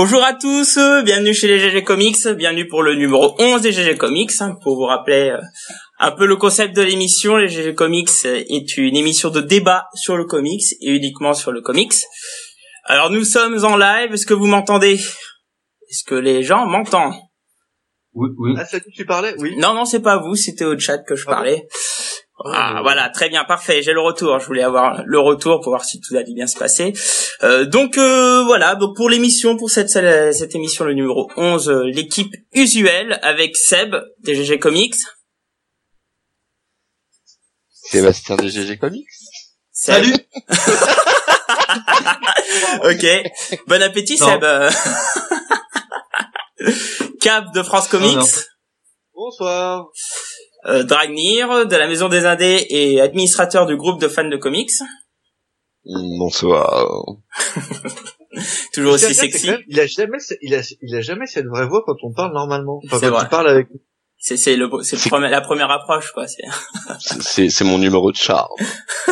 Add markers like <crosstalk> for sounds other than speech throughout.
Bonjour à tous, bienvenue chez les GG Comics, bienvenue pour le numéro 11 des GG Comics. hein, pour vous rappeler euh, un peu le concept de l'émission, les GG Comics euh, est une émission de débat sur le comics et uniquement sur le comics. Alors nous sommes en live, est-ce que vous m'entendez? Est-ce que les gens m'entendent? Oui, oui. Ah, c'est à qui tu parlais? Oui. Non, non, c'est pas vous, c'était au chat que je Ah bon parlais. Ah, Ah, voilà, très bien, parfait. J'ai le retour. Je voulais avoir le retour pour voir si tout allait bien se passer. Euh, donc euh, voilà, donc pour l'émission, pour cette cette émission, le numéro 11, euh, l'équipe usuelle avec Seb des GG Comics. Sébastien de GG Comics. Seb. Salut <laughs> ok. Bon appétit, Non. Seb. <laughs> Cap de France Comics. non. Bonsoir. Euh, Dragnir de la Maison des Indés et administrateur du groupe de fans de comics. Bonsoir. <laughs> Toujours aussi sexy. même, Il a jamais, ce- il a, il a jamais cette vraie voix quand on parle normalement. Enfin, C'est quand vrai. il parle avec. C'est c'est le c'est la première approche quoi. C'est C'est- mon numéro de charme. <laughs>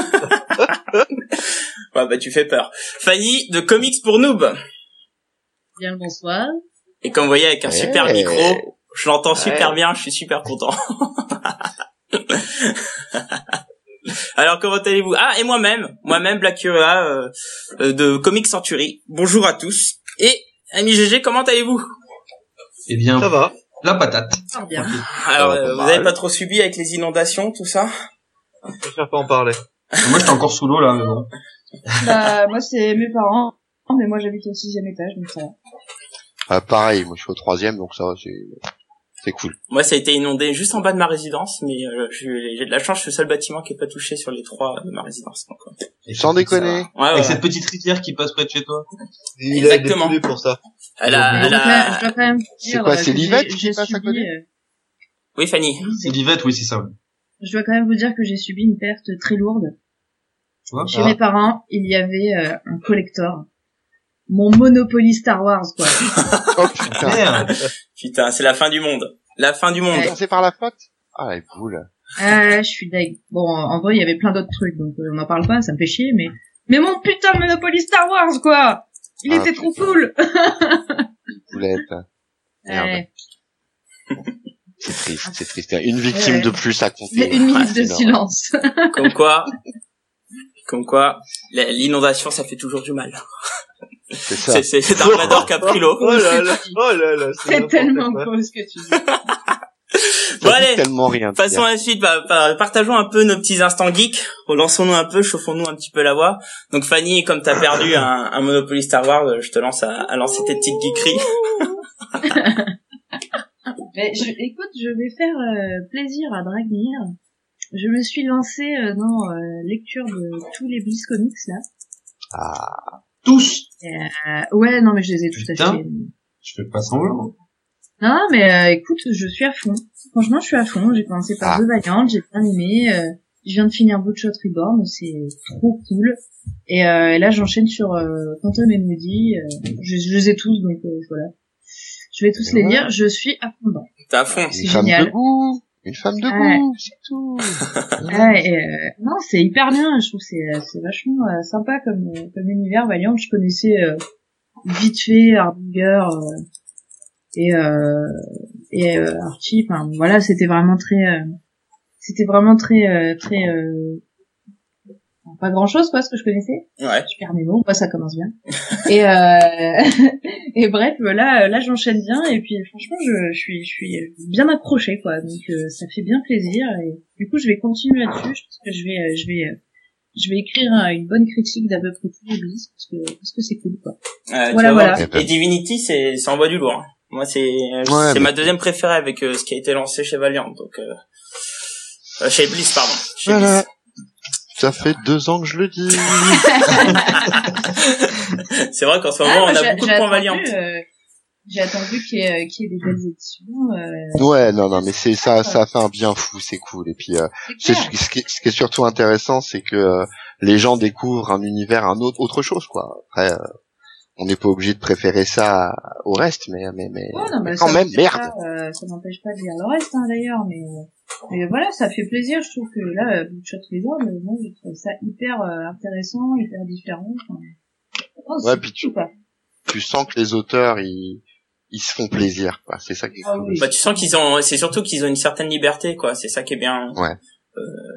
ouais bah tu fais peur. Fanny de Comics pour Noob. Bien le bonsoir. Et comme vous voyez avec un Ouais. super micro, je l'entends super Ouais. bien, je suis super content. <laughs> Alors comment allez-vous? Ah et moi-même, moi-même Black Curia euh, de Comics Century. Bonjour à tous. Et ami GG, comment allez-vous? Eh bien, Ça va. la patate. Ah, bien. Alors euh, vous avez pas trop subi avec les inondations, tout ça? Je préfère pas en parler. Moi, j'étais encore sous l'eau, là, mais bon. Bah, <laughs> moi, c'est mes parents. Mais moi, j'habite au sixième étage, donc ça va. Ah, pareil, moi je suis au troisième, donc ça va, c'est c'est cool. Moi, ça a été inondé juste en bas de ma résidence, mais euh, j'ai j'ai de la chance, je suis le seul bâtiment qui est pas touché sur les trois de ma résidence. Donc, euh, Et Sans déconner. ouais, ouais, Avec ouais. cette petite rivière qui passe près de chez toi. Il Exactement. a pour ça. Elle a, Je elle dois quand même- je a... dois quand même dire, C'est quoi, euh, c'est j'ai- qui passe à côté euh, Oui, Fanny. C'est l'Yvette, oui, c'est ça. oui. Je dois quand même vous dire que j'ai subi une perte très lourde. Tu vois Chez Ah. mes parents, il y avait euh, un collector. Mon Monopoly Star Wars, quoi. <laughs> Oh putain. Merde Putain, c'est la fin du monde. La fin du monde. Ouais. C'est par la flotte Ah, la boule. Ah, je suis deg. Bon, en vrai, il y avait plein d'autres trucs, donc euh, on n'en parle pas, ça me fait chier, mais... Mais mon putain de Monopoly Star Wars, quoi Il Ah, était trop cool <laughs> Boulette. Merde. Ouais. C'est triste, c'est triste. Une victime Ouais. de plus à compter. Une minute Ah, de silence. Comme quoi, comme quoi, l'inondation, ça fait toujours du mal. C'est ça. C'est c'est- c'est Dark Vador qui a pris l'eau. Oh là là. <laughs> Oh là là. C'est tellement beau ce que tu dis. <laughs> Bon, allez. tellement rien. Passons à la suite, bah, bah, partageons un peu nos petits instants geeks, relançons-nous un peu, chauffons-nous un petit peu la voix. Donc Fanny, comme t'as perdu <coughs> un, un Monopoly Star Wars, euh, je te lance à, à lancer tes petites geekeries. <laughs> Mais je, écoute, je vais faire euh, plaisir à Dragnir. Je me suis lancée euh, dans euh, lecture de tous les Bliss Comics là. Ah, Tous Euh, ouais, non mais je les ai tous Putain. achetés. Je fais pas semblant. Non, mais euh, écoute, je suis à fond. Franchement, je suis à fond. J'ai commencé par Ah. deux Valiant, j'ai bien aimé. euh, je viens de finir Bloodshot Reborn, c'est trop cool. Et, euh, et là, j'enchaîne sur euh, Quantum et Moody. euh, je, je les ai tous, donc euh, voilà. Je vais tous les lire. Je suis à fond dedans. T'es à fond. C'est génial. Une femme de Ouais. goût, c'est tout. <laughs> Ouais, et, euh, non, c'est hyper bien. Je trouve que c'est c'est vachement euh, sympa comme euh, comme univers. Valiant, je connaissais euh, vite fait Harbinger euh, et euh, et euh, Archie. Enfin, voilà, c'était vraiment très euh, c'était vraiment très euh, très euh, pas grand chose quoi ce que je connaissais. Ouais. Je perds mes mots, moi ça commence bien. <laughs> et euh, <laughs> et bref, là là j'enchaîne bien et puis franchement je, je suis je suis bien accrochée quoi. Donc euh, ça fait bien plaisir et du coup je vais continuer là-dessus. Je pense que je vais je vais je vais écrire une bonne critique d'à peu près tous les bis parce que parce que c'est cool quoi. Euh, Voilà, voilà. Et Divinity, c'est ça envoie du lourd. hein. Moi, c'est Ouais, c'est mais- ma deuxième préférée avec euh, ce qui a été lancé chez Valiant. Donc, euh, euh, chez Bliss, pardon. Chez Voilà. Bliss. Ça fait deux ans que je le dis. <laughs> c'est vrai qu'en ce moment, Ah, on j'ai- a beaucoup de j'ai points attendu, Valiant. euh, j'ai attendu qu'il y, ait, euh, qu'il y ait des belles éditions. Euh, Ouais, non, non, mais c'est ça, ça a fait un bien fou, c'est cool. Et puis, euh, ce qui, ce qui est surtout intéressant, c'est que euh, les gens découvrent un univers, un autre, autre chose, quoi. Après, euh, on n'est pas obligé de préférer ça au reste, mais, mais, mais, Ouais, non, mais mais quand même, merde. pas, euh, ça m'empêche pas de lire le reste, hein, d'ailleurs, mais, mais voilà, ça fait plaisir. Je trouve que là, Bloodshot Reborn, euh, moi, je trouve ça hyper euh, intéressant, hyper différent. Enfin, oh, Ouais, puis tu- tu sens que les auteurs ils ils se font plaisir quoi. C'est ça qui est Ah cool. oui. Bah tu sens qu'ils ont, c'est surtout qu'ils ont une certaine liberté quoi. C'est ça qui est bien. Ouais.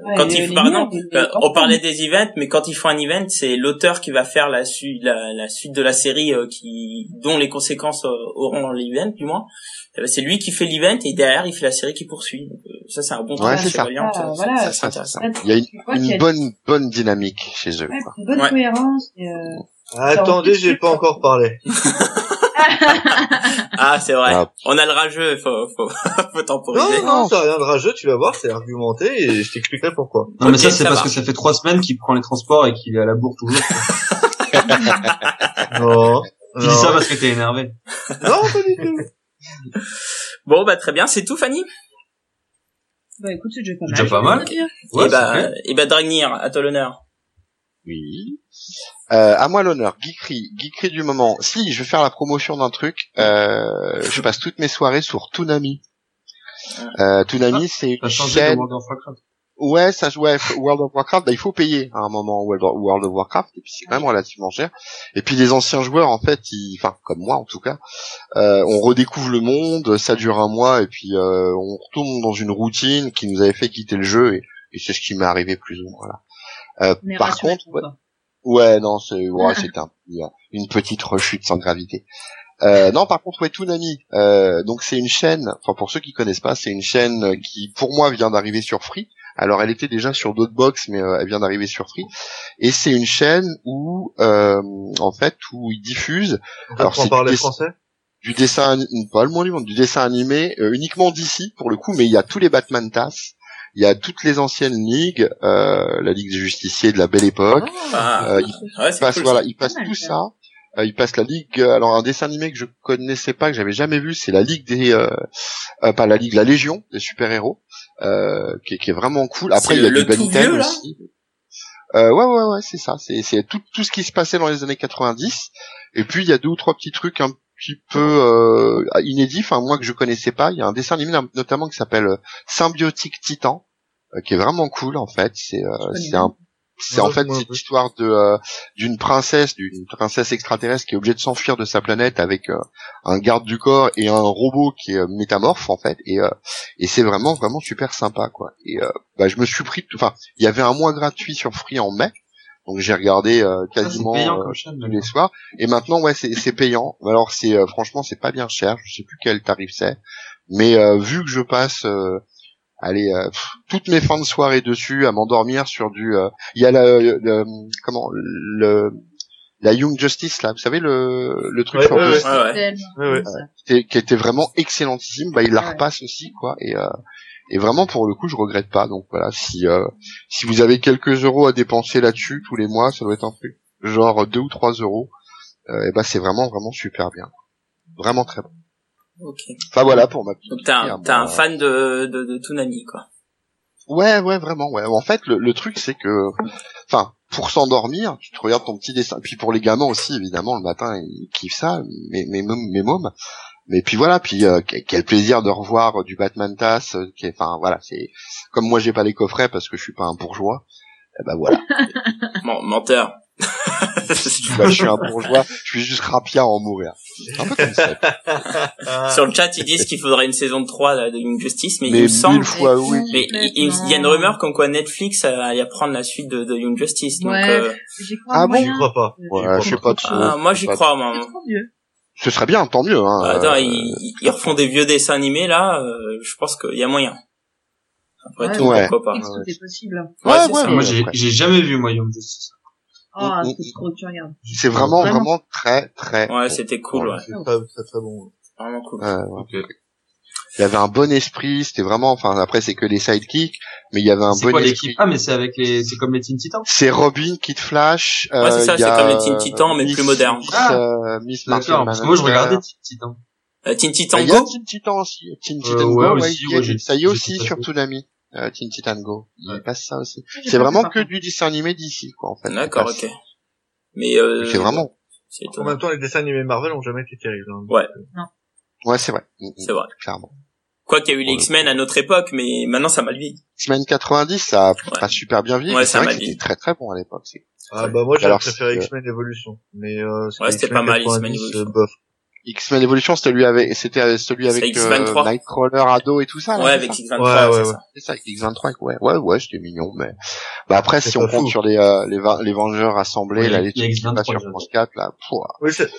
Ouais, quand ils, par exemple, euh, on parlait des events, mais quand ils font un event, c'est l'auteur qui va faire la suite, la, la suite de la série, euh, qui, dont les conséquences euh, auront l'event, du moins. Euh, C'est lui qui fait l'event et derrière il fait la série qui poursuit. Donc, euh, ça c'est un bon Ouais, c'est ça. Ah, voilà, ça, Ça, c'est ça, intéressant. ça. Il y a une, y a- bonne bonne dynamique chez eux. Ouais, quoi. une bonne Ouais. cohérence. Et, euh... Attendez, j'ai pas encore parlé. <laughs> <laughs> Ah c'est vrai. Ah. On a le rageux, faut, faut, <laughs> faut temporiser. Non, non, ça a rien de rageux, tu vas voir, c'est argumenté et je t'expliquerai pourquoi. Non, mais ça, c'est parce va. que ça fait trois semaines qu'il prend les transports et qu'il est à la bourre toujours. <laughs> Non. Tu dis ça parce que t'es énervé. Non, pas du tout. Bon bah très bien, c'est tout Fanny? Bah écoute, c'est déjà pas mal. Déjà pas je mal. Ouais, et bah, et bah Dragnir, à toi l'honneur. Oui. Euh, à moi l'honneur, geekery, geekery du moment. Si, je vais faire la promotion d'un truc. Euh, je passe toutes mes soirées sur Toonami. Euh, Toonami, c'est T'as une chaîne. World of Warcraft. Ouais, ça, ouais, World of Warcraft, bah, il faut payer à un moment World of, World of Warcraft, et puis c'est quand même relativement cher. Et puis les anciens joueurs, en fait, ils, enfin, comme moi en tout cas, euh, on redécouvre le monde, ça dure un mois, et puis euh, on retourne dans une routine qui nous avait fait quitter le jeu, et, et c'est ce qui m'est arrivé plus ou moins là. Euh, par contre, ouais. Ouais, non, c'est ouais, c'est un une petite rechute sans gravité. Euh, non, par contre, ouais, Toonami. Euh, donc c'est une chaîne. Enfin, pour ceux qui connaissent pas, c'est une chaîne qui, pour moi, vient d'arriver sur Free. Alors, elle était déjà sur d'autres box, mais euh, elle vient d'arriver sur Free. Et c'est une chaîne où, euh, en fait, où ils diffusent Alors, c'est parler français? du dessin, pas le moins du monde, du dessin animé euh, uniquement d'ici pour le coup, mais il y a tous les Batman TAS. Il y a toutes les anciennes ligues, euh, la Ligue des Justiciers de la Belle Époque. Ah, Euh, il ouais, c'est passe cool, voilà, ça. il passe Pas mal, tout ça. Euh, il passe la ligue. euh, alors un dessin animé que je connaissais pas, que j'avais jamais vu, c'est la ligue des, euh, euh, pas la ligue, la Légion des super héros, euh, qui, est- qui est vraiment cool. Après il y a le du Ben tout 10 vieux, là aussi. Euh, ouais ouais ouais, c'est ça. C'est c'est tout tout ce qui se passait dans les années 90. Et puis il y a deux ou trois petits trucs un petit peu euh, inédits, enfin moi que je connaissais pas. Il y a un dessin animé notamment qui s'appelle euh, Symbiotique Titan, euh, qui est vraiment cool en fait. C'est euh, c'est pas. un c'est en fait ouais. l'histoire de euh, d'une princesse, d'une princesse extraterrestre qui est obligée de s'enfuir de sa planète avec euh, un garde du corps et un robot qui est euh, métamorphe en fait. Et euh, et c'est vraiment vraiment super sympa quoi. Et euh, bah, je me suis pris, enfin il y avait un mois gratuit sur Free en mai, donc j'ai regardé euh, quasiment payant euh, chaîne. tous les soirs. Et maintenant, ouais, c'est c'est payant. Alors c'est euh, franchement, c'est pas bien cher. Je sais plus quel tarif c'est, mais euh, vu que je passe, euh, allez, euh, pff, toutes mes fins de soirée dessus à m'endormir sur du, euh, il y a le, le- comment le la Young Justice là, vous savez le le truc Ouais, sur ouais, ouais. Qui était- qui était vraiment excellentissime. Bah il la Ouais. repasse aussi quoi. Et euh, et vraiment pour le coup, je regrette pas. Donc voilà, si euh, si vous avez quelques euros à dépenser là-dessus tous les mois, ça doit être un truc genre deux ou trois euros. Euh, et ben c'est vraiment vraiment super bien. Vraiment très bon. Ok. Enfin voilà pour ma petite. Donc t'es un, t'es un fan de, de, de Toonami, quoi. Ouais ouais vraiment ouais. En fait le, le truc c'est que, enfin pour s'endormir, tu te regardes ton petit dessin. Puis pour les gamins aussi évidemment le matin ils kiffent ça, mes mes mes mômes. Mais puis voilà, puis euh, quel plaisir de revoir du Batman TAS. euh, qui est- Enfin voilà, c'est comme moi j'ai pas les coffrets parce que je suis pas un bourgeois. Et ben voilà, <laughs> Bon, menteur. <laughs> Bah, je suis un bourgeois, je suis juste rapia à en mourir. C'est un peu comme ça. Ah. Sur le chat, ils disent qu'il faudrait une saison de 3 là, de Young Justice, mais, il Mais me mille semble... fois oui. Mais il, il- il y a une rumeur comme quoi Netflix euh, allait prendre la suite de, de Young Justice. Donc, Ouais. euh, J'y crois Ah bon? J'y crois pas. Ouais, je sais pas ah, moi j'y crois, moi. Ce serait bien, tant mieux. Hein. Attends, Euh, ils, ils refont des vieux dessins animés là, euh, je pense qu'il y a moyen. Après Ouais. tout, Ouais. pourquoi pas. Tout est possible? Ouais, Ouais, c'est ouais, ça. Moi, j'ai jamais vu, moi, Young Justice. Oh, Mm, c'est mm. trop que tu regardes. C'est vraiment, Vraiment. vraiment très, très. Ouais, bon. c'était cool, ouais. C'est très, très, bon. Vraiment cool. Ouais, ouais. Il y avait un bon esprit, c'était vraiment, enfin après c'est que des sidekicks, mais il y avait un C'est bon quoi esprit. l'équipe? Ah, mais c'est avec les, c'est comme les Teen Titans? C'est Robin, Kid Flash. euh, Ouais, c'est ça, c'est comme les Teen Titans, mais Miss- plus modernes. Miss, Ah. euh, Miss D'accord, parce que moi, je regardais Teen Titans. Euh, Teen Titan Ah, Il y a Go? Teen Titan aussi. Teen Euh, Titan ouais, Go, aussi, il y a- ouais, ça y est aussi sur. Toonami. Euh, Teen Titan Go. Il passe ça aussi. C'est vraiment que du dessin animé d'ici, quoi, en fait. D'accord, ok. Mais euh, C'est vraiment. c'est En même temps, les dessins animés Marvel ont jamais été terribles. hein. Ouais. Ouais, c'est vrai. Mm, mm, C'est vrai. Clairement. Quoi qu'il y a eu les. X-Men à notre époque, mais maintenant ça m'a vieilli. X-Men 90, ça a pas super bien vieilli. Ouais, mais c'est vrai que c'était très très bon à l'époque. c'est- Ah bah moi j'aurais Alors, préféré X-Men Evolution, mais euh, Ouais, c'était pas mal, X-Men 90, Evolution. euh, bof. X-Men Evolution, c'était lui avec, c'était celui C'est avec euh, X-23. Nightcrawler, Ado et tout ça. là, ouais, c'est avec ça X-23, Ouais, c'est ouais, ça. C'est ça, avec X23, ouais, ouais, ouais, c'était mignon, mais bah après, si on compte fou. sur les euh, les, Vengeurs assemblés, Oui, là, les trucs qui X23 passent sur. France 4, là, pouah. Oui, c'est...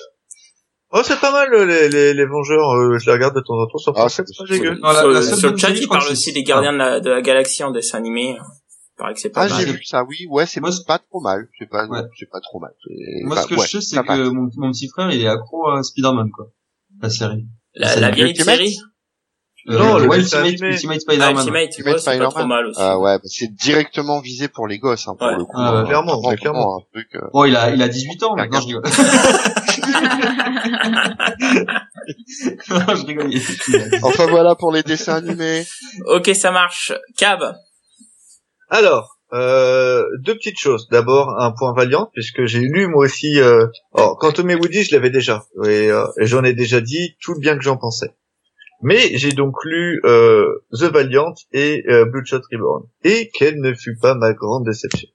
Oh, c'est pas mal, les, les, les Vengeurs, euh, je les regarde de temps en temps sur Ah, c'est- 7, c'est pas dégueu. Non, la- sur, la seule sur le chat, il parle aussi c'est- des Gardiens de la, de la Galaxie en dessin animé. Il paraît que c'est pas Ah, mal. j'ai vu ça, oui, ouais, c'est Moi, pas trop mal, c'est pas, Ouais. c'est pas trop mal. C'est- Moi, enfin, ce que ouais, je sais, c'est que mon, mon petit frère, il est accro à Spider-Man, quoi. La série. La, C'est la le vieille série, Non, Euh, le ouais, dessin Ultimate. Ultimate ah, Spider-Man. Ultimate, Ultimate ouais, c'est pas Spider-Man. trop mal aussi. Ah ouais, bah, c'est directement visé pour les gosses, hein, pour Ouais. le coup. Ah hein. clairement, clairement. vraiment un truc, euh, Bon, il a, il a 18 ans, maintenant, je rigole. non, <laughs> je rigole. il- Enfin voilà pour les dessins animés. Ok, ça marche. Cab. Alors, euh, deux petites choses. D'abord, un point Valiant, puisque j'ai lu moi aussi... Euh... Alors, Quantum et Woody, je l'avais déjà. Et, euh, et j'en ai déjà dit tout le bien que j'en pensais. Mais j'ai donc lu euh, The Valiant et euh, Bloodshot Reborn. Et quelle ne fut pas ma grande déception.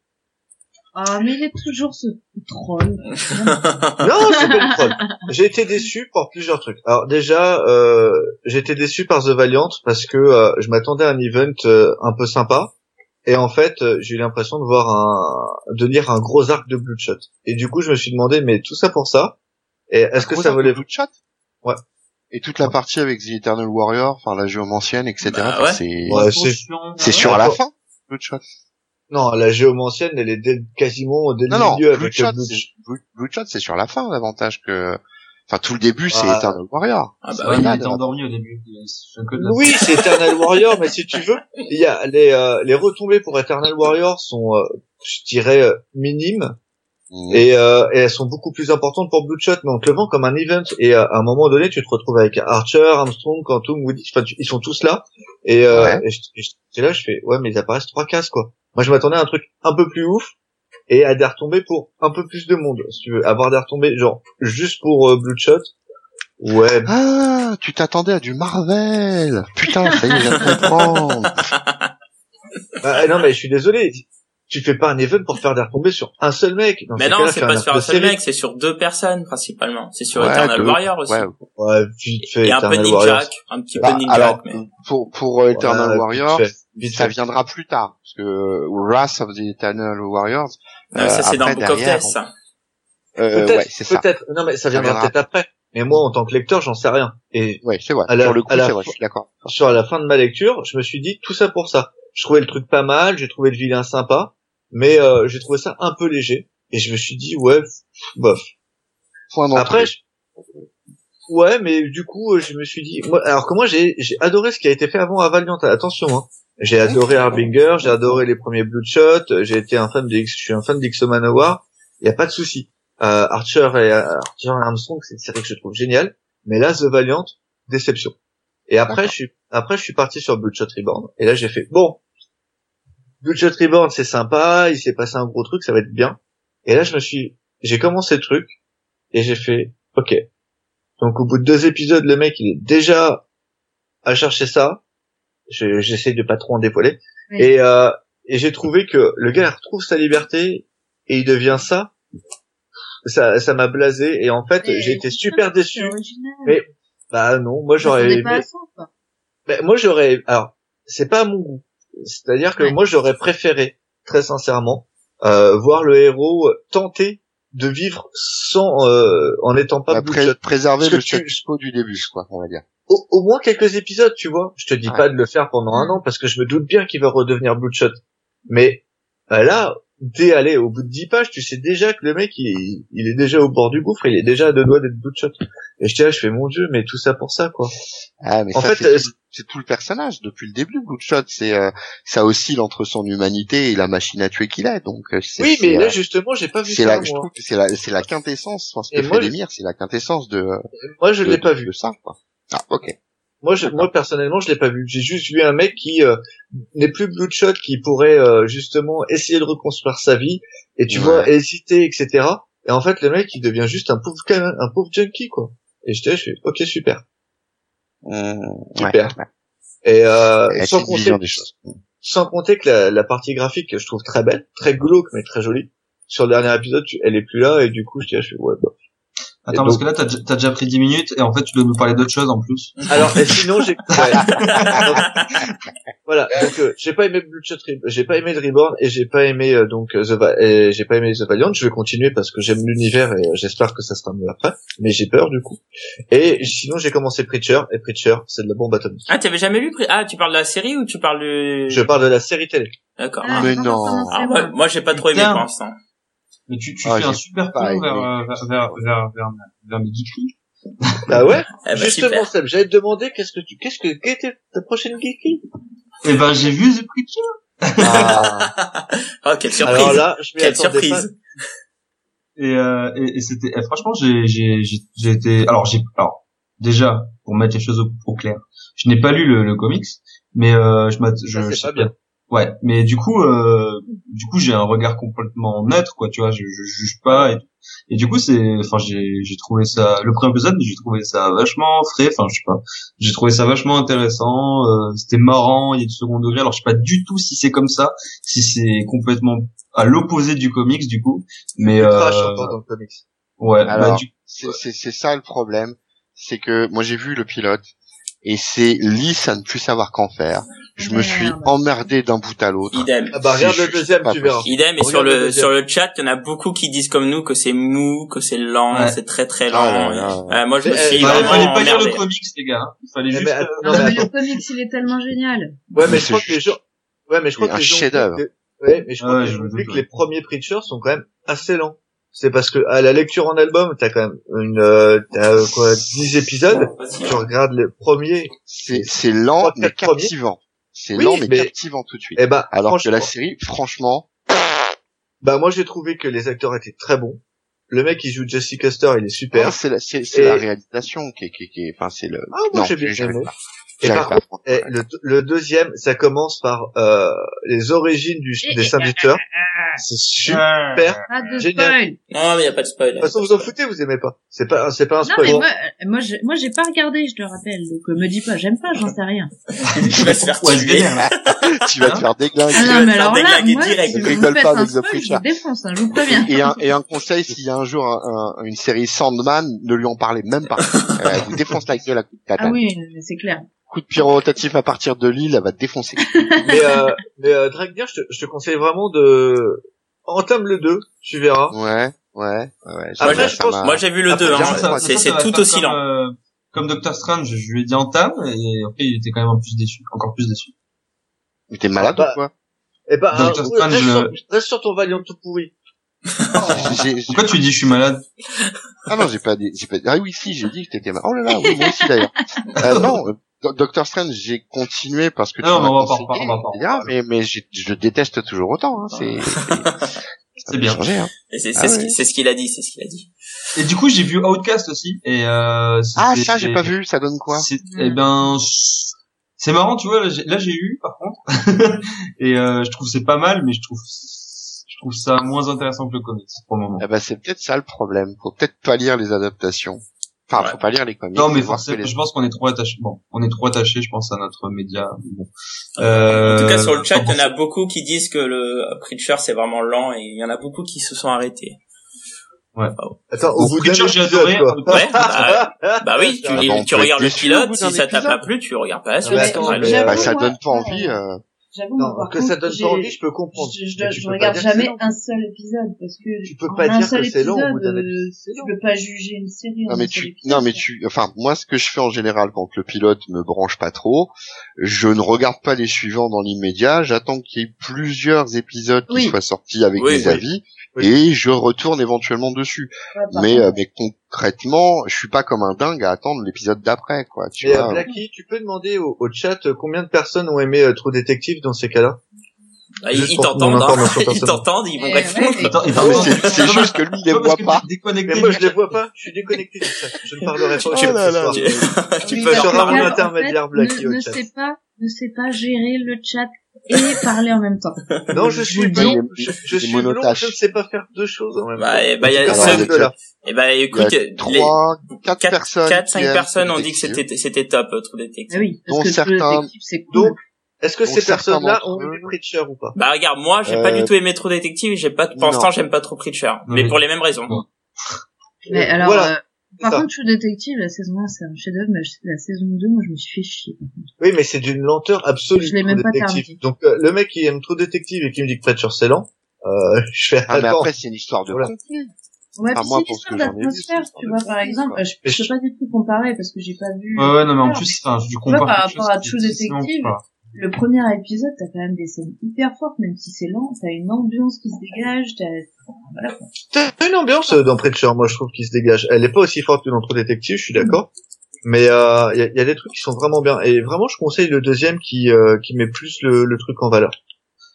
Ah, mais il est toujours ce troll. <laughs> Non, c'est pas une troll. J'ai été déçu par plusieurs trucs. Alors déjà, euh, j'ai été déçu par The Valiant parce que euh, je m'attendais à un event euh, un peu sympa. Et en fait, euh, j'ai eu l'impression de voir un, de lire un gros arc de Bloodshot. Et du coup, je me suis demandé, mais tout ça pour ça? Et est-ce que ça valait Bloodshot? Ouais. Et toute la partie avec The Eternal Warrior, enfin la géomancienne, etc. Bah ouais. C'est Ouais, c'est- c'est sur Ouais. la fin, Bloodshot. Non, la géomancienne, elle est dès- quasiment dès Non le non, milieu avec Bloodshot, le Bloodshot. c'est- Blue- Bloodshot, c'est sur la fin l'avantage que, enfin tout le début c'est Ah. Eternal Warrior. Ah Bah ouais, oui. il était endormi au début. Oui, c'est Eternal <laughs> Warrior, mais si tu veux, il y a les euh, les retombées pour Eternal Warrior sont, euh, je dirais, euh, minimes. Et, euh, et elles sont beaucoup plus importantes pour Bloodshot, mais on te le vend comme un event. Et à un moment donné, tu te retrouves avec Archer, Armstrong, Quantum, Woody, enfin, ils sont tous là. Et, euh, Ouais. et je- je- là, je fais, ouais, mais ils apparaissent trois cases, quoi. Moi, je m'attendais à un truc un peu plus ouf et à des retombées pour un peu plus de monde. Si tu veux avoir des retombées, genre juste pour euh, Bloodshot, ouais. Ah, tu t'attendais à du Marvel. Putain, ça y est, je de comprendre. <laughs> Bah, non, mais je suis désolé. Tu fais pas un event pour faire des retombées sur un seul mec. Dans Mais non, c'est pas sur un seul mec, c'est sur deux personnes principalement. C'est sur Ouais, Eternal deux. Warrior aussi. Ouais. Ouais, vite fait. Et un peu Eternal Warrior. Ninjak, un petit Bah, peu Ninjak, alors, mais... pour pour euh, Eternal Ouais, Warrior, vite fait, vite ça fait. viendra plus tard, parce que euh, Wrath of the Eternal Warriors. Non, euh, ça c'est dans après, Book of Death, ça. Euh, Peut-être, ouais, peut-être. Non, mais ça viendra viendra. peut-être après. Mais moi, en tant que lecteur, j'en sais rien. Et Ouais, c'est vrai. Pour le coup, c'est vrai, je suis d'accord. sur la fin de ma lecture, je me suis dit tout ça pour ça. Je trouvais le truc pas mal, j'ai trouvé le vilain sympa, mais euh, j'ai trouvé ça un peu léger. Et je me suis dit ouais, bof. Point. Après, je- ouais, mais du coup, euh, je me suis dit, moi, alors que moi, j'ai j'ai adoré ce qui a été fait avant à Valiant. Attention, hein. J'ai adoré Harbinger, j'ai adoré les premiers Bloodshot, j'ai été un fan de, X- je suis un fan d'X Manowar. Y a pas de souci. Euh, Archer et Archer et Armstrong, c'est une série que je trouve géniale. Mais là, The Valiant, déception. Et après, je suis, après, je suis parti sur Bloodshot Reborn. Et là, j'ai fait, bon, Bloodshot Reborn, c'est sympa, il s'est passé un gros truc, ça va être bien. Et là, je me suis, j'ai commencé le truc, et j'ai fait, ok. Donc, au bout de deux épisodes, le mec, il est déjà à chercher ça. Je- J'essaie de pas trop en dévoiler. Oui. Et, euh, et j'ai trouvé que le gars il retrouve sa liberté et il devient ça. Ça, ça m'a blasé et en fait, j'ai été super déçu. Mais bah non, moi j'aurais aimé. Ben, moi j'aurais alors c'est pas à mon goût c'est-à-dire que Ouais. moi j'aurais préféré très sincèrement euh, voir le héros tenter de vivre sans euh, en n'étant pas Bah, pré- Bloodshot. préserver le status quo du début, quoi, on va dire. au, au moins quelques épisodes tu vois je te dis Ouais. pas de le faire pendant un an parce que je me doute bien qu'il va redevenir Bloodshot mais euh, là dès aller au bout de 10 pages tu sais déjà que le mec il, il est déjà au bord du gouffre il est déjà à deux doigts d'être Bloodshot et je dis là je fais mon dieu mais tout ça pour ça quoi Ah, mais En ça, fait, c'est euh, tout- c'est tout le personnage depuis le début. Bloodshot, c'est euh, ça oscille entre son humanité et la machine à tuer qu'il est. Donc euh, c'est oui mais là euh, justement j'ai pas vu c'est ça la, je trouve que c'est la c'est la quintessence. Enfin, ce que moi, fait je- c'est la quintessence de. moi je de- l'ai pas de- vu de ça. Quoi. Ah, ok. Moi, je, moi personnellement, je l'ai pas vu. J'ai juste vu un mec qui euh, n'est plus Bloodshot, qui pourrait euh, justement essayer de reconstruire sa vie, et tu Ouais. vois hésiter, etc. Et en fait, le mec, il devient juste un pauvre can- un pauvre junkie, quoi. Et j'étais, je fais, ok, super, super. ouais. Et euh, sans compter, vision des choses. sans compter que la, la partie graphique, je trouve très belle, très glauque mais très jolie. Sur le dernier épisode, tu- elle est plus là et du coup, je dis, je fais, ouais, bah. Attends, parce que là, t'as, t'as déjà pris 10 minutes et en fait, tu dois nous parler d'autre chose en plus. Alors, et sinon, j'ai, <laughs> ouais. Voilà. Donc, euh, j'ai pas aimé Bloodshot, Re- j'ai pas aimé The Reborn et j'ai pas aimé euh, donc euh, The Va- et j'ai pas aimé The Valiant. Je vais continuer parce que j'aime l'univers et euh, j'espère que ça sera mieux après. Mais j'ai peur du coup. Et sinon, j'ai commencé Preacher et Preacher, c'est de la bombe atomique. Ah, t'avais jamais lu Pri- Ah, tu parles de la série ou tu parles de... Je parle de la série télé. D'accord. Ah, Mais non. Ah, ouais, moi, j'ai pas trop aimé pour l'instant. Mais tu, tu Ah, fais un super pas pont vers, euh, vers, vers, vers, vers, vers mes geekeries. <laughs> Ah ouais? Eh <laughs> ben, Justement, super. Seb, j'allais te demander qu'est-ce que tu, qu'est-ce que, quelle était ta prochaine geeky? Eh ben, j'ai vu The Preacher. Ah. <laughs> oh, quelle surprise. Alors là, je m'y quelle attendais pas. surprise. Et, euh, et, et c'était, eh, franchement, j'ai, j'ai, j'ai, j'ai été, alors j'ai, alors, déjà, pour mettre les choses au, au clair, je n'ai pas lu le, le comics, mais, euh, je je, c'est je sais pas bien. Ouais, mais du coup, euh, du coup, j'ai un regard complètement neutre, quoi, tu vois, je, je juge pas et, et du coup, c'est, enfin, j'ai, j'ai trouvé ça, le premier épisode, j'ai trouvé ça vachement frais, enfin, je sais pas, j'ai trouvé ça vachement intéressant, euh, c'était marrant, il y a du second degré, alors je sais pas du tout si c'est comme ça, si c'est complètement à l'opposé du comics, du coup, mais, euh, encore dans le comics. ouais, bah, Alors, du- c'est c'est- c'est ça le problème, c'est que moi j'ai vu le pilote et c'est lisse à ne plus savoir qu'en faire. Je me suis emmerdé d'un bout à l'autre. Idem. Ah bah, regarde le deuxième, tu verras. Idem, et Regarde sur le le, sur le chat, il y en a beaucoup qui disent comme nous que c'est mou, que c'est lent, Ouais. c'est très très Ah lent. là là. Euh, moi, je me Mais, suis euh, il fallait, pas lire emmerdé. le comics, les gars, il fallait Eh juste, attends, Non, mais mais le comics, il est tellement génial. Ouais, mais Mais je crois que les gens, ouais, mais je crois que un les gens chef-d'œuvre. Ouais, mais je crois Ouais, que ouais. les premiers preachers sont quand même assez lents. C'est parce que à la lecture en album, t'as quand même une, euh, t'as euh, quoi, 10 épisodes. Tu regardes les premiers. C'est lent mais captivant. C'est Oui, lent mais, mais- captivant tout de suite. Eh ben, Alors que la série, franchement, bah moi j'ai trouvé que les acteurs étaient très bons. Le mec qui joue Jesse Custer, il est super. ah, c'est la, c'est c'est Et- la réalisation qui est, qui est, qui est- enfin c'est le. Ah, moi non, j'ai bien aimé. Et par contre, eh, le, le deuxième, ça commence par euh, les origines du, des serviteurs. C'est super. Pas de Génial. spoil. Non, mais y a pas de spoil. De toute façon, vous en foutez, vous aimez pas. C'est pas, c'est pas un Non, spoil. mais moi, euh, moi, j'ai- moi, j'ai pas regardé, je te rappelle. Donc, euh, me dis pas, j'aime pas, j'en sais rien. <laughs> tu vas se faire tuer. <laughs> tu vas te faire déglinguer. Ah non, te mais alors là, déglinguer moi, direct. si vous faites pas un spoil, je vous défonce, hein, je vous préviens. Et un, et un conseil, s'il y a un jour un- un- une série Sandman, ne lui en parlez même pas. <laughs> Elle vous défonce la gueule à coup de Ah katane. oui, mais c'est clair. Coup de pyro rotatif à partir de l'île, elle va te défoncer. <laughs> mais euh, mais euh, je te, je te conseille vraiment de entame le 2, tu verras. Ouais, ouais, ouais. Après, je pense- Moi, j'ai vu le Après, 2, ça, ça, hein. C'est tout aussi comme, lent. euh, comme Doctor Strange, je lui ai dit entame, et après il était quand même un plus déçu, encore plus déçu. Mais t'es malade Bah, ou quoi? ben, Donc, euh, Strange, reste, sur, reste sur ton Valiant tout pourri. Pourquoi tu dis je suis malade Ah non, j'ai pas dit, j'ai pas Ah oui, si, j'ai dit que t'étais malade. Oh là là, oui, moi aussi d'ailleurs. Euh, <laughs> non, euh, Do- Doctor Strange, j'ai continué parce que tu Non, on va pas on va pas mais, mais je déteste toujours autant, hein. C'est, c'est, <laughs> C'est bien. Changé, hein. Et C'est Ah c'est ce ouais. qui- c'est ce qu'il a dit, c'est ce qu'il a dit. Et du coup, j'ai vu Outcast aussi, et euh, Ah, ça, j'ai pas vu, ça donne quoi? C'est, eh ben, c'est marrant, tu vois, là, j'ai, là, j'ai eu, par contre, <laughs> et euh, je trouve c'est pas mal, mais je trouve, je trouve ça moins intéressant que le comics, pour le moment. Eh ben, c'est peut-être ça le problème. Faut peut-être pas lire les adaptations. Enfin, Ouais. faut pas lire les comics. Non, mais forcément, les- je pense qu'on est trop attaché. Bon, on est trop attaché, je pense, à notre média. Bon. Euh, En tout cas, sur le chat, il y en a 100%. beaucoup qui disent que le Preacher, c'est vraiment lent et il y en a beaucoup qui se sont arrêtés. Attends, au bout d'un Preacher, j'ai adoré. quoi. Ouais, bah, <laughs> bah oui, tu, Ah bah, tu regardes le pilote, si ça t'a pas plu, tu regardes pas la suite. Ouais, mais- j'avoue, Bah, ça donne pas euh, envie, euh. J'avoue, Non, que ça donne pas envie, je peux comprendre. Je, regarde jamais un seul épisode parce que Tu peux en pas un dire seul que c'est euh, C'est tu peux pas juger une série. en Non mais tu, épisode, non mais tu, enfin moi ce que je fais en général quand le pilote me branche pas trop, je ne regarde pas les suivants dans l'immédiat, j'attends qu'il y ait plusieurs épisodes qui soient sortis avec Oui, des oui. avis Oui. et je retourne éventuellement dessus. Ouais, Mais euh, mais concrètement, je suis pas comme un dingue à attendre l'épisode d'après quoi. Tu Et euh, vois. Blacky, tu peux demander au, au chat euh, combien de personnes ont aimé euh, True Detective dans ces cas-là? Bah, ils t'entendent, hein. <laughs> ils t'entendent, ils vont Eh, répondre. mais c'est juste que lui il les voit pas. Mais moi, je les vois pas. Je suis déconnecté du chat. Je ne parlerai <laughs> pas Oh là là. soir. <laughs> Tu, peux leur parler. intermédiaire Blacky au ne, pas, ne sait pas gérer le chat et <laughs> parler en même temps. Non, je suis blond. Je, je suis blond. Je ne sais pas faire deux choses en même temps. Bah, et bah, il y a Alors, et bah, Il y écoute, a trois, quatre, 4, personnes. 4, qui 5 aiment personnes ont dit que c'était, c'était top, euh, True Detective. Ah oui, parce Dont que certains- c'est cool. Donc, est-ce que ces personnes-là ont vu Preacher ou pas? Bah, regarde, moi, j'ai pas Euh, du tout aimé True Detective et j'ai pas, pour l'instant, j'aime pas trop Preacher. Mais Oui. pour les mêmes raisons. Mais alors, Voilà. euh, par contre, True Detective, la saison 1, c'est un chef-d'œuvre, mais la saison 2, moi, je me suis fait chier. par contre. Oui, mais c'est d'une lenteur absolue. Je l'ai True même pas Detective. terminé. Donc, euh, le mec qui aime trop Detective et qui me dit que Preacher c'est lent, euh, <laughs> je fais Ah, mais après, c'est une histoire de Voilà. Ouais, Enfin, c'est une histoire d'atmosphère, tu vois, par exemple, quoi. je, je peux pas du tout comparer parce que j'ai pas vu. Ouais, ouais, non, mais en plus, enfin, je vois, compare par rapport à True Detective. Le premier épisode, t'as quand même des scènes hyper fortes, même si c'est lent, t'as une ambiance qui se dégage, t'as, voilà. T'as une ambiance euh, dans Preacher, moi je trouve qu'il se dégage. Elle est pas aussi forte que dans True Detective, je suis d'accord. Mais euh, il y, a, y a des trucs qui sont vraiment bien. Et vraiment, je conseille le deuxième qui euh, qui met plus le, le truc en valeur.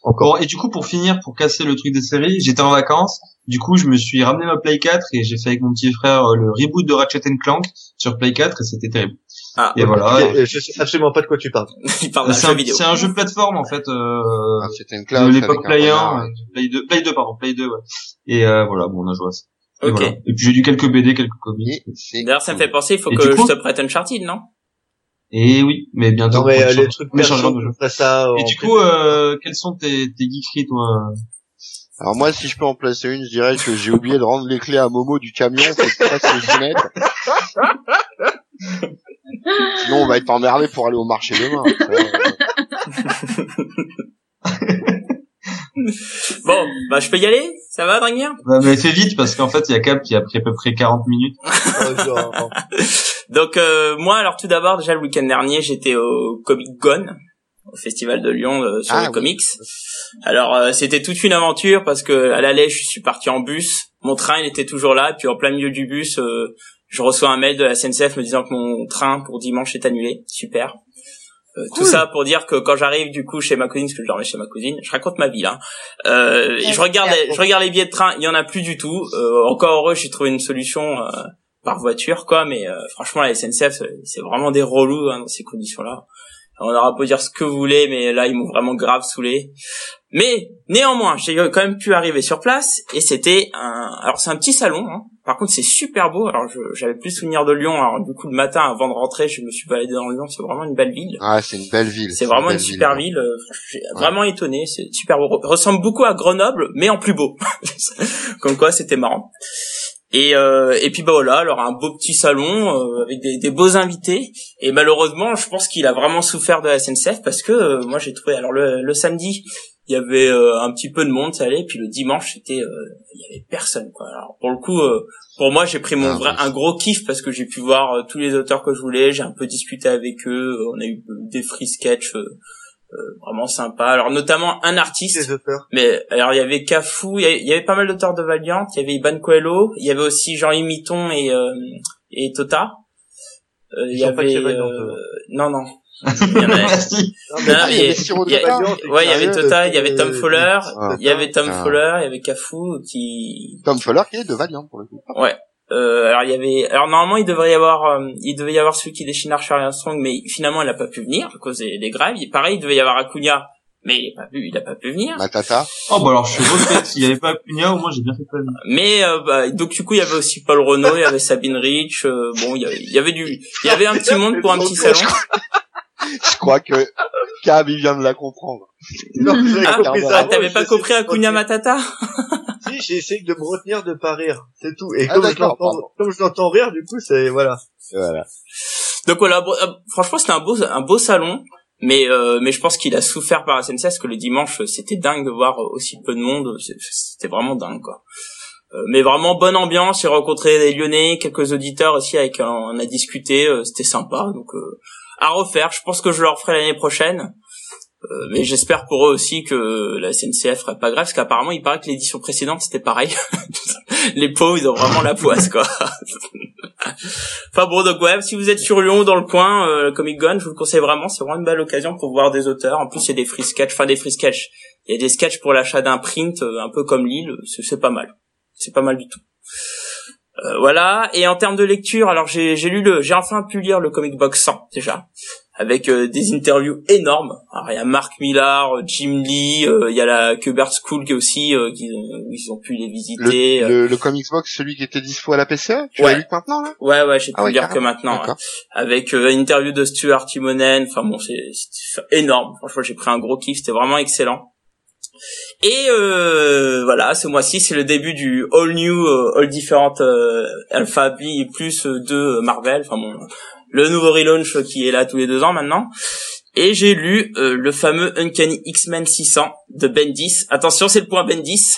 Encore. Bon, et du coup, pour finir, pour casser le truc des séries, j'étais en vacances. Du coup, je me suis ramené ma Play 4 et j'ai fait avec mon petit frère euh, le reboot de Ratchet Clank sur Play 4 et c'était terrible. Ah, Et voilà. Et- je sais absolument pas de quoi tu parles. <laughs> parle C'est un, vidéo. c'est un jeu de plateforme en fait, euh, Ah, C'était une de classe. l'époque avec un Play 1, renard. euh, Play 2, Play 2 pardon, Play 2 ouais. Et euh, voilà, bon, on a joué à ça. Et, Ok. voilà. et puis j'ai lu quelques BD, quelques comics. D'ailleurs, ça me fait penser, il faut Et que je te prête Uncharted, non? Et oui, mais bientôt. Non mais euh, les trucs changera perso, de jeu. je ferai ça. Et du coup, euh, quels sont tes, tes geekeries, toi? Alors moi, si je peux en placer une, je dirais que j'ai oublié de rendre les clés à Momo du camion, faut je mette. <laughs> Sinon, on va être emmerdé pour aller au marché demain. <laughs> Bon, bah, je peux y aller? Ça va, Dragmir? Bah, Mais fais vite parce qu'en fait, il y a Cap qui a pris à peu près 40 minutes. <laughs> Donc euh, moi, alors tout d'abord, déjà le week-end dernier, j'étais au Comic Con, au Festival de Lyon euh, sur Ah les oui. comics. Alors euh, c'était toute une aventure parce que à l'aller, je suis parti en bus. Mon train, il était toujours là. Puis en plein milieu du bus, euh, je reçois un mail de la SNCF me disant que mon train pour dimanche est annulé. Super. Euh, Tout ça pour dire que quand j'arrive du coup chez ma cousine, parce que je dormais chez ma cousine, je raconte ma vie là. Euh, je regarde, les, je regarde les billets de train, il y en a plus du tout. Euh, encore heureux, j'ai trouvé une solution euh, par voiture quoi, mais euh, franchement la SNCF c'est- c'est vraiment des relous hein, dans ces conditions-là. On aura beau dire ce que vous voulez, mais là ils m'ont vraiment grave saoulé. Mais néanmoins, j'ai quand même pu arriver sur place et c'était un. Alors c'est un petit salon. Hein. Par contre, c'est super beau. Alors je- j'avais plus souvenir de Lyon. Alors du coup le matin avant de rentrer, je me suis baladé dans Lyon. C'est vraiment une belle ville. Ah, c'est une belle ville. C'est vraiment une super ville. vraiment étonné. C'est super beau. Ressemble beaucoup à Grenoble, mais en plus beau. <laughs> Comme quoi, c'était marrant. Et euh, et puis bah voilà, alors un beau petit salon euh, avec des, des beaux invités. Et malheureusement, je pense qu'il a vraiment souffert de la SNCF parce que euh, moi j'ai trouvé. Alors le, le samedi, il y avait euh, un petit peu de monde, ça allait. Puis le dimanche, c'était euh, il y avait personne. Quoi. Alors pour le coup, euh, pour moi, j'ai pris mon Ah, vrai un gros kiff parce que j'ai pu voir tous les auteurs que je voulais. J'ai un peu discuté avec eux. On a eu des free sketch euh, vraiment sympa. Alors notamment un artiste. les auteurs. Mais alors il y avait Cafou, il y avait, il y avait pas mal d'auteurs de Valiant, il y avait Iban Coelho, il y avait aussi Jean-Yves Mitton et euh, et Tota. Euh, il y avait euh, non non. Il y en avait- Merci. Ah, ouais, il y avait Tota, il y euh, avait Tom euh, Fowler, Ah. il y avait Tom Ah. Fowler, il y avait Cafou qui Tom Fuller qui est de Valiant pour le coup. ouais. Euh, alors il y avait alors normalement il devrait y avoir euh, il devait y avoir celui qui déchire Archer Armstrong mais finalement il a pas pu venir à cause des, des grèves. Et pareil, il devait y avoir Acuna mais il a pas pu il a pas pu venir. Matata. Oh bah alors je suis refait. S'il y avait pas Cunha, au moins j'ai bien fait pas Mais euh, bah, donc du coup il y avait aussi Paul Renault, il y avait Sabine Rich, euh, bon il y avait, il y avait du il y avait un petit monde pour un petit salon. <laughs> Je crois que Cab, il vient de la comprendre. Non, j'avais Ah, compris ça Ah, t'avais pas compris Acuna Ok. Matata <laughs> Si, j'ai essayé de me retenir de pas rire, c'est tout. Et Ah, comme je l'entends, rire, du coup, c'est voilà. Voilà. Donc voilà, bon, euh, franchement c'était un beau un beau salon, mais euh, mais je pense qu'il a souffert par la SNCF parce que le dimanche c'était dingue de voir aussi peu de monde, c'était vraiment dingue quoi. Euh, mais vraiment bonne ambiance, j'ai rencontré des Lyonnais, quelques auditeurs aussi avec qui on a discuté, euh, c'était sympa donc euh, à refaire. Je pense que je le referai l'année prochaine. Euh, mais j'espère pour eux aussi que la SNCF ferait pas grave, parce qu'apparemment il paraît que l'édition précédente c'était pareil. <laughs> Les pauvres ils ont vraiment la poisse quoi. <laughs> enfin bon donc ouais, si vous êtes sur Lyon dans le coin, euh, Comic Con, je vous le conseille vraiment, c'est vraiment une belle occasion pour voir des auteurs. En plus il y a des free sketch, enfin des free sketch. Il y a des sketchs pour l'achat d'un print, euh, un peu comme Lille, c'est pas mal. C'est pas mal du tout. Euh, voilà. Et en termes de lecture, alors j'ai lu le, j'ai enfin pu lire le comic box 100 déjà, avec euh, des interviews énormes. Alors il y a Mark Millar, euh, Jim Lee, euh, il y a la Kubert School qui aussi qui ils ont pu les visiter. Le, le, Comics Box, celui qui était dispo à la PCA, tu ouais. l'as lu maintenant là? Ouais ouais, j'ai pu ah dire que maintenant. Avec une interview de Stuart Timonen, enfin bon c'est énorme. Franchement j'ai pris un gros kiff, c'était vraiment excellent. Et euh, voilà, ce mois-ci, c'est le début du All New, All Different euh, Alpha B plus de Marvel. Enfin bon, le nouveau relaunch qui est là tous les deux ans maintenant. Et j'ai lu euh, le fameux Uncanny X-Men 600 de Bendis. Attention, c'est le point Bendis.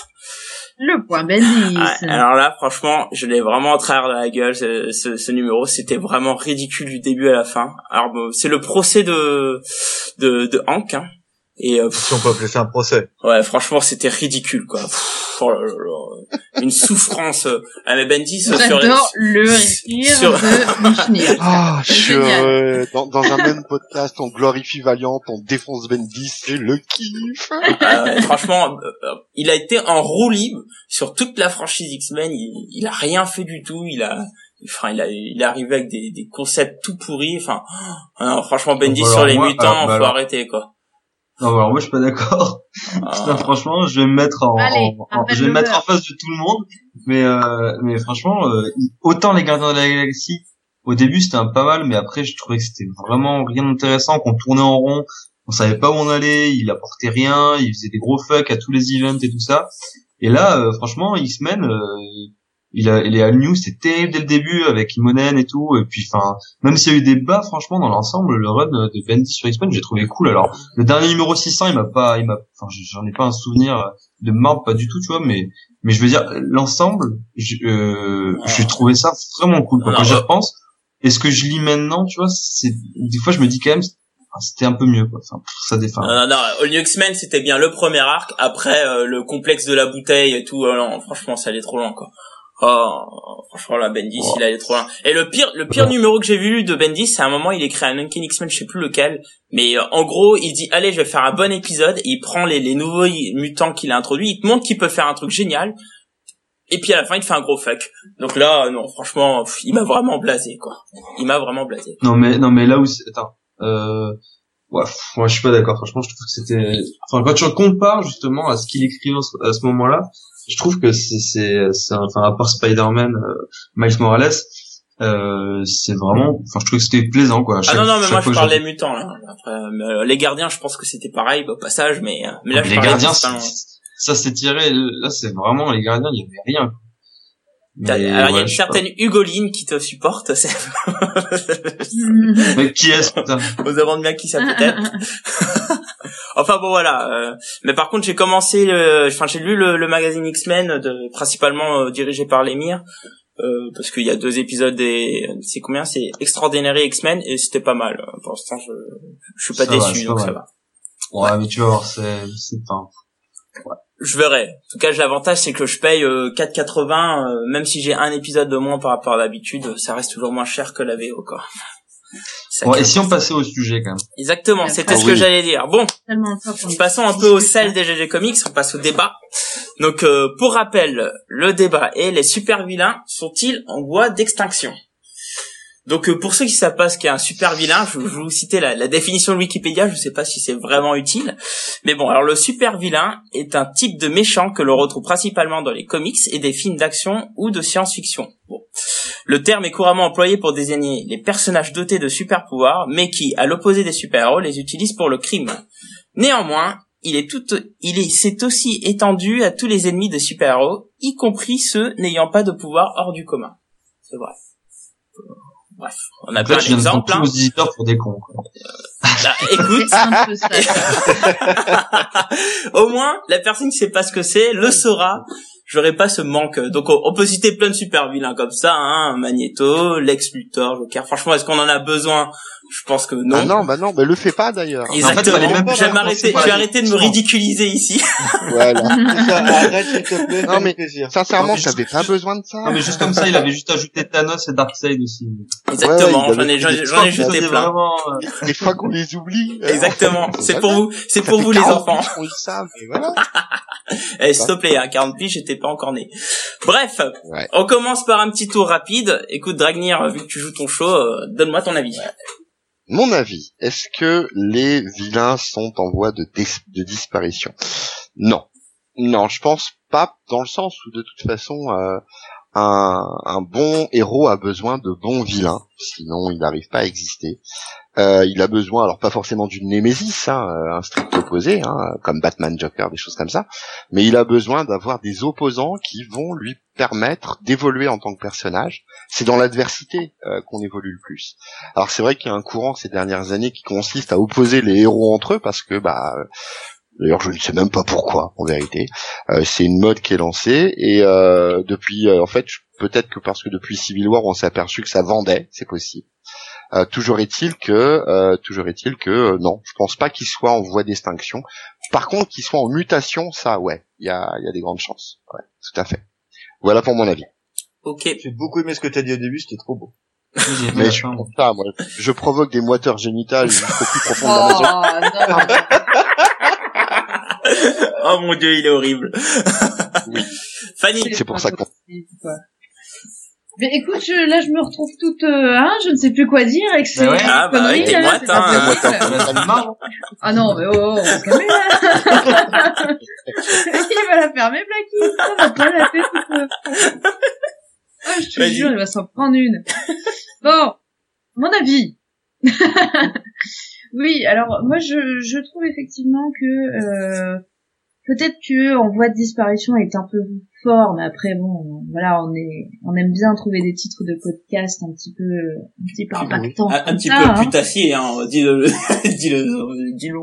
Le point Bendis. alors là, franchement, je l'ai vraiment en travers de la gueule, ce, ce, numéro. C'était vraiment ridicule du début à la fin. Alors, c'est le procès de, de, de Hank, hein. Et euh, si on peut appeler ça un procès. Ouais, franchement, c'était ridicule, quoi. oh là là Une souffrance. Ah mais Bendis sur le rire sur... de <laughs> Ah, je... dans, dans un même podcast, on glorifie Valiant, on défonce Bendis, c'est le kiff. Ah franchement, euh, il a été en roue libre sur toute la franchise X-Men. Il, il a rien fait du tout. Il a enfin il a il est arrivé avec des, des concepts tout pourris enfin oh, franchement Bendis sur les mutants bah faut arrêter quoi non, alors moi je suis pas d'accord. Ah. <laughs> franchement, je vais me mettre en, je vais me mettre en face de tout le monde. Mais euh, mais franchement, euh, autant les Gardiens de la Galaxie, au début c'était un pas mal, mais après je trouvais que c'était vraiment rien d'intéressant, qu'on tournait en rond, on savait pas où on allait, il apportait rien, il faisait des gros fucks à tous les events et tout ça. Et là, euh, franchement, X-Men, euh, il a, il est à New, c'était terrible dès le début avec Imonen et tout. Et puis, enfin, même s'il y a eu des bas, franchement, dans l'ensemble, le run de Bendy sur X-Men, j'ai trouvé cool. Alors, le dernier numéro 600, il m'a pas, il m'a, enfin, j'en ai pas un souvenir de marbre, pas du tout, tu vois, mais, mais je veux dire, l'ensemble, euh, j'ai trouvé ça vraiment cool. Quand j'y repense, et ce que je lis maintenant, tu vois, c'est, des fois, je me dis quand même, c'était un peu mieux quoi enfin ça défend non non, non All New X-Men c'était bien le premier arc après euh, le complexe de la bouteille et tout euh, non, franchement ça allait trop loin quoi Oh, franchement, la Bendis, il allait trop loin. Et le pire, le pire numéro que j'ai vu de Bendis, c'est à un moment, il écrit un Uncanny X-Men, je sais plus lequel, mais euh, en gros, il dit, allez, je vais faire un bon épisode, il prend les, les nouveaux mutants qu'il a introduits, il te montre qu'il peut faire un truc génial, et puis à la fin, il te fait un gros fuck. Donc là, non, franchement, il m'a vraiment blasé, quoi. Il m'a vraiment blasé. Non, mais, non, mais là où attends, euh, ouais, moi, je suis pas d'accord. Franchement, je trouve que c'était, enfin, quand tu compares, justement, à ce qu'il écrit à ce moment-là, je trouve que c'est c'est enfin à part Spider-Man euh, Miles Morales. Euh, c'est vraiment enfin je trouve que c'était plaisant quoi. Ah non non mais moi je parle des mutants là. Après euh, les gardiens je pense que c'était pareil au passage mais euh, mais là je les gardiens ça s'est tiré. Là c'est vraiment les gardiens il y avait rien. Mais alors il y a une certaine Hugoline qui te supporte. mais qui est-ce putain? Vous avez bien qui ça peut être. <laughs> enfin bon voilà. Euh, mais par contre j'ai commencé, le... enfin j'ai lu le, le magazine X-Men, de... principalement euh, dirigé par l'émir. Euh, parce qu'il y a deux épisodes des c'est combien? C'est Extraordinary X-Men et c'était pas mal pour l'instant je je suis pas déçu donc ça va ouais, mais tu vas voir c'est c'est pas ouais je verrai. En tout cas, l'avantage c'est que je paye euh, 4,80 euh, même si j'ai un épisode de moins par rapport à l'habitude, ça reste toujours moins cher que la VO quoi. Bon, et si on passait au sujet quand même Exactement, c'était ce que j'allais dire. Bon, passons un peu au sel des GG Comics, on passe au débat. Donc euh, pour rappel, le débat est les super vilains sont-ils en voie d'extinction? Donc euh, pour ceux qui savent pas ce qu'est un super vilain, je, vous citer la, définition de Wikipédia, je sais pas si c'est vraiment utile, mais bon, alors le super vilain est un type de méchant que l'on retrouve principalement dans les comics et des films d'action ou de science-fiction. Bon. Le terme est couramment employé pour désigner les personnages dotés de super pouvoirs, mais qui, à l'opposé des super-héros, les utilisent pour le crime. Néanmoins, il est tout, il est, c'est aussi étendu à tous les ennemis de super-héros, y compris ceux n'ayant pas de pouvoir hors du commun. C'est vrai. Bref, on a plein d'exemples. Hein. aux pour des cons. Quoi. Bah, écoute, <laughs> au moins la personne qui sait pas ce que c'est le saura. J'aurais pas ce manque. Donc on, peut citer plein de super vilains comme ça, hein, Magneto, Lex Luthor, Joker. Franchement, est-ce qu'on en a besoin je pense que non. Ah non, bah non, mais le fais pas d'ailleurs. Exactement. En fait, vais m'arrêter, je vais arrêter de me ridiculiser ici. <laughs> voilà. <laughs> Arrête, s'il te plaît. Non, mais sincèrement, j'avais pas besoin de ça. Non, mais juste comme ça, il avait juste ajouté Thanos et Darkseid aussi. Exactement. j'en ai, j'en ai, jeté plein. Euh, des fois qu'on les oublie. Exactement. C'est pour vous, c'est pour vous les enfants. Ils savent, mais voilà. <laughs> Eh, s'il te plaît, à 40 piges, j'étais pas encore né. Bref, on commence par un petit tour rapide. Écoute, Dragnir, vu que tu joues ton show, euh, donne-moi ton avis. Mon avis, est-ce que les vilains sont en voie de, dis- de disparition? Non. Non, je pense pas dans le sens où de toute façon euh, un, un bon héros a besoin de bons vilains, sinon il n'arrive pas à exister. Euh, il a besoin, alors pas forcément d'une némésis, hein, euh, un strict opposé, hein, comme Batman, Joker, des choses comme ça, mais il a besoin d'avoir des opposants qui vont lui permettre d'évoluer en tant que personnage. C'est dans l'adversité euh, qu'on évolue le plus. Alors c'est vrai qu'il y a un courant ces dernières années qui consiste à opposer les héros entre eux parce que bah euh, D'ailleurs, je ne sais même pas pourquoi, en vérité. Euh, c'est une mode qui est lancée et euh, depuis, euh, en fait, peut-être que parce que depuis Civil War, on s'est aperçu que ça vendait, c'est possible. Euh, toujours est-il que, euh, toujours est-il que, non, je pense pas qu'il soit en voie d'extinction. Par contre, qu'il soit en mutation, ça, ouais, il y a, y a des grandes chances. Ouais, tout à fait. Voilà pour mon avis. Ok. J'ai beaucoup aimé ce que t'as dit au début, c'était trop beau. Mais je suis ça, moi, je provoque des moiteurs génitales jusqu'au plus profond de Oh, la maison. <laughs> oh mon dieu, il est horrible. Oui. Fanny. C'est pour ça qu'on- Quoi? Mais écoute, je, là, je me retrouve toute, euh, hein, je ne sais plus quoi dire, et que c'est Bah ouais. Ah, bah là, moite, hein. Ah non, mais oh, oh, on va se calmer, là. <laughs> <laughs> il va la fermer, Blacky. Ça va pas la tête. toute, euh. Ah, je te jure, il va s'en prendre une. Bon, mon avis. <laughs> oui, alors moi je, je trouve effectivement que euh, peut-être que en voie de disparition est un peu fort, mais après bon, voilà, on est, on aime bien trouver des titres de podcast un petit peu, un petit peu impactants. Un, un petit ça, peu hein. putassier, hein. <laughs> Dis-le, dis-le, dis-le,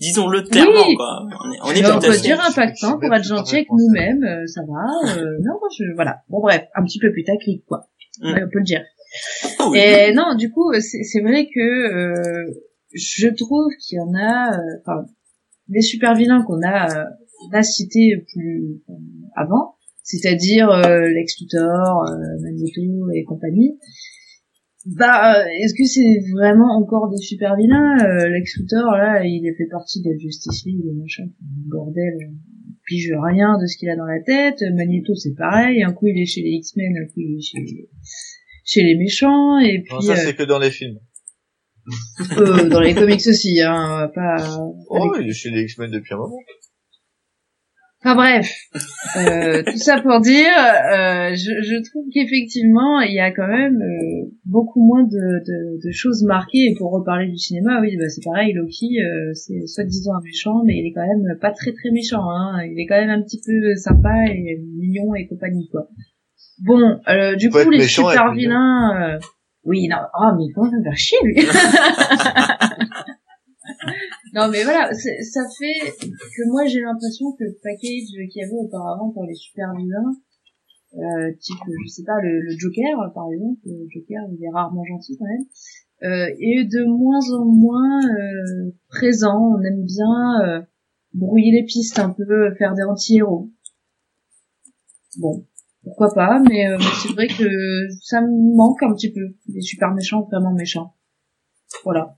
disons-le clairement, Oui. quoi. On est, on est on peut putassier. dire impactant pour être gentil avec nous-mêmes, euh, ça va. Euh, non, moi, je, voilà. Bon bref, un petit peu putaclic quoi. Mm. Ouais, on peut le dire. Oh, oui. Et non, du coup, c'est c'est vrai que euh, je trouve qu'il y en a, euh, enfin, les super vilains qu'on a, euh, on a cités plus euh, avant, c'est-à-dire euh, Lex Luthor, euh, Magneto et compagnie. Bah, euh, est-ce que c'est vraiment encore des super vilains euh, Lex Luthor, là, il fait partie de la Justice League, et machin, bordel, pige rien de ce qu'il a dans la tête. Magneto, c'est pareil, un coup il est chez les X-Men, un coup il est chez, chez les méchants, et puis Non, ça c'est que dans les films. euh, dans les comics aussi, hein, pas... Oh, il est chez les X-Men depuis un moment. Enfin bref, euh, tout ça pour dire, euh, je, je trouve qu'effectivement, il y a quand même euh, beaucoup moins de, de, de choses marquées. Et pour reparler du cinéma, oui, bah, c'est pareil, Loki, euh, c'est soi-disant un méchant, mais il est quand même pas très très méchant. Hein. Il est quand même un petit peu sympa et mignon et compagnie, quoi. Bon, euh, du coup, les super vilains... euh, Oui, non, oh, mais comment ça me faire chier, lui <laughs> <laughs> Non, mais voilà, ça fait que moi j'ai l'impression que le package qu'il y avait auparavant pour les super vilains, euh, type, je sais pas, le, le Joker, par exemple, le Joker, il est rarement gentil quand même, euh, est de moins en moins euh, présent. On aime bien euh, brouiller les pistes un peu, faire des anti-héros. Bon, pourquoi pas, mais, euh, c'est vrai que ça me manque un petit peu, des super méchants vraiment méchants. Voilà.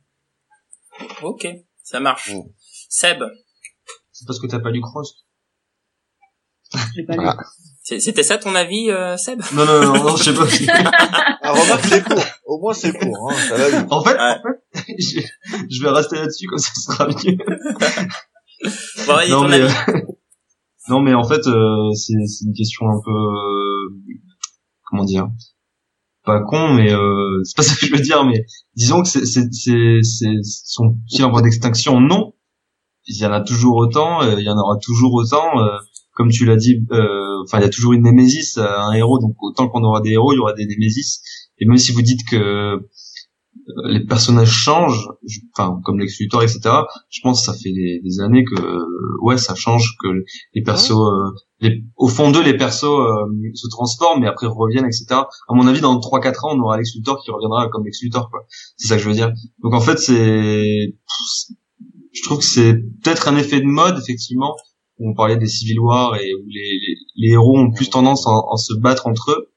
Ok, ça marche. Seb, C'est parce que t'as pas lu Cross. J'ai pas lu. Voilà. c'est- c'était ça ton avis, euh, Seb? Non, non, non, non, je sais pas. <laughs> Ah, remarque, c'est court. Au moins, c'est court, hein. Ça va. En fait, Ouais. en fait, je, je vais rester là-dessus comme ça ce sera mieux. Bon, non, ton mais, avis. euh, non, mais en fait, euh, c'est, c'est une question un peu, euh, comment dire, pas con, mais euh, <laughs> c'est pas ça que je veux dire, mais disons que c'est, c'est, c'est, c'est sont-ils en voie d'extinction Non. Il y en a toujours autant, euh, il y en aura toujours autant. euh, comme tu l'as dit, euh, enfin, il y a toujours une némésis à un héros, donc autant qu'on aura des héros, il y aura des némésis. Et même si vous dites que euh, les personnages changent, je- enfin comme Lex Luthor, etc. Je pense que ça fait des, des années que euh, ouais, ça change, que les persos, euh, les, au fond d'eux, les persos euh, se transforment, mais après reviennent, etc. À mon avis, dans 3-4 ans, on aura Lex Luthor qui reviendra comme Lex Luthor, quoi. C'est ça que je veux dire. Donc en fait, c'est, je trouve que c'est peut-être un effet de mode, effectivement. où On parlait des Civil War et où les, les, les héros ont plus tendance à, à se battre entre eux.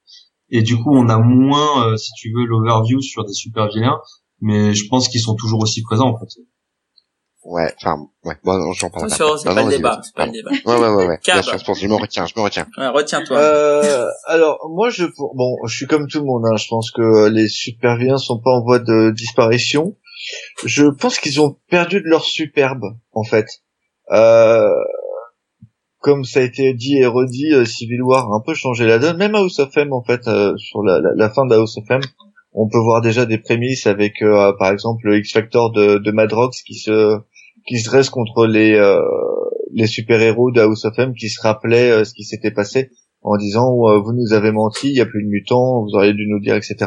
Et du coup, on a moins, euh, si tu veux, l'overview sur des super vilains. Mais je pense qu'ils sont toujours aussi présents, en fait. Ouais, enfin, ouais, bon, j'en parle Attention, c'est Non, pas non, le débat, c'est pas le débat. Ouais, ouais, ouais, ouais. <laughs> Bien sûr, je pense, je me retiens, je me retiens. Ouais, retiens-toi. Euh, alors, moi, je, bon, je suis comme tout le monde, hein. Je pense que les super vilains sont pas en voie de disparition. je pense qu'ils ont perdu de leur superbe en fait. Euh, comme ça a été dit et redit, euh, Civil War a un peu changé la donne. Même House of M en fait, euh, sur la, la, la, fin de House of M, on peut voir déjà des prémices avec, euh, par exemple, le X Factor de, de Madrox qui se qui se dresse contre les les super héros de House of M qui se rappelaient ce qui s'était passé en disant vous nous avez menti, il y a plus de mutants, vous auriez dû nous dire, etc.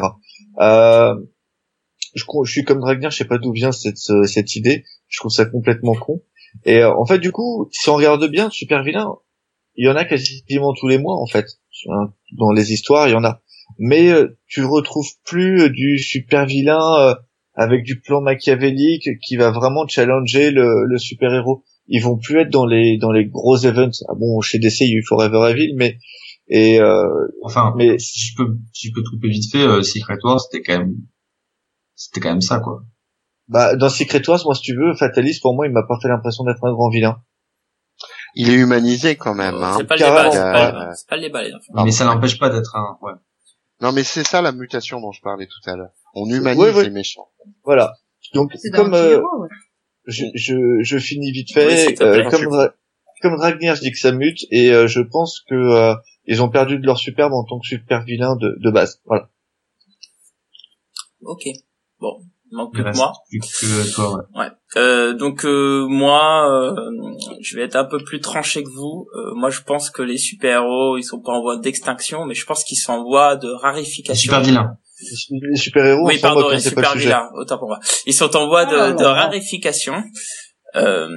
Euh, je, je suis comme Dragner, je sais pas d'où vient cette, cette idée. Je trouve ça complètement con. Et euh, en fait, du coup, si on regarde bien, super vilain, il y en a quasiment tous les mois en fait. Dans les histoires, il y en a. Mais euh, tu retrouves plus du super vilain euh, avec du plan machiavélique qui va vraiment challenger le, le super héros. Ils vont plus être dans les dans les gros events. Ah bon, chez DC, il y a eu Forever Evil, mais et enfin, mais si je peux si je peux te couper vite fait, Secret Wars, c'était quand même c'était quand même ça, quoi. Bah, dans Secret Wars, moi, si tu veux, Fatalis, pour moi, il m'a pas fait l'impression d'être un grand vilain. Il est humanisé quand même. Hein. C'est pas, le débat, c'est pas, le débat, les enfants. Mais ça n'empêche pas d'être un. Ouais. Non, mais c'est ça la mutation dont je parlais tout à l'heure. On humanise les méchants. Voilà. Donc, comme euh, je, je, je finis vite fait, euh, comme comme Ragnar, je dis que ça mute, et euh, je pense que euh, ils ont perdu de leur superbe en tant que super vilain de, de base. Voilà. Ok. Bon, manque plus que moi. que toi, ouais. ouais. Euh, donc euh, moi, euh, je vais être un peu plus tranché que vous. Euh, moi, je pense que les super-héros, ils sont pas en voie d'extinction, mais je pense qu'ils sont en voie de rarification. Super vilains. Les super-héros. Oui, pardon, les super vilains. Autant pour moi. Ils sont en voie de, ah, de rarification. Euh,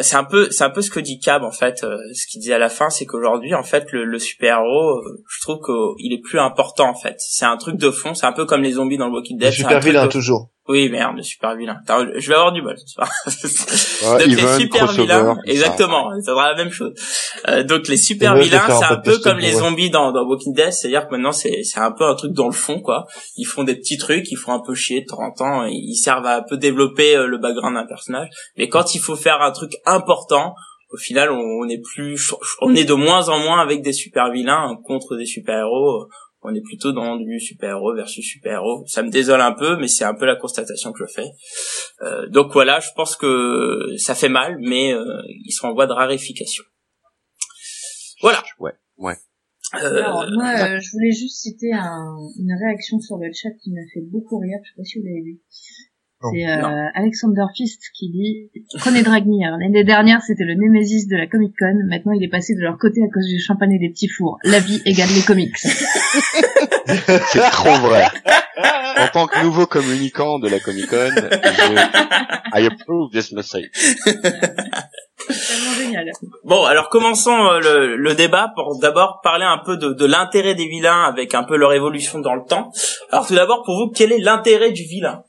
c'est un peu c'est un peu ce que dit Cab en fait. Euh, ce qu'il dit à la fin c'est qu'aujourd'hui en fait le, le super héros euh, je trouve qu'il est plus important en fait. C'est un truc de fond c'est un peu comme les zombies dans le Walking Dead le super vilain toujours oui, merde, super vilain. je vais avoir du bol ce soir. <laughs> donc les super vilains, exactement, ça sera la même chose. Euh, donc les super vilains, c'est un peu comme les zombies dans, dans Walking Dead, c'est-à-dire que maintenant c'est c'est un peu un truc dans le fond quoi. Ils font des petits trucs, ils font un peu chier de temps en temps, ils servent à un peu développer euh, le background d'un personnage. Mais quand il faut faire un truc important, au final on, est plus, on est de moins en moins avec des super vilains contre des super héros on est plutôt dans du super-héros versus super-héros. Ça me désole un peu, mais c'est un peu la constatation que je fais. Euh, donc voilà, je pense que ça fait mal, mais euh, ils sont en voie de raréfication. Voilà. Ouais, ouais. Euh, Alors, moi, euh, je voulais juste citer un, une réaction sur le chat qui m'a fait beaucoup rire. Je sais pas si vous l'avez vu. C'est euh, Alexander Fist qui dit Prenez Dragnir. L'année dernière, c'était le Némésis de la Comic Con. Maintenant, il est passé de leur côté à cause du champagne et des petits fours. La vie égale les comics. <laughs> C'est trop vrai. En tant que nouveau communicant de la Comic Con, je... I approve this message. Génial. Bon, alors commençons euh, le, le débat pour d'abord parler un peu de, de l'intérêt des vilains avec un peu leur évolution dans le temps. Alors tout d'abord, pour vous, quel est l'intérêt du vilain?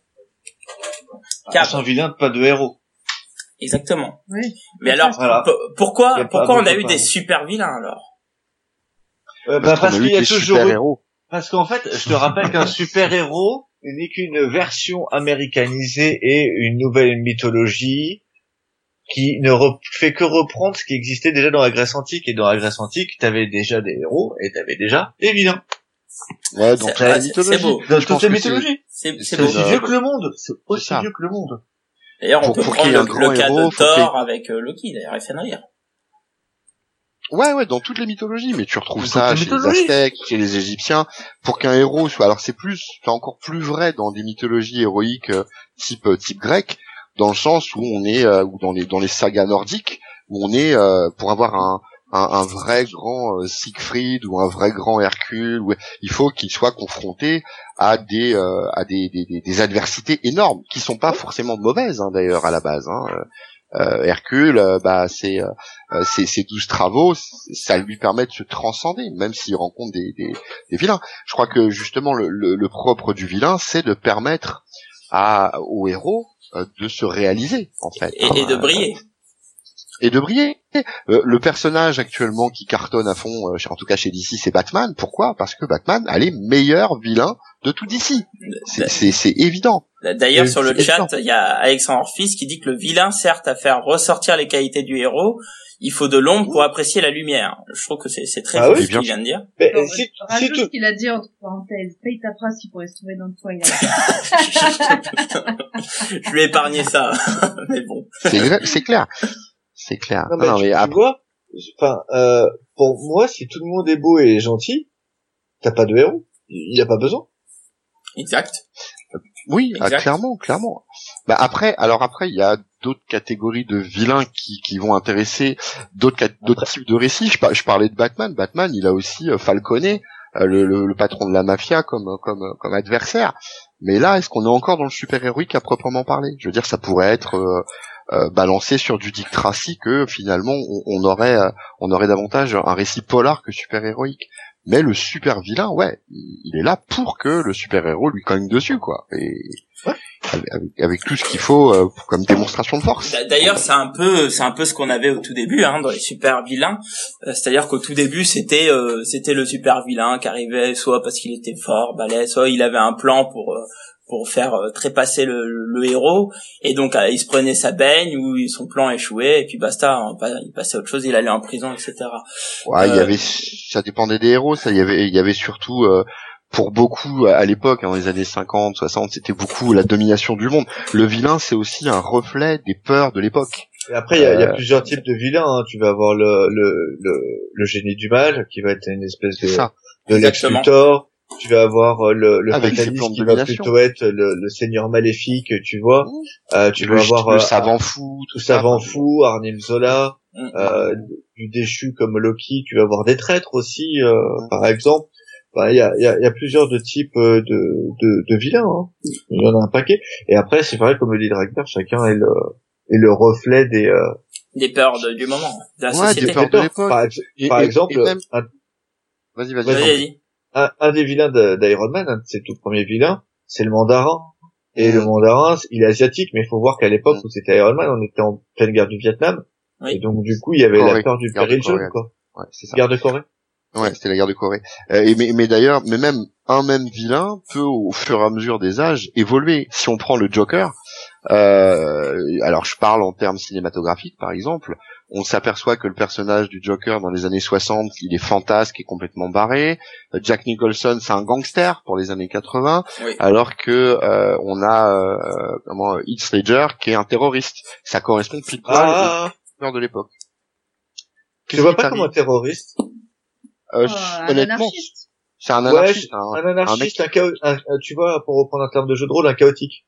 C'est un vilain, pas de héros. Exactement. Oui. Mais alors, pourquoi, pourquoi on a eu des super vilains alors? Euh, bah, Parce, qu'il y a toujours héros. Parce qu'en fait, je te rappelle qu'un <laughs> super héros n'est qu'une version américanisée et une nouvelle mythologie qui ne fait que reprendre ce qui existait déjà dans la Grèce antique. Et dans la Grèce antique, t'avais déjà des héros et t'avais déjà des vilains. Ouais, donc la mythologie. Beau. Dans toutes les mythologies. C'est aussi vieux que le monde. C'est aussi vieux que le monde. D'ailleurs, on peut prendre le, cas de Thor avec euh, Loki, d'ailleurs, il fait rire. Ouais, ouais, dans toutes les mythologies, mais tu retrouves ça chez les Aztèques, chez les Égyptiens, pour qu'un héros soit. Alors c'est plus, c'est encore plus vrai dans des mythologies héroïques euh, type euh, type grec, dans le sens où on est, ou dans les dans les sagas nordiques, où on est pour avoir un un, un, vrai grand euh, Siegfried ou un vrai grand Hercule. il faut qu'il soit confronté à des euh, à des, des, des, adversités énormes qui sont pas forcément mauvaises hein, d'ailleurs à la base. Hein. Euh, Hercule, euh, bah c'est ses douze travaux, ça lui permet de se transcender, même s'il rencontre des, des, des, vilains. Je crois que justement le, le, le propre du vilain, c'est de permettre à au héros de se réaliser en fait et, et de briller et de briller. Euh, le personnage actuellement qui cartonne à fond, euh, en tout cas chez DC, c'est Batman. Pourquoi? Parce que Batman a les meilleurs vilains de tout DC. C'est évident. D'ailleurs, sur le chat, il y a Alexandre Fils qui dit que le vilain, certes, à faire ressortir les qualités du héros, il faut de l'ombre pour apprécier la lumière. Je trouve que c'est c'est très Ah oui, ce qu'il vient de dire. Mais Alors, si, je rajoute si qu'il a dit entre parenthèses. Paye ta phrase qui pourrait se trouver dans le toit. <laughs> <laughs> Je lui ai épargné ça, <laughs> mais bon. C'est clair. C'est clair. non, mais, Non, tu, mais tu après- vois, enfin, euh, pour moi, si tout le monde est beau et gentil, t'as pas de héros. Il y a pas besoin. Exact. Oui, ah, Exact. clairement, clairement. Bah après, alors après, il y a d'autres catégories de vilains qui, qui vont intéresser d'autres d'autres types de récits. Je, par- je parlais de Batman. Batman, il a aussi euh, Falcone, euh, le, le, le patron de la mafia, comme comme comme adversaire. Mais là, est-ce qu'on est encore dans le super héroïque à proprement parler? Je veux dire, ça pourrait être euh, euh, balancé sur du Dick Tracy que finalement on, on aurait euh, on aurait davantage un récit polar que super héroïque. Mais le super vilain, ouais, il est là pour que le super héros lui cogne dessus, quoi. Et avec, avec- avec tout ce qu'il faut euh, comme démonstration de force. D'a- D'ailleurs, c'est un peu, c'est un peu ce qu'on avait au tout début, hein, dans les super vilains. Euh, C'est-à-dire qu'au tout début, c'était, euh, c'était le super vilain qui arrivait soit parce qu'il était fort, balèze, soit il avait un plan pour euh, pour faire euh, trépasser le, le héros, et donc euh, il se prenait sa baigne ou son plan échouait, et puis basta, hein, pas- il passait à autre chose, il allait en prison, etc. Ouais, il y Euh, avait, ça dépendait des héros. Ça, il y avait, il y avait surtout euh, pour beaucoup à l'époque, hein, dans les années 50, 60, c'était beaucoup la domination du monde. Le vilain, c'est aussi un reflet des peurs de l'époque. Et après, il y a, il y a plusieurs types de vilains. hein. Tu vas avoir le, le, le, le génie du mal, qui va être une espèce C'est de, ça. de Lex. Luthor. Tu vas avoir euh, le, le fataliste qui va plutôt être le, le seigneur maléfique, tu vois. Euh, tu le, vas avoir le euh, savant fou, tout savant fou, Arnim Zola, Mm. euh, du déchu comme Loki. Tu vas avoir des traîtres aussi, euh, par exemple. Enfin, Il y, a, il y, a, il y a plusieurs de types euh, de, de, de vilains. Hein. Il y en a un paquet. Et après, c'est pareil, comme le dit Dragner, chacun est le, est le reflet des, euh, Des peurs de- du moment, de la Ouais, société. des peurs de l'époque. Par, et- exemple, et même- un, Vas-y, vas-y. Vas-y, Vas-y, vas-y. Un, un des vilains de- d'Iron Man, un de ses tout premiers vilains, c'est le mandarin. Et le mandarin, il est asiatique, mais il faut voir qu'à l'époque où c'était Iron Man, on était en pleine guerre du Vietnam. Oui. Et donc, du coup, il y avait Corée. la peur du Guerre de péril jaune, Corée. quoi. Ouais, c'est ça. Guerre de Corée. Ouais, c'était la guerre de Corée. Euh, et mais, mais d'ailleurs, mais même un même vilain peut au fur et à mesure des âges évoluer. Si on prend le Joker, euh, alors je parle en termes cinématographiques par exemple, on s'aperçoit que le personnage du Joker dans les années 60, il est fantasque et complètement barré. Euh, Jack Nicholson, c'est un gangster pour les années 80, Oui. alors que euh, on a euh, comment Heath Ledger qui est un terroriste. Ça correspond pile poil Ah, de l'époque. je vois pas comme un terroriste. Euh, Oh, un honnêtement, anarchiste. c'est un anarchiste. je- un- Un anarchiste, un, un- un- tu vois, pour reprendre un terme de jeu de rôle, un chaotique.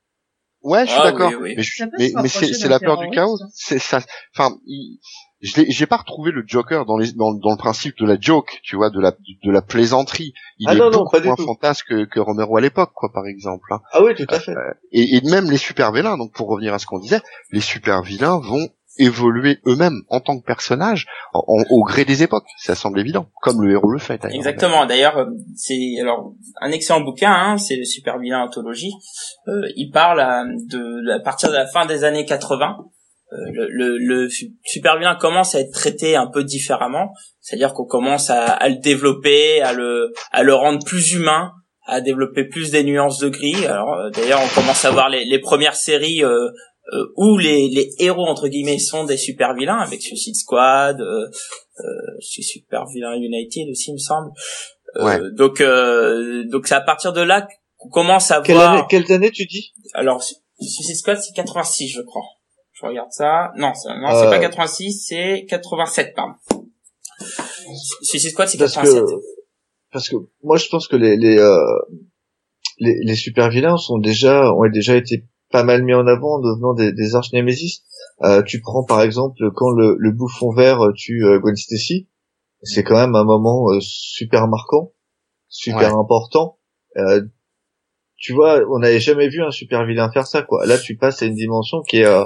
Ouais, je suis Ah, d'accord. oui, oui. Mais, mais, c'est, la peur du chaos. terroriste. C'est ça. Enfin, j'ai pas retrouvé le Joker dans les, dans, dans le principe de la joke, tu vois, de la, de la plaisanterie. Il Ah est non, beaucoup moins fantasque que, que Romero à l'époque, quoi, par exemple. hein. Ah oui, tout à fait. Et, et même les super vilains. Donc, pour revenir à ce qu'on disait, les super vilains vont évoluer eux-mêmes en tant que personnages au gré des époques. Ça semble évident, comme le héros le fait. d'ailleurs. Exactement. D'ailleurs, euh, c'est alors un excellent bouquin. Hein, c'est le Super Vilain Anthologie. Euh, il parle à, de à partir de la fin des années 80. euh, le, le, le su- super vilain commence à être traité un peu différemment, c'est-à-dire qu'on commence à, à le développer, à le à le rendre plus humain, à développer plus des nuances de gris. Alors euh, d'ailleurs, on commence à voir les, les premières séries euh, où les, les héros entre guillemets sont des super vilains avec Suicide Squad, euh, euh, Super Villain United aussi, il me semble. Euh, Ouais. Donc, euh, donc c'est à partir de là qu'on commence à Quelle voir. année, quelles années tu dis? Alors, Su- Suicide Squad, c'est 86, je crois. Je regarde ça. Non, c'est- non, c'est Euh. pas 86, c'est 87, pardon. Suicide Squad, c'est Parce 87. que, parce que moi, je pense que les, les, euh, les, les super vilains sont déjà, ont déjà été pas mal mis en avant en devenant des, des arch némésis. Euh, tu prends par exemple quand le, le bouffon vert tue euh, Gwen Stacy, c'est quand même un moment euh, super marquant, super important. Euh, tu vois, on n'avait jamais vu un super vilain faire ça, quoi. Là, tu passes à une dimension qui est, euh,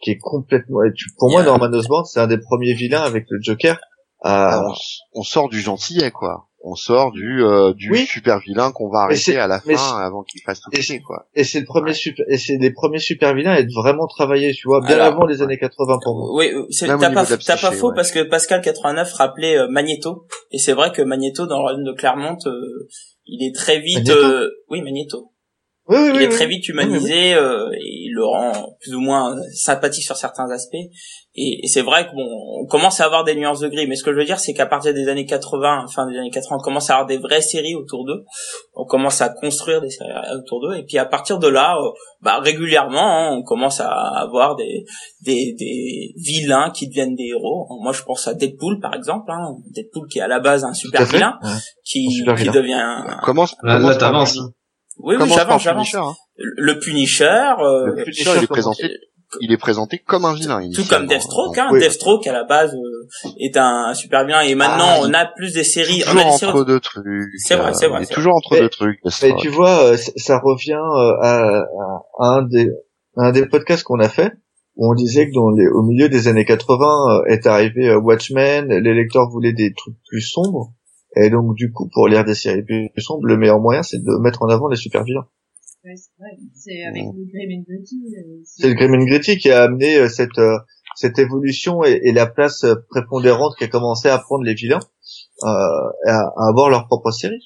qui est complètement. Pour moi. Norman Osborn, c'est un des premiers vilains avec le Joker. À... Alors, on, on sort du gentillet, quoi. On sort du, euh, du Oui. super vilain qu'on va arrêter à la fin avant qu'il fasse tout et péter, quoi. et c'est le premier Ouais. super et c'est les premiers super vilains à être vraiment travaillés tu vois bien Alors, avant les années 80 pour moi Oui, t'as pas, t'as pas faux ouais. parce que Pascal 89 rappelait euh, Magneto et c'est vrai que Magneto dans le royaume de Clermont, euh, il est très vite. Magneto euh, oui, Magneto. Oui, oui, il oui, est oui. très vite humanisé euh, et il le rend plus ou moins sympathique sur certains aspects. Et, et c'est vrai qu'on on commence à avoir des nuances de gris. Mais ce que je veux dire, c'est qu'à partir des années 80, fin des années 80, on commence à avoir des vraies séries autour d'eux. On commence à construire des séries autour d'eux. Et puis à partir de là, euh, bah, régulièrement, hein, on commence à avoir des, des, des vilains qui deviennent des héros. Moi, je pense à Deadpool, par exemple. Hein. Deadpool qui est à la base un super vilain, Ouais. qui, Un super qui vilain. devient... un- Commence, Là, Oui, oui, j'avance, hein. Le Punisher, euh, Le Punisher, il est présenté, il est présenté comme un vilain. tout comme Deathstroke, hein. Oui. Deathstroke à la base euh, est un super bien et maintenant Ah, on a plus des séries, on a Toujours des séries entre deux trucs. C'est vrai, c'est vrai, Il est c'est toujours entre Mais- deux trucs. Mais Deathstroke. tu vois, euh, ça revient euh, à, un des à un des podcasts qu'on a fait où on disait que dans les, au milieu des années 80 euh, est arrivé euh, Watchmen, les lecteurs voulaient des trucs plus sombres et donc du coup pour lire des séries plus sombres, le meilleur moyen c'est de mettre en avant les super vilains. Ouais, c'est vrai. C'est avec le Grim and Gritty. euh, C'est le Grim and Gritty qui a amené euh, cette euh, cette évolution et, et la place prépondérante qui a commencé à prendre les vilains euh, à, à avoir leur propre série.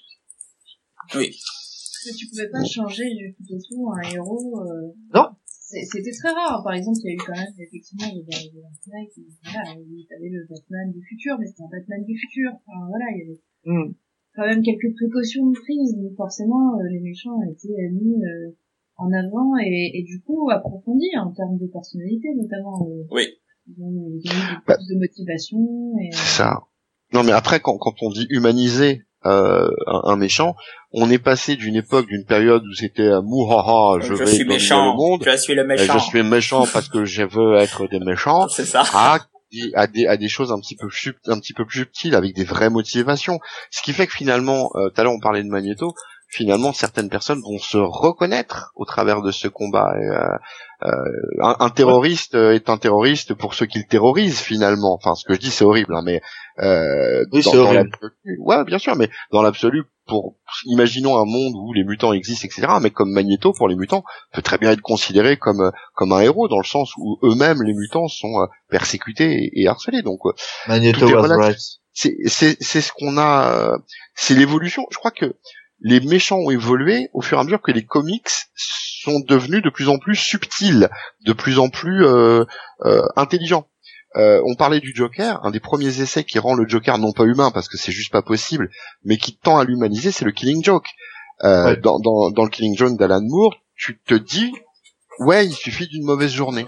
Parce que tu pouvais pas changer du tout au tout un héros. Euh... Non. C'était très rare. Par exemple, il y a eu quand même effectivement voilà, il y avait le Batman du futur, mais c'était un Batman du futur. Enfin, voilà, il y avait Hmm. quand même quelques précautions prises. Donc forcément, euh, les méchants étaient mis euh, en avant et, et du coup approfondis en termes de personnalité notamment. euh, Oui. Ils ont, ils ont eu plus Bah. de motivation. Et, euh, C'est ça. Non, mais après, quand, quand on dit humaniser euh, un, un méchant, on est passé d'une époque, d'une période où c'était euh, mouhaha, je, je, vais suis dominer méchant, le monde, je suis le euh, méchant. je suis méchant parce que je veux être des méchants, <laughs> C'est ça. à, à, des, à des choses un petit peu sub- un petit peu plus subtiles avec des vraies motivations. Ce qui fait que finalement, euh, tout à l'heure on parlait de Magneto, finalement certaines personnes vont se reconnaître au travers de ce combat. Euh, euh, un, un terroriste euh, est un terroriste pour ceux qu'il terrorise finalement. Enfin, ce que je dis c'est horrible, hein, mais euh, Oui, dans, l'absolu- ouais, bien sûr, mais dans l'absolu, pour imaginons un monde où les mutants existent, etc. Mais comme Magneto pour les mutants peut très bien être considéré comme comme un héros dans le sens où eux-mêmes les mutants sont euh, persécutés et, et harcelés. Donc euh, Magneto c'est c'est c'est ce qu'on a, euh, c'est l'évolution. Je crois que les méchants ont évolué au fur et à mesure que les comics sont devenus de plus en plus subtils, de plus en plus euh, euh, intelligents. Euh, on parlait du Joker, un des premiers essais qui rend le Joker non pas humain parce que c'est juste pas possible, mais qui tend à l'humaniser, c'est le Killing Joke. Euh, Ouais. dans, dans, dans le Killing Joke d'Alan Moore, tu te dis, ouais, il suffit d'une mauvaise journée.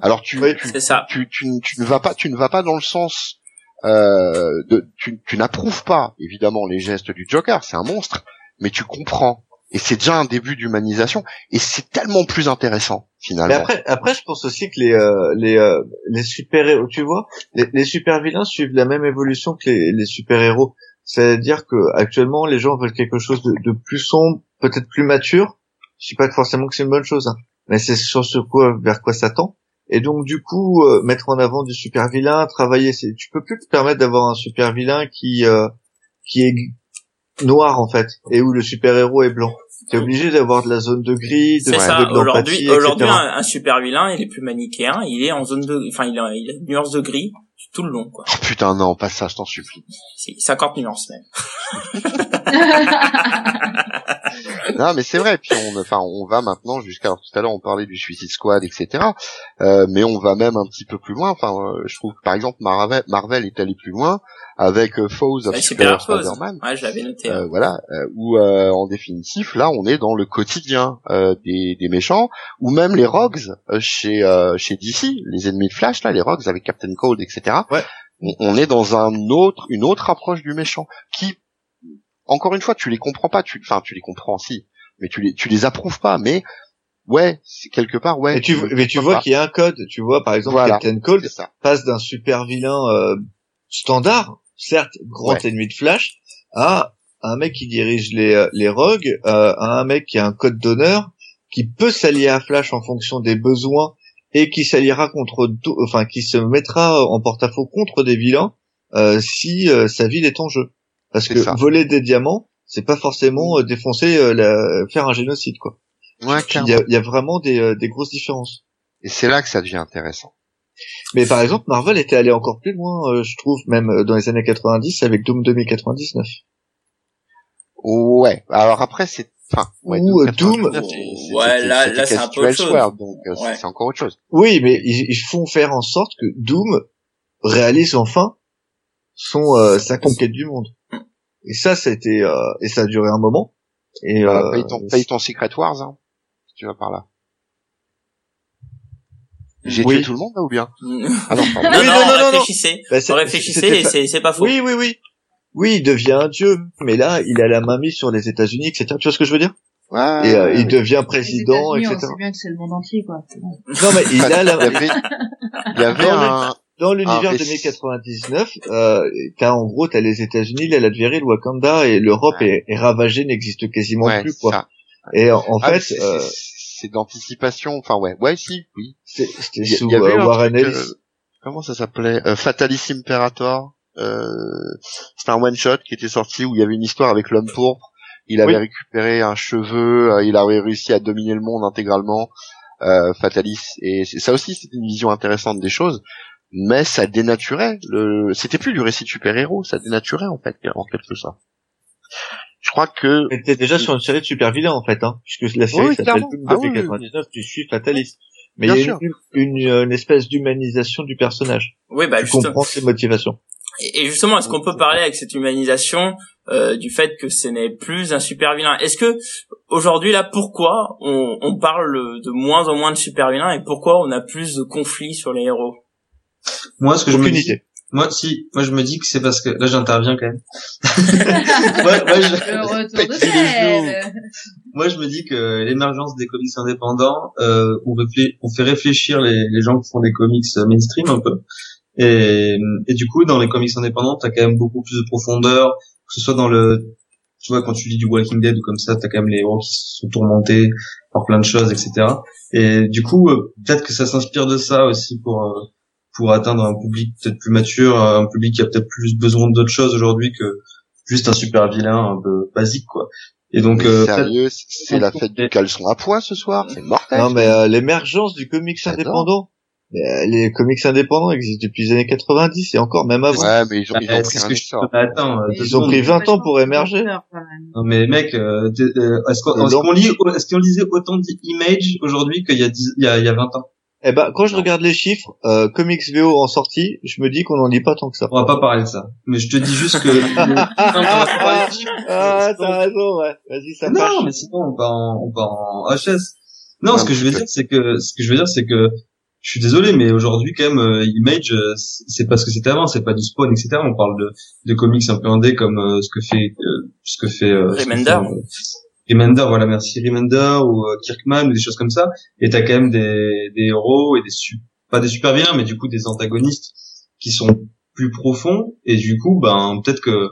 Alors tu, Oui. tu, ça. tu, tu, tu ne vas pas, tu ne vas pas dans le sens euh, de, tu, tu n'approuves pas évidemment les gestes du Joker, c'est un monstre, mais tu comprends. Et c'est déjà un début d'humanisation, et c'est tellement plus intéressant finalement. Mais après, après, je pense aussi que les euh, les euh, les super héros, tu vois, les, les super vilains suivent la même évolution que les, les super héros. C'est-à-dire que actuellement, les gens veulent quelque chose de, plus sombre, peut-être plus mature. Je dis pas que forcément que c'est une bonne chose, hein, mais c'est sur ce quoi vers quoi ça tend. Et donc du coup, euh, mettre en avant du super vilain, travailler, c'est tu peux plus te permettre d'avoir un super vilain qui euh, qui est noir en fait et où le super héros est blanc. T'es obligé d'avoir de la zone de gris, de, C'est de Aujourd'hui, aujourd'hui, un, un super vilain, il est plus manichéen. Il est en zone de, enfin, il a, il a une nuance de gris tout le long, quoi. Oh, putain non, pas ça, je t'en supplie. C'est 50 nuances même. <laughs> <laughs> <laughs> non mais c'est vrai. Puis on, enfin, on va maintenant jusqu'à alors, tout à l'heure on parlait du Suicide Squad, etc. Euh, mais on va même un petit peu plus loin. Enfin, euh, je trouve que, par exemple Marvel, Marvel est allé plus loin avec euh, Foes of Ouais, Super. Spider-Man. Ouais, je l'avais noté. Euh, voilà, euh, où euh, en définitif, là, on est dans le quotidien euh, des, des méchants, ou même les Rogues euh, chez euh, chez DC, les ennemis de Flash, là, les Rogues avec Captain Cold, etc. Ouais. On, on est dans un autre, une autre approche du méchant, qui, encore une fois, tu les comprends pas, tu, enfin, tu les comprends si, mais tu les, tu les approuves pas, mais ouais, c'est quelque part, ouais. Mais tu, mais tu vois qu'il y a un code. Tu vois, par exemple, Voilà. Captain Cold passe d'un super vilain euh, standard, certes grand Ouais. ennemi de Flash, à un mec qui dirige les euh, les rogues, euh, à un mec qui a un code d'honneur, qui peut s'allier à Flash en fonction des besoins et qui s'alliera contre, enfin qui se mettra en porte-à-faux contre des vilains euh, si euh, sa ville est en jeu. Parce que ça. voler des diamants, c'est pas forcément euh, défoncer, euh, la- faire un génocide quoi. Ouais, Il y a, il y a vraiment des, euh, des grosses différences. Et c'est là que ça devient intéressant. Mais par exemple, Marvel était allé encore plus loin, euh, je trouve, même euh, dans les années 90 avec Doom 2099. Ouais. Alors après, c'est Enfin, ouais, Ou, euh, 99, Doom. Ouais, là- c'est un peu autre chose. Donc euh, Ouais. c'est encore autre chose. Oui, mais ils, ils font faire en sorte que Doom réalise enfin son euh, sa conquête du monde. Et ça, c'était euh, et ça a duré un moment. Et Voilà, euh, paye, ton, paye ton Secret Wars, hein, si tu vas par là. J'ai Oui. tué tout le monde là ou bien? <laughs> Non, Ah non, non, non, non, non. réfléchissez. bah, c'est- réfléchissez fa- c'est c'est pas faux. Oui, oui, oui. Oui, il devient un dieu, mais là, il a la main mise sur les États-Unis, etc. Tu vois ce que je veux dire? Ouais, Et euh, il devient président, etc. On sait bien que c'est le monde entier, quoi. Non, mais il a il y la, <laughs> avait, il y avait un, dans l'univers Ah, de mais mai 99, euh, t'as en gros t'as les États-Unis, la Latverie, le Wakanda et l'Europe Ouais. est, est ravagée, n'existe quasiment ouais, plus quoi. ça. Et en, en Ah, fait, c'est- euh, c'est d'anticipation. Enfin ouais, ouais si, oui. c'était sous y avait euh, Warren truc, Ellis. euh, comment ça s'appelait? Fatalis Imperator. Euh, c'était un one shot qui était sorti où il y avait une histoire avec l'homme pourpre. Il avait Oui. récupéré un cheveu, il avait réussi à dominer le monde intégralement. Euh, Fatalis et ça aussi c'était une vision intéressante des choses, mais ça dénaturait le. C'était plus du récit de super héros, ça dénaturait en fait en quelque sorte. Je crois que t'es déjà sur une série de super vilains en fait, hein, puisque la série Oui, s'appelle clairement. Doom Ah oui, 99, tu suis Fatalist. Mais Bien il y a sûr. une, une, une espèce d'humanisation du personnage. Oui, bah tu justement. comprends ses motivations. Et et justement, est-ce qu'on peut parler avec cette humanisation euh, du fait que ce n'est plus un super vilain Est-ce que aujourd'hui là, pourquoi on, on parle de moins en moins de super vilains et pourquoi on a plus de conflits sur les héros? Moi, ce que je me dis, idée. moi, si, moi, je me dis que c'est parce que là, j'interviens quand même. <laughs> moi, moi, je, Le retour de Petit les Fred. moi, je me dis que l'émergence des comics indépendants, euh, on, réflé- on fait réfléchir les, les gens qui font des comics euh, mainstream un peu. Et, et du coup, dans les comics indépendants, t'as quand même beaucoup plus de profondeur, que ce soit dans le, tu vois, quand tu lis du Walking Dead ou comme ça, t'as quand même les héros qui sont tourmentés par plein de choses, etc. Et du coup, euh, peut-être que ça s'inspire de ça aussi pour euh, pour atteindre un public peut-être plus mature, un public qui a peut-être plus besoin d'autres choses aujourd'hui que juste un super vilain un peu basique, quoi. Et donc, Mais euh, sérieux, c'est la fête du caleçon à poids ce soir, c'est mortel. Non, mais euh, l'émergence du comics indépendant. Mais, euh, les comics indépendants existent depuis les années 90 et encore même avant. Ouais, mais ils ont, ils euh, ont pris ce un que je essor. Attends, deux Ils ont pris 20 ans pour émerger. Non mais mec, euh, euh, est-ce qu'on donc- qu'on lit, est-ce qu'on lisait autant d'Image aujourd'hui qu'il y a 10 il y a, il y a 20 ans? Eh ben, quand je regarde les chiffres, euh, comics VO en sortie, je me dis qu'on en dit pas tant que ça. On va pas parler de ça. Mais je te dis juste que. Non, va. Ah, t'as raison, ouais. Vas-y, ça Non, marche. mais sinon on part en, on part en HS. Non, Non, ce que je veux dire, c'est que ce que je veux dire, c'est que je suis désolé, mais aujourd'hui quand même, euh, Image, euh, c'est pas ce que c'était avant, c'est pas du Spawn, etc. On parle de, de comics un peu indé comme euh, ce que fait, euh, ce que fait. euh, ce que Remender. Remender, voilà, merci Remender ou euh, Kirkman ou des choses comme ça. Et t'as quand même des, des héros et des su- pas des super vilains, mais du coup des antagonistes qui sont plus profonds. Et du coup, ben peut-être que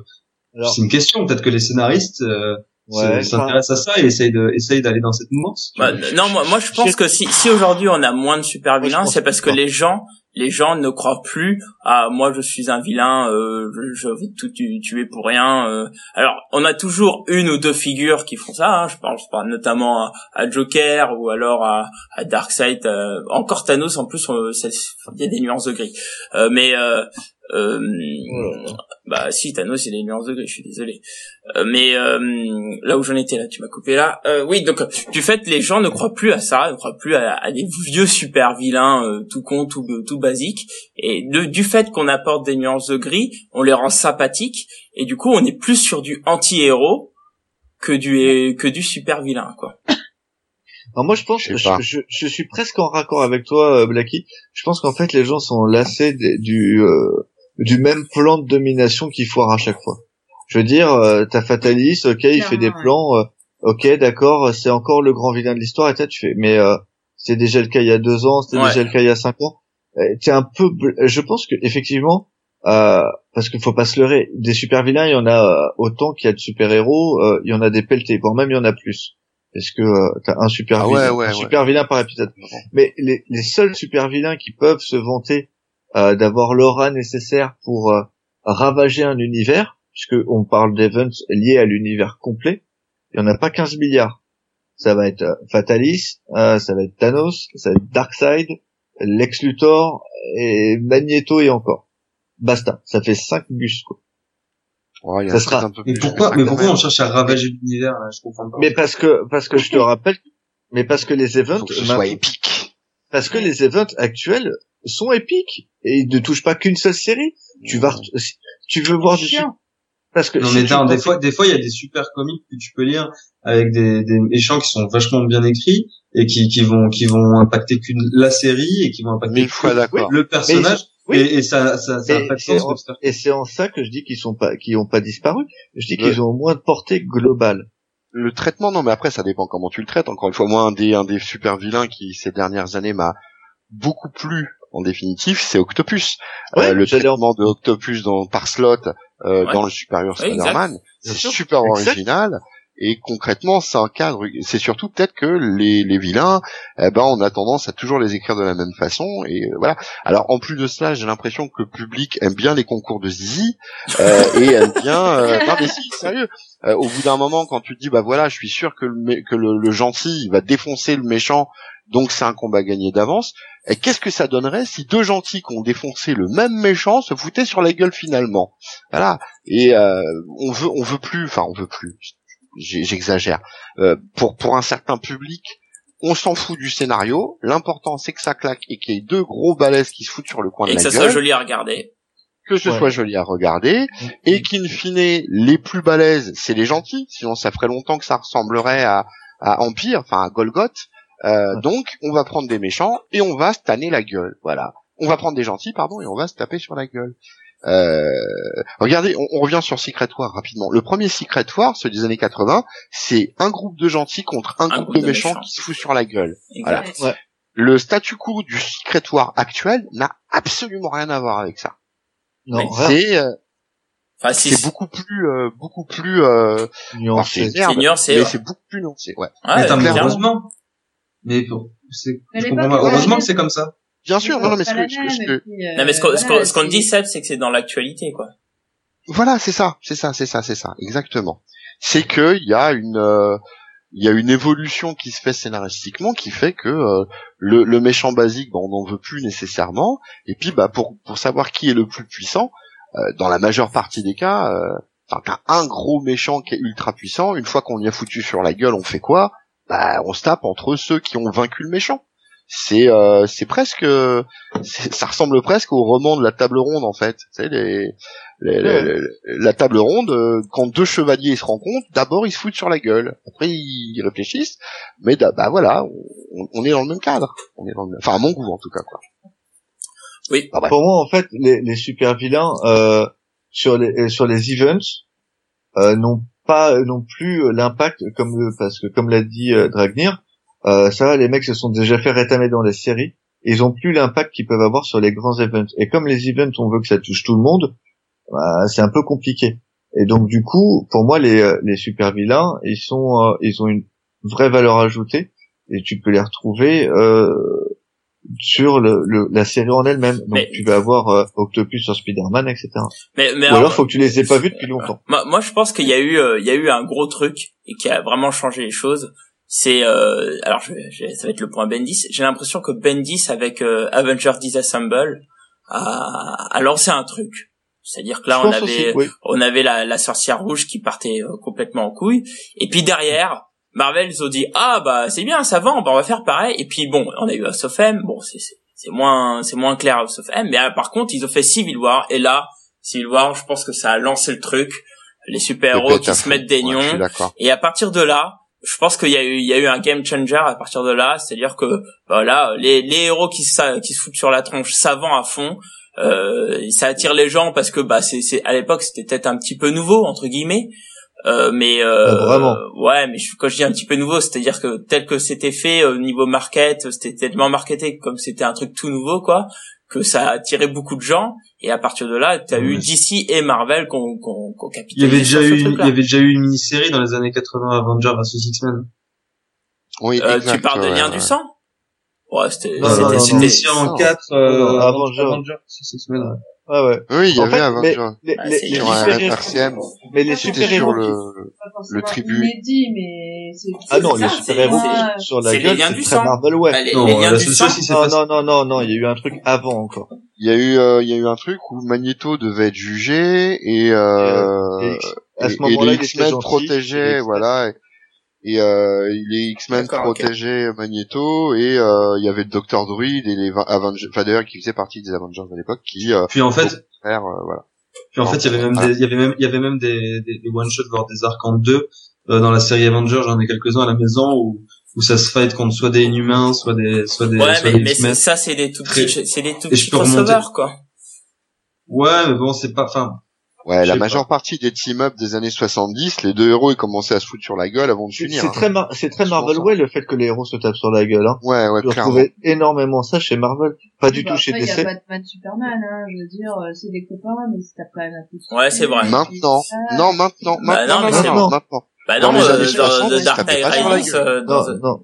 c'est une question, peut-être que les scénaristes euh, ouais, s'intéressent à ça et essayent de, essayent d'aller dans cette mouvance. Bah, non, moi, moi je pense que si, si aujourd'hui on a moins de super vilains, c'est parce que les gens, les gens ne croient plus à moi je suis un vilain, euh, je, vais tout tu- tuer pour rien. euh. Alors on a toujours une ou deux figures qui font ça. hein. Je pas notamment à, Joker ou alors à, à Darkseid. euh, encore Thanos en plus, ça- il y a des nuances de gris. Euh, mais euh, bah si Thanos il y a des nuances de gris, je suis désolé. Euh, mais euh, là où j'en étais là, tu m'as coupé là. Euh, oui, donc du fait les gens ne croient plus à ça, ne croient plus à, à des vieux super vilains euh, tout con, tout tout basique. Et de, du fait qu'on apporte des nuances de gris, on les rend sympathiques et du coup on est plus sur du anti-héros que du que du super vilain quoi. Alors moi je pense, Je je, suis presque en raccord avec toi, euh, Blacky. Je pense qu'en fait les gens sont lassés des- du euh, du même plan de domination qui foire à chaque fois. Je veux dire, euh, t'as Fatalis, ok, il fait des plans, euh, ok, d'accord, c'est encore le grand vilain de l'histoire, et tu fais, mais euh, c'est déjà le cas il y a deux ans, c'était Ouais. déjà le cas il y a cinq ans. Euh, T'es un peu, je pense que effectivement, euh, parce qu'il faut pas se leurrer, des super vilains, il y en a euh, autant qu'il y a de super héros, euh, il y en a des pelletés, voire même il y en a plus. Parce que euh, t'as un super Ah ouais, vilain, ouais, un ouais. super vilain par épisode. Mais les, les seuls super vilains qui peuvent se vanter euh, d'avoir l'aura nécessaire pour euh, ravager un univers, puisque on parle d'events liés à l'univers complet, il y en a pas 15 milliards. Ça va être euh, Fatalis, euh, ça va être Thanos, ça va être Darkseid, Lex Luthor et Magneto et encore. Basta, ça fait 5 bus quoi. A Ça sera- truc un peu Mais pourquoi, mais pourquoi on cherche à ravager l'univers, là? Je comprends pas. Mais parce que parce que je te rappelle, mais parce que les events, Faut que ce maintenant- soit épique. parce que les events actuels sont épiques et ne touchent pas qu'une seule série. Tu vas, tu veux voir du Chiant. parce que Non si mais attends, des fois, des fois, il y a des super comics que tu peux lire avec des, des méchants qui sont vachement bien écrits et qui, qui vont, qui vont impacter qu'une la série et qui vont impacter fois le personnage oui. et, et ça, ça, ça Et c'est en- et c'est en ça que je dis qu'ils sont pas, qu'ils ont pas disparu. Je dis Ouais. qu'ils ont au moins de portée globale. Le traitement, non, mais après, ça dépend comment tu le traites. Encore une fois, moi, un des, un des super vilains qui, ces dernières années, m'a beaucoup plu, en définitive, c'est Octopus. Ouais, Euh, le traitement de Octopus dans, par slot, euh, Ouais. dans le supérieur exact. Spider-Man, c'est super Exact. original. Et concrètement, c'est un cadre. C'est surtout peut-être que les, les vilains, eh ben, on a tendance à toujours les écrire de la même façon. Et euh, voilà. Alors, en plus de cela, j'ai l'impression que le public aime bien les concours de Zizi euh, <laughs> et aime bien. euh, non mais si, sérieux. Euh, au bout d'un moment, quand tu te dis, bah voilà, je suis sûr que le, que le, le gentil il va défoncer le méchant, donc c'est un combat gagné d'avance. Et qu'est-ce que ça donnerait si deux gentils qui ont défoncé le même méchant se foutaient sur la gueule finalement? Voilà. Et euh, on veut, on veut plus. Enfin, on veut plus. J'exagère. Euh, pour pour un certain public, on s'en fout du scénario. L'important c'est que ça claque et qu'il y ait deux gros balaises qui se foutent sur le coin Et de que la ça gueule soit joli à regarder. que ce Ouais. soit joli à regarder, et qu'in fine, les plus balèzes, c'est les gentils, sinon ça ferait longtemps que ça ressemblerait à, à Empire, enfin à Golgoth. Euh, Ouais. Donc, on va prendre des méchants et on va se tanner la gueule, voilà. On va prendre des gentils, pardon, et on va se taper sur la gueule. Euh, regardez, on, on revient sur Secret War rapidement. Le premier Secret War, celui des années 80, c'est un groupe de gentils contre un, groupe, de, méchants, méchants. qui se fout sur la gueule. Voilà. Ouais. Le statu quo du Secret War actuel n'a absolument rien à voir avec ça. Non. C'est euh, Enfin, si c'est beaucoup plus euh, beaucoup plus euh, nuancé. c'est mais ouais. c'est beaucoup plus nuancé ouais Ouais, mais attends, mais clairement. Mais c'est, je comprends pas. ouais, Heureusement que c'est comme ça. bien sûr non, non mais ce Pas la que, ce que- ce même, que- et puis, Non, mais ce qu'on ce qu'on- voilà, ce qu'on c'est- dit, Seb, c'est que c'est dans l'actualité, quoi. voilà c'est ça c'est ça c'est ça c'est ça exactement c'est que il y a une euh, il y a une évolution qui se fait scénaristiquement qui fait que euh, le, le méchant basique bah, on n'en veut plus nécessairement et puis bah pour pour savoir qui est le plus puissant euh, dans la majeure partie des cas euh, enfin, t'as un gros méchant qui est ultra puissant une fois qu'on y a foutu sur la gueule on fait quoi? Bah on se tape entre ceux qui ont vaincu le méchant c'est euh, c'est presque c'est- ça ressemble presque au roman de la table ronde en fait tu sais les, les- les- Ouais. les- la table ronde euh, quand deux chevaliers se rencontrent d'abord ils se foutent sur la gueule après ils réfléchissent mais bah voilà on, on est dans le même cadre on est dans le même... enfin à mon goût en tout cas quoi Oui. Ah. Pour moi, en fait, les, les super vilains euh, sur les euh, sur les events euh, n'ont pas euh, non plus euh, l'impact le parce que comme l'a dit euh, Dragnir, euh, ça les mecs se sont déjà fait rétamer dans les séries. Ils ont plus l'impact qu'ils peuvent avoir sur les grands events. Et comme les events, on veut que ça touche tout le monde, bah, c'est un peu compliqué. Et donc du coup, pour moi, les, euh, les super vilains, ils euh, ils ont une vraie valeur ajoutée et tu peux les retrouver euh, sur le, le- la série en elle-même. Donc Mais- tu vas avoir euh, Octopus sur Spider-Man, etc. Mais, mais Ou alors faut que tu les aies pas vus depuis longtemps. Moi, moi, je pense qu'il y a eu, euh, il y a eu un gros truc et qui a vraiment changé les choses. C'est, euh, alors, je, je ça va être le point Bendis. J'ai l'impression que Bendis avec euh, Avengers Disassemble a, a lancé un truc. C'est-à-dire que là, Je on avait, aussi, oui. on avait la, la sorcière rouge qui partait euh, complètement en couille. Et puis derrière, Marvel ils ont dit ah bah c'est bien, ça vend, bah, on va faire pareil. Et puis bon, on a eu House of M. Bon, c'est c'est moins c'est moins clair House of M. Mais euh, par contre, ils ont fait Civil War. Et là, Civil War, je pense que ça a lancé le truc. Les super héros qui se mettent des Ouais, nions. Et à partir de là, je pense qu'il y a eu, il y a eu un game changer à partir de là, c'est-à-dire que voilà, les, les héros qui se, qui se foutent sur la tronche, ça vend à fond. Euh, ça attire les gens parce que bah c'est à l'époque c'était peut-être un petit peu nouveau entre guillemets. Euh, mais euh, Ah, vraiment. ouais, mais je- quand je dis un petit peu nouveau, c'est-à-dire que tel que c'était fait au niveau market, c'était tellement marketé comme c'était un truc tout nouveau quoi, que ça a attiré beaucoup de gens. Et à partir de là, t'as eu Ouais. DC et Marvel qu'on qu'on qu'on Il y avait déjà eu, il y avait déjà eu une mini-série dans les années 80 Avengers vs X-Men. oui Euh, exact, tu parles de ouais, lien ouais. du sang? Ouais, c'était une non. 4 Non, euh, Avengers. Avengers vs X-Men. ouais. Ouais, ouais. oui il y En avait fait, Avenger Les, Ah, les, c'est les sur RCM mais les super-héros sur le le tribut. inédit, mais c'est. Ah non, les super-héros sur la gueule, c'est très sang. Marvel, ouais. Bah, les, Non, Non, non, non, non, il y a eu un truc avant encore. Il y a eu, euh, il y a eu un truc où Magneto devait être jugé et, euh, Et à ce moment-là, les X-Men protégeaient, voilà. Et, et, euh, les X-Men protégeaient Magneto et euh, il y avait le Docteur Druid et les Avengers, enfin d'ailleurs qui faisait partie des Avengers à l'époque, qui euh, Puis en fait, faire, euh, voilà. puis en fait, il y avait même des, il y avait même, il y avait même des, des, des one shots voire des arcs en deux euh, dans la série Avengers. J'en ai quelques-uns à la maison où où ça se fight contre soit des Inhumains, soit des, soit des, Ouais, soit mais, des mais X-Men. ça, c'est des tout petits, c'est des tout petits remonter. crossovers, quoi. Ouais, mais bon, c'est pas, enfin, Ouais, la majeure partie des team-up des années 70, les deux héros ils commençaient à se foutre sur la gueule avant de C'est s'unir. c'est hein. très, mar- c'est très Marvel. Way le fait que les héros se tapent sur la gueule. Hein. Ouais, ouais, clairement. retrouvais énormément ça chez Marvel, pas du Bah, tout chez après, Il y a DC. Batman, Superman, hein, je veux dire, euh, c'est des copains, mais c'est quand même un peu. Ouais, c'est vrai. Maintenant, Ah, non, maintenant, Bah, maintenant, non, mais c'est maintenant, bon. maintenant. Bah Dans non, les euh, années dans 60, The ils Dark tapaient Knight pas sur la Rises, gueule. euh, dans Non, The- non.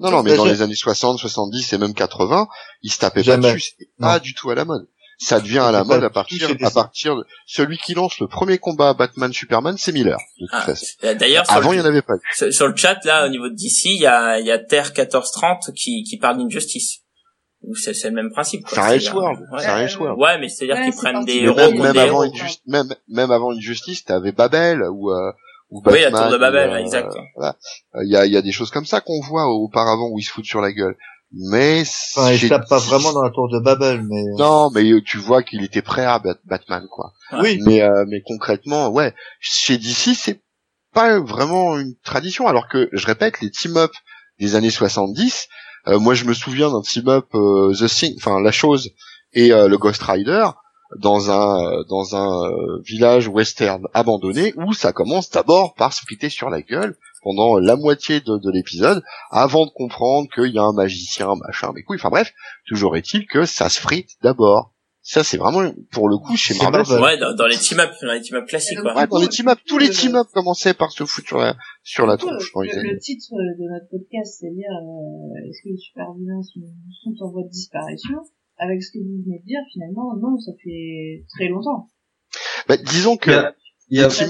Non, non, mais Bah, dans les années 60, 70 et même 80, ils se tapaient pas dessus. C'était pas Non. du tout à la mode. Ça devient à la mode à partir, à partir de, celui qui lance le premier combat Batman-Superman, c'est Miller, de toute Ah, façon. D'ailleurs, sur, Avant, il y le, en avait pas. eu. sur- le chat, là, au niveau de DC, il y a, il y a Terre 1430 qui, qui parle d'Injustice. C'est c'est le même principe. C'est un Elseworld. Ouais. C'est un Elseworld. Ouais, mais c'est-à-dire Ouais, qu'ils prennent des de héros même, même des avant héros. une justice, même, avant t'avais Babel ou, euh, ou Oui, Batman. la tour de Babel, euh, exact. voilà. Euh, Il y a, il y a des choses comme ça qu'on voit auparavant où ils se foutent sur la gueule. Mais, Enfin, il tape pas vraiment dans la tour de Babel, mais... Non, mais euh, tu vois qu'il était prêt à Batman, quoi. Oui, Mais, euh, mais concrètement, ouais, chez DC, c'est pas vraiment une tradition, alors que, je répète, les team-up des années 70, euh, moi je me souviens d'un team-up euh, The Thing, enfin la chose et euh, le Ghost Rider dans un euh, dans un euh, village western abandonné où ça commence d'abord par se splitter sur la gueule pendant la moitié de, de l'épisode avant de comprendre qu'il y a un magicien machin mais couilles enfin bref toujours est-il que ça se frite d'abord ça c'est vraiment pour le coup chez C'est Marvel. Ouais, dans, dans les team-up, dans les team-up classiques, quoi. Ouais, dans les team-up, tous les team-up commençaient par se foutre sur la, sur la tronche le, années. le titre de notre podcast, c'est-à-dire euh, est-ce que les super vilains sont, sont en voie de disparition? Avec ce que vous venez de dire, finalement, non, ça fait très longtemps. Bah, disons que il y a, c'est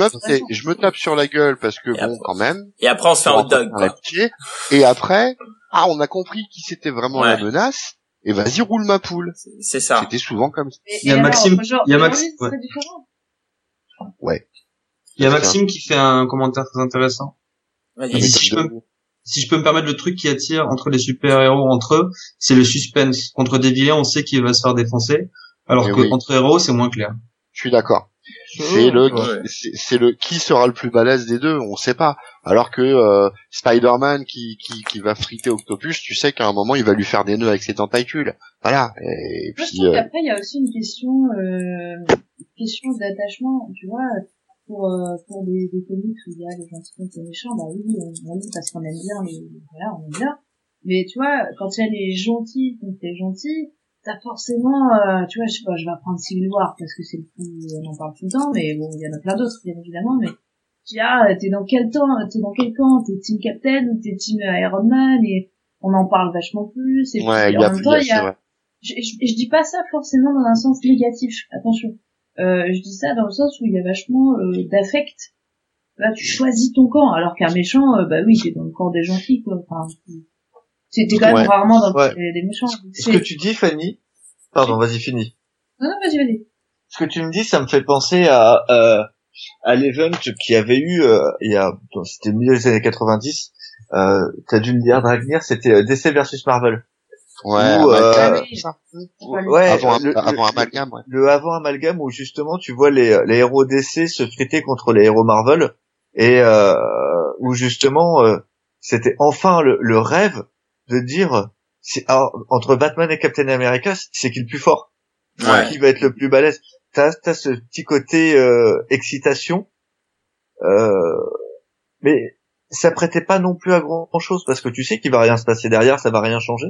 je me tape sur la gueule parce que Et bon, après- quand même, Et après, on se fait un dog, et après, ah, on a compris qui c'était vraiment la Ouais. menace, et vas-y, roule ma poule. C'est ça. C'était souvent comme ça. Il y a alors, Maxime- genre, il y a Maxime- différent. il y a Maxime qui fait un commentaire très intéressant. Vas-y. Il dit, si je peux, si je peux me permettre, le truc qui attire entre les super-héros entre eux, c'est le suspense. Contre des vilains, on sait qu'il va se faire défoncer, alors Eh que oui. entre héros, c'est moins clair. Je suis d'accord. C'est le, Ouais. c'est le qui sera le plus balèze des deux, on sait pas. Alors que euh, Spider-Man qui, qui qui va friter Octopus, tu sais qu'à un moment il va lui faire des nœuds avec ses tentacules. Voilà. Et je puis trouve euh, qu'après, il y a aussi une question, euh, une question d'attachement, tu vois, pour, euh, pour des, des comics où il y a les gentils contre les méchants, bah oui, on, on lit parce qu'on aime bien les, voilà, on aime bien. Mais tu vois, quand il y a les gentils contre les gentils, t'as forcément, euh, tu vois, je sais pas, je vais prendre Civil War parce que c'est le plus, on en parle tout le temps, mais bon, il y en a plein d'autres, bien évidemment, mais tu dis, ah, t'es dans quel temps, t'es dans quel camp, t'es Team Captain ou t'es Team Iron Man, et on en parle vachement plus, et ouais, puis en même temps, il y a, je, je, je dis pas ça forcément dans un sens négatif, attention. Euh, je dis ça dans le sens où il y a vachement euh, d'affect. Là, tu choisis ton camp, alors qu'un méchant, euh, bah oui, t'es dans le camp des gentils, quoi. Enfin, c'était quand même Ouais. rarement dans Ouais. des, des méchants. ce que tu dis, Fanny... Pardon, vas-y, finis. Non, non, vas-y, vas-y. Ce que tu me dis, ça me fait penser à, euh, à l'event qui avait eu, euh, il y a, bon, c'était milieu des années 90, euh, t'as dû le dire, Dragnir, c'était euh, DC versus Marvel. Ouais, Ou, Amalgame, euh, ça. Ouais, avant, le, avant le- Amalgame, ouais. le avant amalgame où justement tu vois les, les héros DC se friter contre les héros Marvel et euh, où justement euh, c'était enfin le, le rêve de dire alors, entre Batman et Captain America c'est qui le plus fort Ouais. qui va être le plus balèze t'as t'as ce petit côté euh, excitation euh, mais ça prêtait pas non plus à grand chose parce que tu sais qu'il va rien se passer derrière ça va rien changer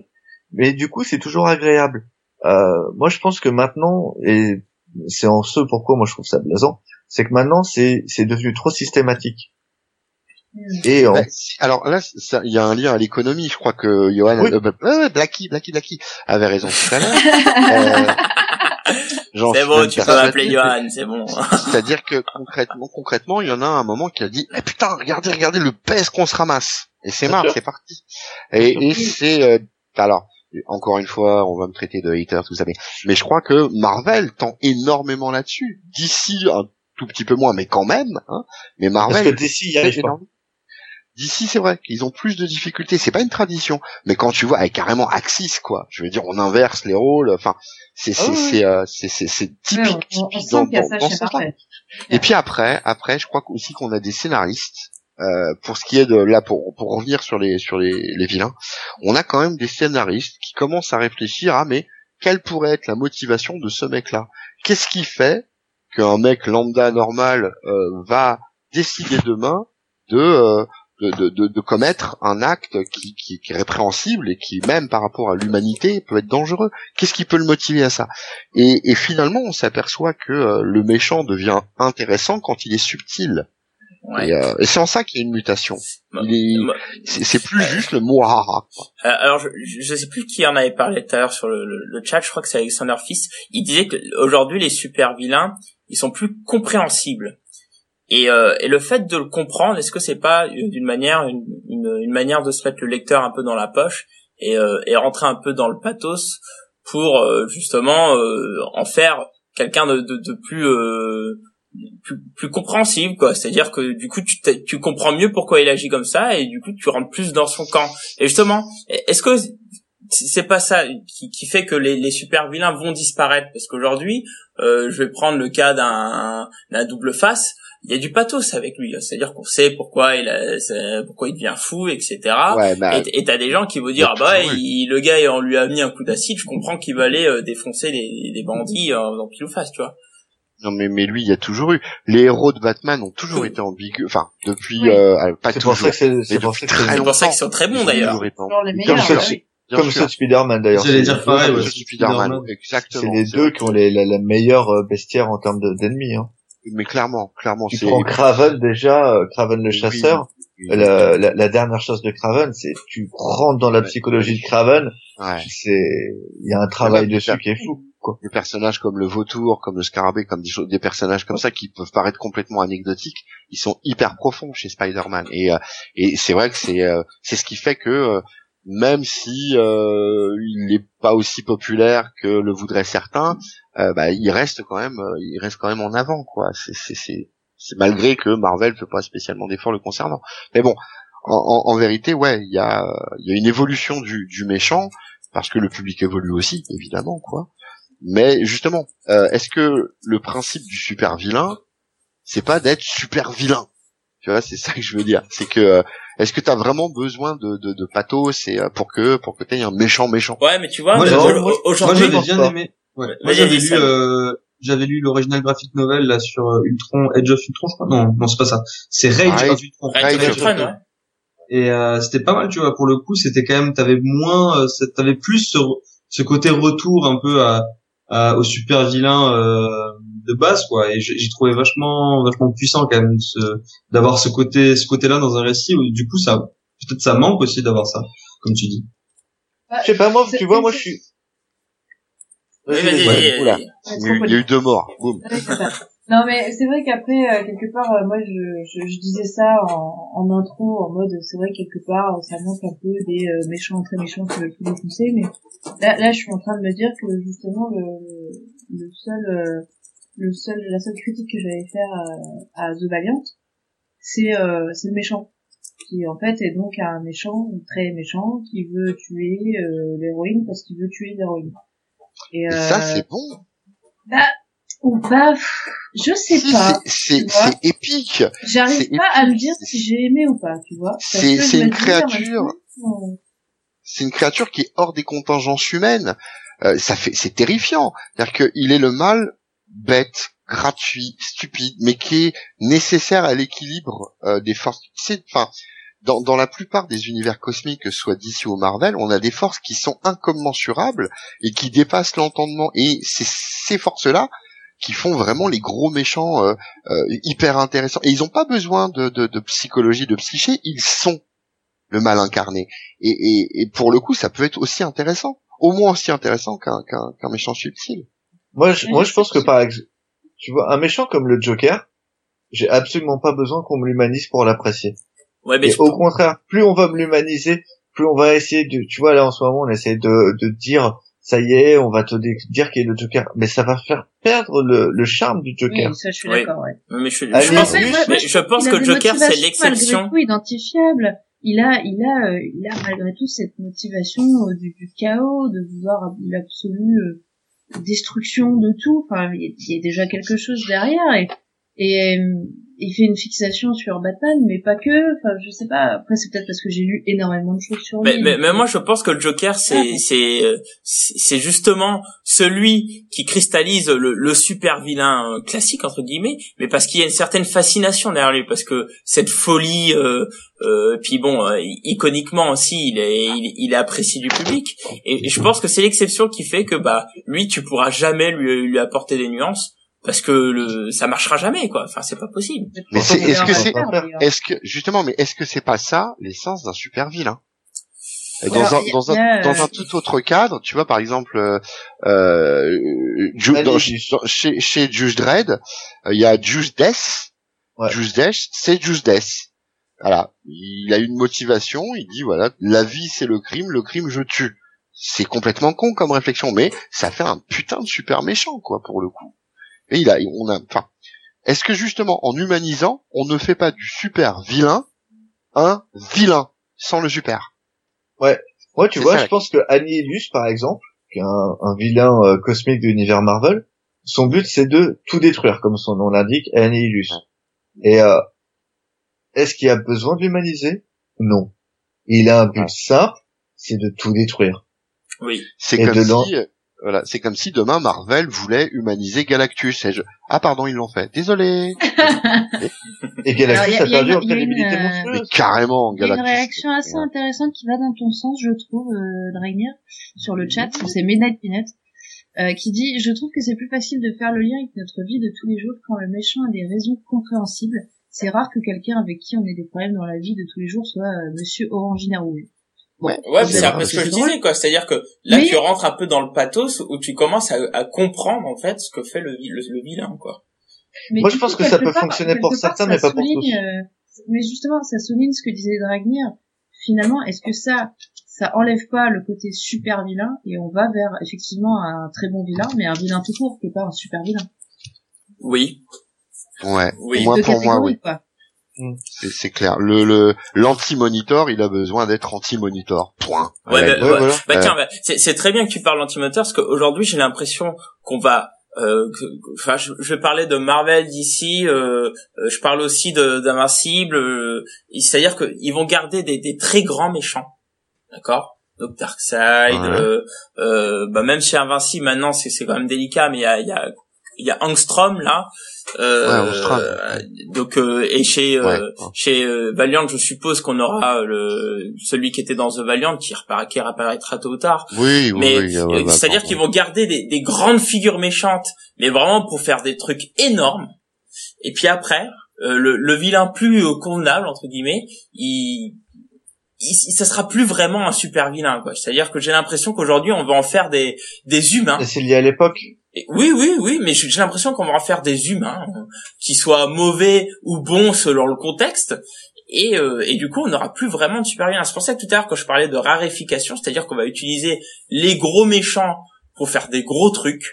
mais du coup c'est toujours agréable euh, moi je pense que maintenant et c'est en ce pourquoi moi je trouve ça blaisant c'est que maintenant c'est c'est devenu trop systématique. Et en- Bah, si- alors là, ça- il y a un lien à l'économie. Je crois que Johan, Oui. euh, bah, Blacky, Blacky, Blacky avait raison tout à l'heure. <laughs> Euh, C'est bon, tu peux m'appeler Johan, c'est bon. C'est-à-dire que concrètement, concrètement, il y en a un moment qui a dit, eh putain, regardez, regardez le pèse qu'on se ramasse. Et c'est marre, c'est parti. Et, et c'est, euh, alors, encore une fois, on va me traiter de hater, tout ça, mais, mais je crois que Marvel tend énormément là-dessus. D'ici un tout petit peu moins, mais quand même. Hein, mais Parce Marvel que DC y arrive pas. D'ici, c'est vrai qu'ils ont plus de difficultés. C'est pas une tradition, mais quand tu vois, avec carrément Axis, quoi. Je veux dire, on inverse les rôles. Enfin, c'est Ah c'est ouais. c'est euh, c'est c'est c'est typique, typique dans, dans, ce. Marvel. Et puis après, après, je crois aussi qu'on a des scénaristes. Euh, pour ce qui est de là, pour pour revenir sur les sur les, les vilains, on a quand même des scénaristes qui commencent à réfléchir à mais quelle pourrait être la motivation de ce mec-là? Qu'est-ce qui fait qu'un mec lambda normal euh, va décider demain de, euh, de, de, de, de commettre un acte qui, qui, qui est répréhensible et qui même par rapport à l'humanité peut être dangereux Qu'est-ce qui peut le motiver à ça? Et, et finalement, on s'aperçoit que euh, le méchant devient intéressant quand il est subtil. Ouais. Et, euh, et c'est en ça qu'il y a une mutation. C'est, plus juste le mot. Euh, alors, je, je sais plus qui en avait parlé tout à l'heure sur le, le, le chat. Je crois que c'est Alexander Fils. Il disait que aujourd'hui les super vilains, ils sont plus compréhensibles. Et, euh, et le fait de le comprendre, est-ce que c'est pas d'une manière une, une, une manière de se mettre le lecteur un peu dans la poche et, euh, et rentrer un peu dans le pathos pour euh, justement euh, en faire quelqu'un de, de, de plus, euh, plus plus compréhensible quoi. C'est-à-dire que du coup tu, tu comprends mieux pourquoi il agit comme ça et du coup tu rentres plus dans son camp. Et justement, est-ce que c'est pas ça qui, qui fait que les, les super vilains vont disparaître? Parce qu'aujourd'hui, euh, je vais prendre le cas d'un double face. Il y a du pathos avec lui, c'est-à-dire qu'on sait pourquoi il a, pourquoi il devient fou, etc. Ouais, bah, Et et t'as des gens qui vont dire ah bah il- le gars on lui a mis un coup d'acide, je comprends qu'il va aller euh, défoncer les, les bandits euh, dans pile ou face, tu vois. non mais, mais lui, il y a toujours eu. Les héros de Batman ont toujours été ambigus. Enfin, depuis Oui. euh, euh, pas C'est pour ça toujours. c'est, pour ça que très c'est C'est pour ça longtemps. qu'ils sont très bons d'ailleurs. Bien comme sûr. ceux de Spider-Man d'ailleurs. J'allais C'est- dire pareil, ouais. Comme Spider-Man, Spider-Man. C'est exactement. les deux qui ont les, la, la meilleure euh, bestiaire en termes de- d'ennemis. Hein. Mais clairement, clairement, Tu c'est. prends Craven déjà, euh, Craven le Oui, chasseur. oui, La, la, la dernière chasse de Craven, c'est tu rentres dans la psychologie de Craven, Ouais. c'est il y a un travail même dessus qui est fou. Quoi. des personnages comme le vautour, comme le scarabée, comme des, des personnages comme ça qui peuvent paraître complètement anecdotiques, ils sont hyper profonds chez Spider-Man. Et, euh, et c'est vrai que c'est euh, c'est ce qui fait que euh, même si euh, il n'est pas aussi populaire que le voudraient certains, euh, bah, il reste quand même, euh, il reste quand même en avant, quoi. C'est c'est c'est c'est malgré que Marvel fait pas spécialement d'efforts le concernant. Mais bon, en, en, en vérité, ouais, il y a euh, il y a une évolution du, du méchant parce que le public évolue aussi, évidemment, quoi. Mais justement, euh, est-ce que le principe du super vilain, c'est pas d'être super vilain? Tu vois, c'est ça que je veux dire. C'est que euh, est-ce que t'as vraiment besoin de, de, de pathos et euh, pour que pour que t'aies un méchant méchant? Ouais, mais tu vois, Moi, au- j'avais- au- Moi, aujourd'hui, j'avais pense bien pas. aimé. Ouais. Moi, j'avais lu, euh, j'avais lu l'original graphic novel là sur euh, Ultron, Edge of Ultron, je crois. Non, non, c'est pas ça. C'est Rage Rage- of Ultron. Rage Rage of Ultron, Ultron. ouais. Et euh, c'était pas mal, tu vois. Pour le coup, c'était quand même, t'avais moins, euh, t'avais plus ce, ce côté retour un peu à, à- au super vilain euh, de base, quoi. Et j'ai j'ai trouvé vachement, vachement puissant quand même ce, d'avoir ce côté, ce côté-là dans un récit. Où, du coup, ça, peut-être ça manque aussi d'avoir ça, comme tu dis. Bah, Je sais pas moi, tu vois, moi je suis. Oui, Vas-y, vas-y. Oula. Il, y a eu, deux morts. Boum. Non mais c'est vrai qu'après euh, quelque part euh, moi je, je, je disais ça en, en intro en mode c'est vrai que quelque part euh, ça manque un peu des euh, méchants très méchants qui veulent tout défoncer mais là là je suis en train de me dire que justement le le seul le seul la seule critique que j'allais faire à, à The Valiant c'est euh, c'est le méchant qui en fait est donc un méchant très méchant qui veut tuer euh, l'héroïne parce qu'il veut tuer l'héroïne et, Et euh, ça, c'est bon. bah ou pas je sais Si, pas c'est épique. J'arrive pas à me dire si j'ai aimé ou pas, tu vois. C'est- une créature. c'est une créature qui est hors des contingences humaines. Euh, ça fait, c'est terrifiant. C'est-à-dire qu'il est le mal bête, gratuit, stupide, mais qui est nécessaire à l'équilibre euh, des forces. C'est, enfin, dans, dans la plupart des univers cosmiques, que ce soit d'ici ou Marvel, on a des forces qui sont incommensurables et qui dépassent l'entendement. Et c'est ces forces-là qui font vraiment les gros méchants euh, euh, hyper intéressants. Et ils n'ont pas besoin de, de, de psychologie, de psyché, ils sont le mal incarné. Et, et, et pour le coup, ça peut être aussi intéressant, au moins aussi intéressant qu'un qu'un qu'un méchant subtil. Moi, je, moi, je pense que par exemple, tu vois, un méchant comme le Joker, j'ai absolument pas besoin qu'on me l'humanise pour l'apprécier. Ouais, mais Et au contraire, plus on va me l'humaniser, plus on va essayer de, tu vois là en ce moment on essaie de, de dire ça y est, on va te dire qu'il est le Joker, mais ça va faire perdre le, le charme du Joker. Oui, ça, je suis Oui. d'accord, ouais. Mais je, je Allez, pense, mais je pense Il que le Joker c'est l'exception. Tout identifiable. Il a, il a, euh, il a malgré tout cette motivation euh, du, du chaos, de vouloir l'absolue euh, destruction de tout. Enfin, il y, a- il y a déjà quelque chose derrière et, et euh, il fait une fixation sur Batman, mais pas que. Enfin, je sais pas. Après, c'est peut-être parce que j'ai lu énormément de choses sur lui. Mais, mais, mais moi je pense que le Joker Ah c'est euh, c'est c'est justement celui qui cristallise le, le super vilain euh, classique entre guillemets, mais parce qu'il y a une certaine fascination derrière lui, parce que cette folie, euh, euh, puis bon, euh, iconiquement aussi, il est il, il est apprécié du public, et, et je pense que c'est l'exception qui fait que bah lui tu pourras jamais lui lui apporter des nuances. Parce que le, ça marchera jamais, quoi. Enfin, c'est pas possible. Mais c'est- est-ce que c'est-. Est-ce que justement, mais est-ce que c'est pas ça l'essence d'un super vilain? Et dans Alors, un dans un a, dans un euh, tout autre cadre, tu vois par exemple euh, euh, Ju- Allez, dans- Jus. dans- chez chez Judge Dredd, euh, il y a Juice Death. Ouais. Juice Death, c'est Juice Death. Voilà, il a une motivation, il dit voilà, la vie c'est le crime, le crime je tue. C'est complètement con comme réflexion, mais ça fait un putain de super méchant quoi pour le coup. Et il a, on a, enfin, est-ce que justement en humanisant, on ne fait pas du super vilain un vilain sans le super? Moi, tu vois, ça, je pense que Annihilus, par exemple, qui est un, un vilain euh, cosmique de l'univers Marvel, son but c'est de tout détruire, comme son nom l'indique, Annihilus. Et euh, est-ce qu'il a besoin de l'humaniser? Non. Il a un but Ouais. simple, c'est de tout détruire. Oui. C'est Et comme dedans- si, voilà, c'est comme si demain Marvel voulait humaniser Galactus. Et je... Ah pardon, ils l'ont fait. Désolé. <laughs> Et Galactus Alors, a y a- perdu en une- une, crédibilité euh, Mais carrément, Il y a une Galactus. réaction assez intéressante qui va dans ton sens, je trouve, euh, sur le chat. C'est Midnight Peanut, euh, qui dit « Je trouve que c'est plus facile de faire le lien avec notre vie de tous les jours quand le méchant a des raisons compréhensibles. C'est rare que quelqu'un avec qui on ait des problèmes dans la vie de tous les jours soit euh, Monsieur Orangina Rouge. » Ouais, vous c'est un peu que ce que je disais, quoi. C'est-à-dire que là, Mais- tu rentres un peu dans le pathos où tu commences à, à comprendre, en fait, ce que fait le, le, le vilain, quoi. Mais Moi, je pense coup, que ça peut part- fonctionner pour part, certains, mais pas pour tous. euh, mais justement, ça souligne ce que disait Dragnir. Finalement, est-ce que ça, ça enlève pas le côté super vilain et on va vers effectivement un très bon vilain, mais un vilain tout court, qui est pas un super vilain? Oui. Ouais. Oui. Pour moi, oui. quoi. C'est, c'est clair. Le, le, l'anti-monitor, il a besoin d'être anti-monitor. Point. Ouais, Ouais. bah, ouais, ouais. voilà. Tiens, bah, c'est, c'est très bien que tu parles d'antimoteur parce qu'aujourd'hui, j'ai l'impression qu'on va, euh, que- enfin, je, je vais parler de Marvel d'ici, euh, euh, je parle aussi de, d'Invincible, euh, c'est-à-dire qu'ils vont garder des, des très grands méchants, d'accord? Donc Darkseid, Ouais. euh, euh, bah même chez Invincible maintenant, c'est, c'est quand même délicat, mais il y a, il y a, il y a Angstrom là, euh, Ouais, Angstrom. euh, donc euh, et chez euh, Ouais. chez euh, Valiant, je suppose qu'on aura euh, le celui qui était dans The Valiant qui, repara- qui réapparaîtra tôt ou tard. Oui, oui, Mais oui. euh, ouais, bah, c'est-à-dire qu'ils vont garder des, des grandes figures méchantes, mais vraiment pour faire des trucs énormes. Et puis après, euh, le, le vilain plus convenable entre guillemets, il, il, ça sera plus vraiment un super vilain quoi. C'est-à-dire que j'ai l'impression qu'aujourd'hui on va en faire des des humains. Et c'est lié à l'époque. Et- Oui, oui, oui, mais j'ai l'impression qu'on va en faire des humains, hein, qui soient mauvais ou bons selon le contexte. Et, euh, et du coup, on n'aura plus vraiment de super vilains. C'est pour ça que tout à l'heure, quand je parlais de raréfication, c'est-à-dire qu'on va utiliser les gros méchants pour faire des gros trucs.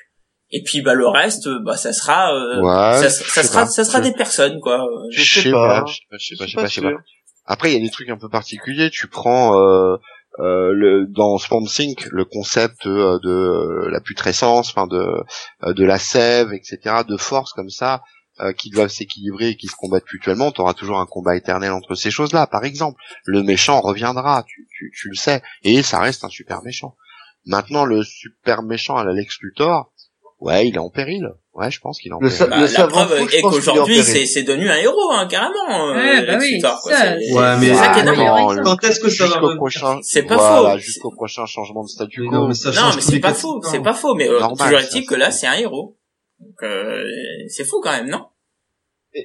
Et puis, bah, le reste, euh, bah, ça sera, euh, Ouais, ça, sera, pas. ça sera des personnes, quoi. Je sais pas. je sais pas, je sais pas, je sais suis pas, pas. Après, il y a des trucs un peu particuliers. Tu prends euh, euh, le, dans Swamp le concept euh, de euh, la putrescence, de euh, de la sève, etc., de force comme ça, euh, qui doivent s'équilibrer et qui se combattent mutuellement. Tu auras toujours un combat éternel entre ces choses-là. Par exemple, le méchant reviendra, tu, tu, tu le sais, et ça reste un super méchant. Maintenant, le super méchant à la Luthor, ouais, il est en péril. Ouais, je pense qu'il est en Le péril. Bah, la savant preuve fou, est qu'aujourd'hui, c'est, c'est devenu un héros, hein, carrément. euh, Ouais, bah oui, quoi. C'est- Ouais, mais- c'est ça qui est dingue. Quand est-ce que ça va jusqu'au prochain, C'est pas voilà, faux. jusqu'au prochain changement de statu Mais quo. non, mais ça Non, change mais tous c'est pas faux, c'est pas faux, mais euh, toujours est-il que là, c'est un héros. Donc, euh, c'est fou quand même, non?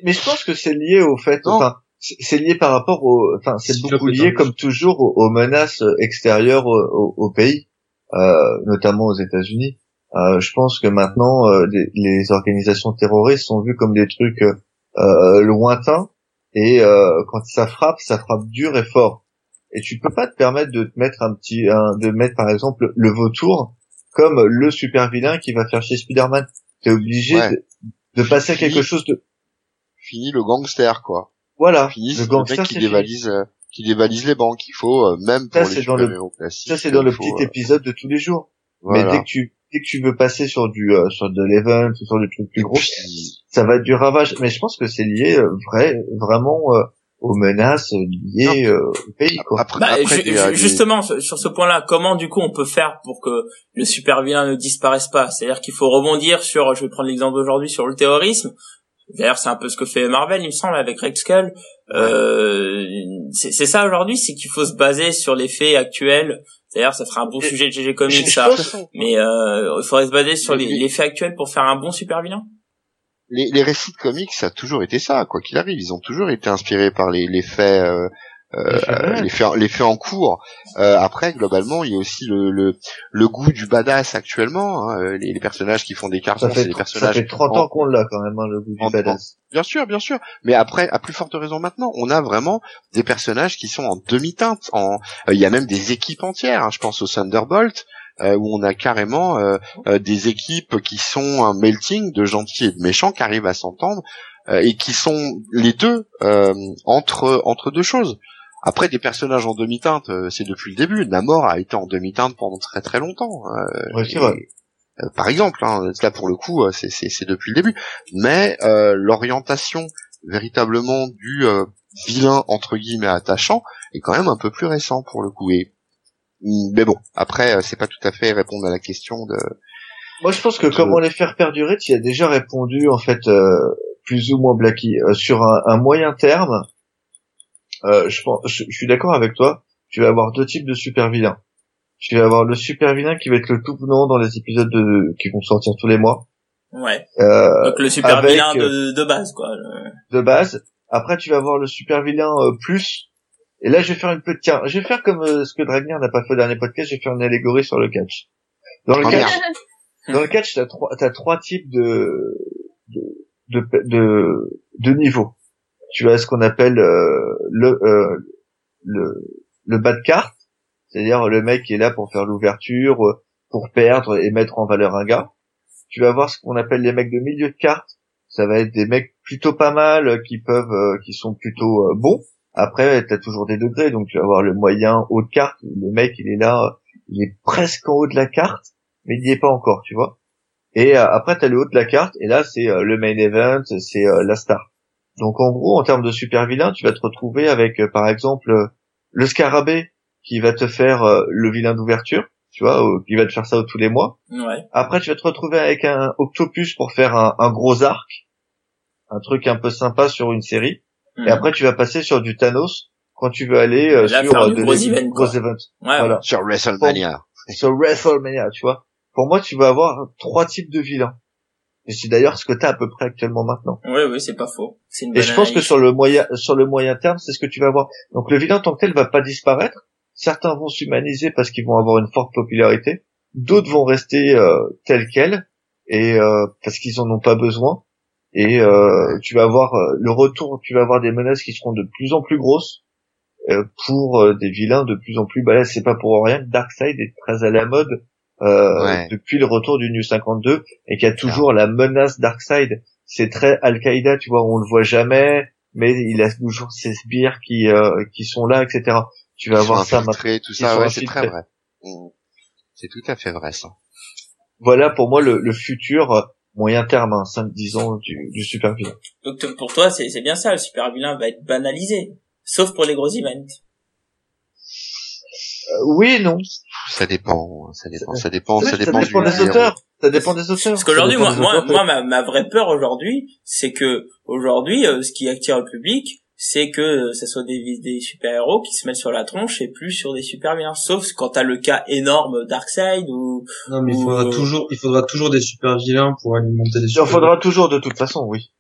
Mais- je pense que c'est lié au fait, enfin, c'est lié par rapport au, enfin, c'est Si, beaucoup lié comme toujours aux, aux menaces extérieures au, au- au pays, euh, notamment aux États-Unis. Euh, je pense que maintenant, euh, les, les organisations terroristes sont vues comme des trucs euh, lointains et euh, quand ça frappe, ça frappe dur et fort. et tu peux pas te permettre de te mettre un petit, un, de mettre par exemple le vautour comme le super vilain qui va faire chez Spider-Man. T'es obligé Ouais. de, de passer à Fini. quelque chose de, Fini le gangster, quoi. voilà, Fini, le gangster mec qui dévalise, euh, qui dévalise les banques. Il faut, euh, même Ça, pour les c'est dans le-. Ça c'est dans le faut, petit euh, épisode de tous les jours. voilà. Mais dès que tu, dès que tu veux passer sur du, euh, sur de l'event ou sur des trucs plus gros, ça va être du ravage. Mais je pense que c'est lié euh, vrai, vraiment euh, aux menaces liées euh, au pays. Quoi. après, Bah, après, ju- ju- justement, sur sur ce point-là, comment du coup on peut faire pour que le super vilain ne disparaisse pas? C'est-à-dire qu'il faut rebondir sur, je vais prendre l'exemple d'aujourd'hui, sur le terrorisme. D'ailleurs, c'est un peu ce que fait Marvel, il me semble, avec Red Skull. Euh, c'est c'est ça aujourd'hui, c'est qu'il faut se baser sur les faits actuels. D'ailleurs, ça fera un bon Et- sujet de GG Comics, ça. Mais euh, il faudrait se baser sur les, faits actuels pour faire un bon super vilain. les, les récits de comics, ça a toujours été ça, quoi qu'il arrive. Ils ont toujours été inspirés par les, les faits, euh, euh, Les faits les en cours. Euh, après, globalement, il y a aussi le, le, le goût du badass actuellement. hein. Euh, Les, les personnages qui font des cartons, Ça c'est fait, des ça personnages. fait 30 en- ans qu'on l'a quand même, hein, le goût du en- badass. Bien sûr, bien sûr. Mais après, à plus forte raison maintenant, on a vraiment des personnages qui sont en demi-teinte. En, euh, il y a même des équipes entières. hein. Je pense au Thunderbolt. euh, où on a carrément euh, euh, des équipes qui sont un melting de gentils et de méchants qui arrivent à s'entendre euh, et qui sont les deux euh, entre entre deux choses. Après des personnages en demi-teinte, euh, c'est depuis le début. Namor a été en demi-teinte pendant très très longtemps. euh, Ouais, c'est vrai. euh, par exemple, hein, là pour le coup, c'est- depuis le début. Mais euh, l'orientation véritablement du euh, vilain entre guillemets attachant est quand même un peu plus récent pour le coup. Et mais bon, après c'est pas tout à fait répondre à la question de. Moi, je pense que Je- comment les faire perdurer, tu y as déjà répondu, en fait, euh, plus ou moins Blacky, euh, sur un, un moyen terme. Euh, je, pense, je, je suis d'accord avec toi. Tu vas avoir deux types de super vilains. Tu vas avoir le super vilain qui va être le tout venant dans les épisodes de, qui vont sortir tous les mois. Ouais. Euh, Donc le super avec, vilain de, de base, quoi. Le- de base. Après, tu vas avoir le super vilain euh, plus. Et là, je vais faire une petite. Tiens, je vais faire comme euh, ce que Dragnir n'a pas fait au dernier podcast. Je vais faire une allégorie sur le catch. Dans le Oh, catch, merde. dans le catch, t'as trois, t'as trois types de de de de, de niveaux. Tu as ce qu'on appelle euh, le euh, le le bas de carte, c'est-à-dire le mec qui est là pour faire l'ouverture, euh, pour perdre et mettre en valeur un gars. Tu vas avoir ce qu'on appelle les mecs de milieu de carte. Ça va être des mecs plutôt pas mal qui peuvent, qui sont plutôt bons. Après, t'as toujours des degrés, donc tu vas avoir le moyen haut de carte. Le mec, il est là, il est presque en haut de la carte, mais il n'y est pas encore, tu vois. Et après, t'as le haut de la carte, et là, c'est le main event, c'est la star. Donc en gros, en termes de super vilain, tu vas te retrouver avec, euh, par exemple, euh, le scarabée qui va te faire euh, le vilain d'ouverture, tu vois, euh, qui va te faire ça tous les mois. Ouais. Après, tu vas te retrouver avec un octopus pour faire un, un gros arc, un truc un peu sympa sur une série. Et après, tu vas passer sur du Thanos quand tu veux aller euh, Là, sur euh, de gros l'é- event, gros quoi. event. Ouais, Voilà. Sur WrestleMania. Sur WrestleMania, tu vois. Pour moi, tu vas avoir trois types de vilains. Et c'est d'ailleurs ce que tu as à peu près actuellement maintenant. ouais, ouais, c'est pas faux. Une Et je pense que sur le moyen sur le moyen terme, c'est ce que tu vas avoir. Donc le vilain en tant que tel va pas disparaître. Certains vont s'humaniser parce qu'ils vont avoir une forte popularité. D'autres vont rester euh, tels quels et euh, parce qu'ils en ont pas besoin. Et euh, tu vas avoir euh, le retour, tu vas avoir des menaces qui seront de plus en plus grosses euh, pour euh, des vilains de plus en plus balèzes. C'est pas pour rien que Darkseid est très à la mode euh, Ouais. depuis le retour du New 52 et qu'il y a toujours la menace Darkseid. C'est très Al-Qaïda, tu vois, on le voit jamais, mais il a toujours ses sbires qui euh, qui sont là, etc. Tu vas avoir ça maintenant. tout ça, ouais, c'est très vrai. Mm. C'est tout à fait vrai ça. Voilà pour moi le, le futur euh, moyen terme, hein, 5-10 ans du, du super vilain. Donc pour toi, c'est c'est bien ça. Le super vilain va être banalisé, sauf pour les gros events. Euh, oui et non. Ça dépend, ça dépend, ça dépend, ça ça dépend, dépend du des auteurs. Ça dépend des auteurs. Parce qu'aujourd'hui, Ça moi, dépend moi, ma, ma vraie peur aujourd'hui, c'est que aujourd'hui, euh, ce qui attire le public, c'est que euh, ce soit des, des super héros qui se mettent sur la tronche et plus sur des super vilains. Sauf quand t'as le cas énorme Darkseid ou Non, mais il faudra Ou- toujours, il faudra toujours des super vilains pour alimenter des Il en super. faudra toujours de toute façon, oui.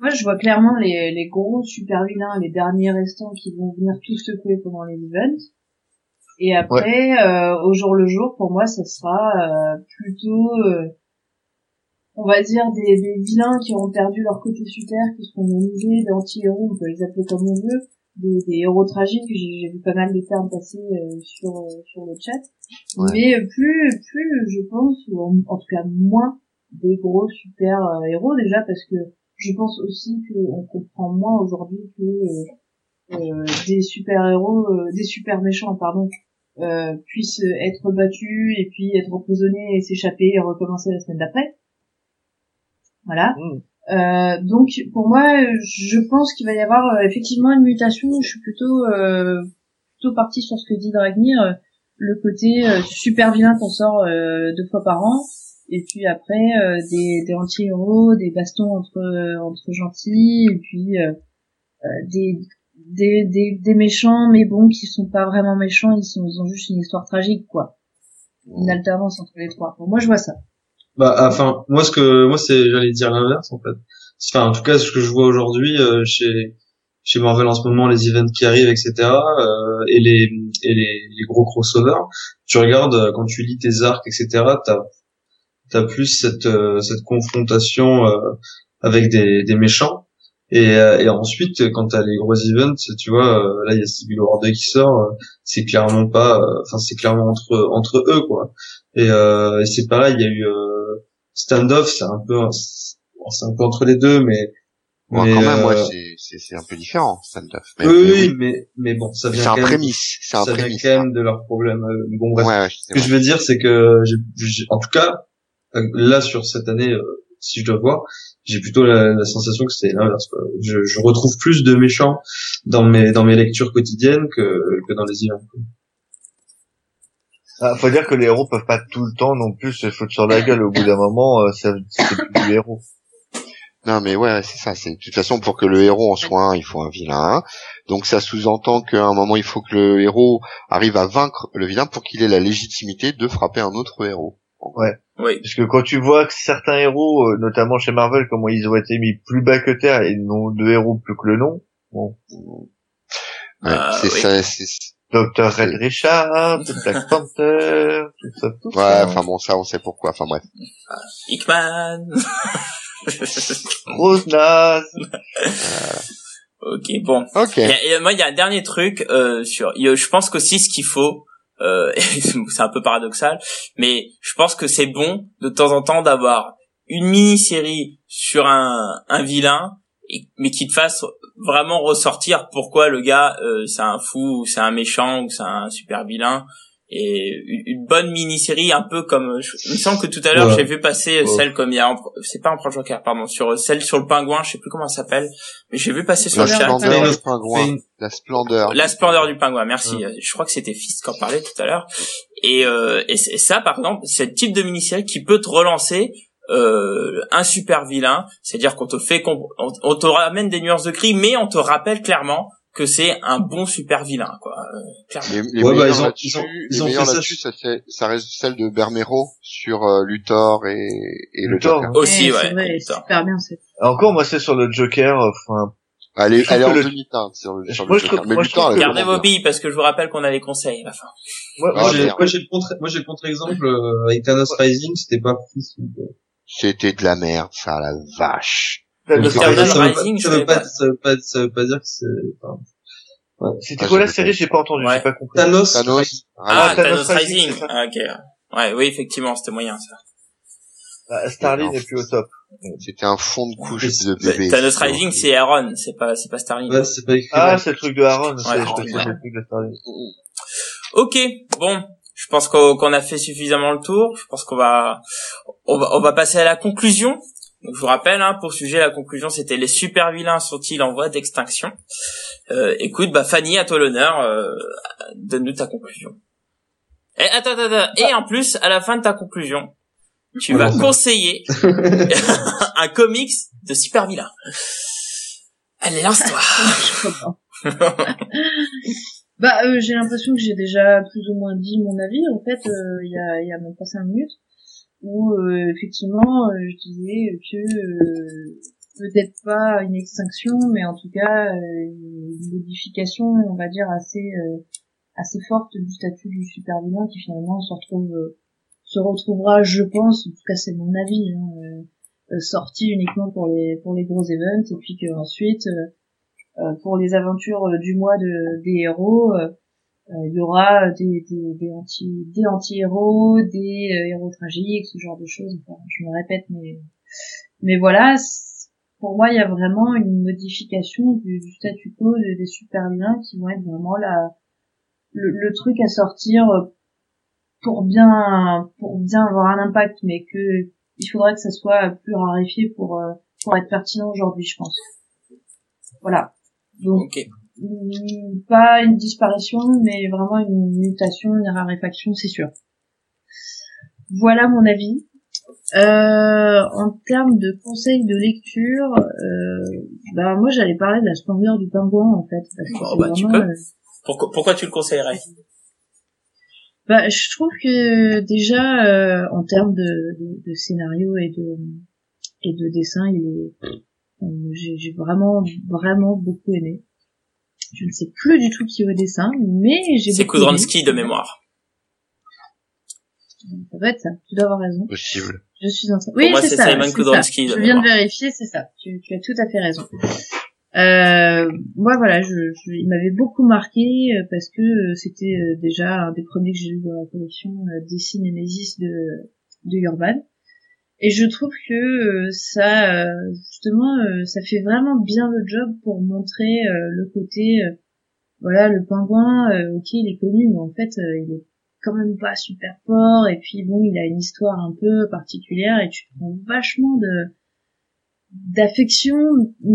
Moi, je vois clairement les, les gros super vilains, les derniers restants qui vont venir tout secouer pendant les events. Et après, euh, au jour le jour, pour moi, ça sera euh, plutôt, euh, on va dire, des, des vilains qui ont perdu leur côté super, qui seront humanisés, des anti-héros, on peut les appeler comme on veut, des, des héros tragiques. J'ai vu pas mal de termes passer euh, sur euh, sur le chat. Ouais. Mais plus plus je pense, ou en, en tout cas moins des gros super euh, héros déjà parce que je pense aussi qu'on comprend moins aujourd'hui que euh, euh, des super héros, euh, des super méchants pardon, euh, puissent être battus et puis être emprisonnés et s'échapper et recommencer la semaine d'après. Voilà. Mm. Euh, donc pour moi, je pense qu'il va y avoir euh, effectivement une mutation. Je suis plutôt euh, plutôt partie sur ce que dit Dragnir, euh, le côté euh, super vilain qu'on sort euh, deux fois par an, et puis après euh, des, des anti-héros, des bastons entre entre gentils, et puis des, des des des méchants mais bon qui sont pas vraiment méchants, ils sont ils ont juste une histoire tragique quoi, une alternance entre les trois. Pour moi, je vois ça. Bah, enfin, moi, ce que, moi, c'est, j'allais dire l'inverse, en fait. Enfin, en tout cas, ce que je vois aujourd'hui, euh, chez, chez Marvel en ce moment, les events qui arrivent, etc., euh, et les, et les, les gros crossovers, tu regardes, euh, quand tu lis tes arcs, etc., t'as, t'as plus cette, euh, cette confrontation, euh, avec des, des méchants. Et, euh, et ensuite, quand t'as les gros events, tu vois, euh, là, il y a Civil War 2 qui sort, euh, c'est clairement pas, euh, enfin, c'est clairement entre, entre eux, quoi. Et, euh, et c'est pareil, il y a eu, euh, Standoff, c'est un peu, c'est un peu entre les deux, mais, Bon, mais, quand même, euh, ouais, c'est- un peu différent, stand-off. Mais, oui, mais oui, mais, mais bon, ça vient C'est un prémisse, c'est un ça vient prémisse. quand même de leurs problèmes. Bon, bref. Ouais, ouais, Ce que vrai. je veux dire, c'est que, j'ai- j'ai- en tout cas, là, sur cette année, euh, si je dois voir, j'ai plutôt la, la sensation que c'est l'inverse. quoi. Je, je retrouve plus de méchants dans mes, dans mes lectures quotidiennes que, que dans les events. quoi. Ah, faut dire que les héros peuvent pas tout le temps non plus se foutre sur la gueule. Au bout d'un moment, euh, ça- c'est plus du héros. Non, mais ouais, c'est ça. C'est de toute façon pour que le héros en soit un, il faut un vilain. Donc ça sous-entend qu'à un moment, il faut que le héros arrive à vaincre le vilain pour qu'il ait la légitimité de frapper un autre héros. Oui. Parce que quand tu vois que certains héros, euh, notamment chez Marvel, comment ils ont été mis plus bas que terre et non de héros plus que le nom. Bon. Ouais, Euh, c'est oui. ça. c'est- Dr. Red Richard, <laughs> Black Panther, tout ça, tout Ouais, ça. enfin bon, ça, on sait pourquoi. Enfin bref. Hickman. <laughs> Rose Naz. ok, bon. Ok. Il y a- il y a- moi, il y a un dernier truc euh, sur. Je pense qu'aussi ce qu'il faut, euh, <laughs> c'est un peu paradoxal, mais je pense que c'est bon de temps en temps d'avoir une mini-série sur un, vilain, mais qui te fasse vraiment ressortir pourquoi le gars euh, c'est un fou, ou c'est un méchant, ou c'est un super vilain. Et une, bonne mini-série, un peu comme, je, il me semble que tout à l'heure Ouais. j'ai vu passer Ouais. celle comme il y a, c'est pas Empereur Joker, pardon, sur celle sur le pingouin, je sais plus comment elle s'appelle, mais j'ai vu passer sur La le chat. splendeur Mais- du pingouin. La splendeur. La splendeur du pingouin, merci. Euh, Je crois que c'était Fist qui en parlait tout à l'heure. Et, euh, et, ça, par exemple, c'est le type de mini-série qui peut te relancer euh, un super vilain. C'est-à-dire qu'on te fait, on, on te ramène des nuances de gris, mais on te rappelle clairement que c'est un bon super vilain, quoi. Euh, clairement. Les, les Ouais, bah, meilleurs ils ont- là-dessus, ils ont- les ils ont meilleurs fait ça reste celle de Bermero sur euh, Luthor et, et le Luthor, Joker. Aussi, Eh, ouais. c'est vrai, putain. super bien c'est. Encore, moi, c'est sur le Joker, enfin, Elle est, Je trouve elle est en que le- demi-teinte sur le, sur Moi, le je Joker. trouve- Mais moi, je Luthor, trouve elle est que- Gardez vos billes parce que je vous rappelle qu'on a les conseils à la fin. moi, Ah, moi, j'ai, le contre, moi, j'ai le contre-exemple, euh, avec Thanos Rising, c'était pas fou. C'était de la merde, ça, la vache. Rising, ça, veut pas, pas. ça veut pas, ça veut pas dire que c'est, enfin, C'était Ah, quoi la série? J'ai pas entendu, Ouais. j'ai pas compris. Thanos, Thanos. Ah, Ah, Thanos, Thanos Rising. Ah, ok. Ouais, oui, effectivement, c'était moyen, ça. Ah, Starling est plus au top. C'était un fond de couche de bébé. Thanos Rising, c'est Aaron, c'est pas, c'est pas Starling. ouais, c'est pas écrit. Ah, c'est le truc de Aaron, c'est, le truc de Starling. Ok, bon, je pense qu'on qu'on a fait suffisamment le tour. Je pense qu'on va, on va, on va passer à la conclusion. Donc, je vous rappelle, hein, pour sujet, la conclusion, c'était les super vilains sont-ils en voie d'extinction euh, Écoute, bah Fanny, à toi l'honneur, euh, donne-nous ta conclusion. Et attends, attends, attends. Et en plus, à la fin de ta conclusion, tu vas Voilà. conseiller <laughs> <laughs> un comics de super vilains. Allez, lance-toi. <laughs> Je comprends. bah, euh, j'ai l'impression que j'ai déjà plus ou moins dit mon avis. En fait, euh, il y a, il y a même pas cinq minutes où euh, effectivement, euh, je disais que euh, peut-être pas une extinction, mais en tout cas euh, une modification, on va dire assez assez forte du statut du super vilain qui finalement se retrouve se retrouvera, je pense, en tout cas c'est mon avis, hein, sorti uniquement pour les pour les gros events et puis que ensuite pour les aventures du mois de, des héros. Il y aura des, des, des anti des anti-héros, des héros tragiques, ce genre de choses. Enfin, je me répète, mais mais voilà, pour moi, il y a vraiment une modification du, du statu quo des super vilains qui vont être vraiment la le, le, truc à sortir pour bien pour bien avoir un impact, mais que il faudrait que ça soit plus raréfié pour euh, pour être pertinent aujourd'hui, je pense. Voilà. Donc mm, pas une disparition, mais vraiment une mutation, une raréfaction, c'est sûr. Voilà mon avis. Euh, en termes de conseils de lecture, euh, bah moi j'allais parler de la splendeur du pingouin en fait. Parce que oh, bah, tu peux. Euh, pourquoi, pourquoi tu le conseillerais? Bah, je trouve que déjà euh, en termes de, de, de, scénario et de et de dessin, il est euh, j'ai vraiment vraiment beaucoup aimé. Je ne sais plus du tout qui est au dessin, mais j'ai C'est Kudranski de mémoire. Ça doit être ça. Tu dois avoir raison. Possible. Je suis en Oui, c'est ça. Simon. Je viens de vérifier, c'est ça. Tu, tu as tout à fait raison. Euh, moi voilà, je, je il m'avait beaucoup marqué euh, parce que euh, c'était euh, déjà un des premiers que j'ai lu dans la collection Dessine Nemesis de de Urban. Et je trouve que ça justement ça fait vraiment bien le job pour montrer le côté voilà le pingouin OK, il est connu mais en fait il est quand même pas super fort. Et puis bon, il a une histoire un peu particulière et tu prends vachement de d'affection,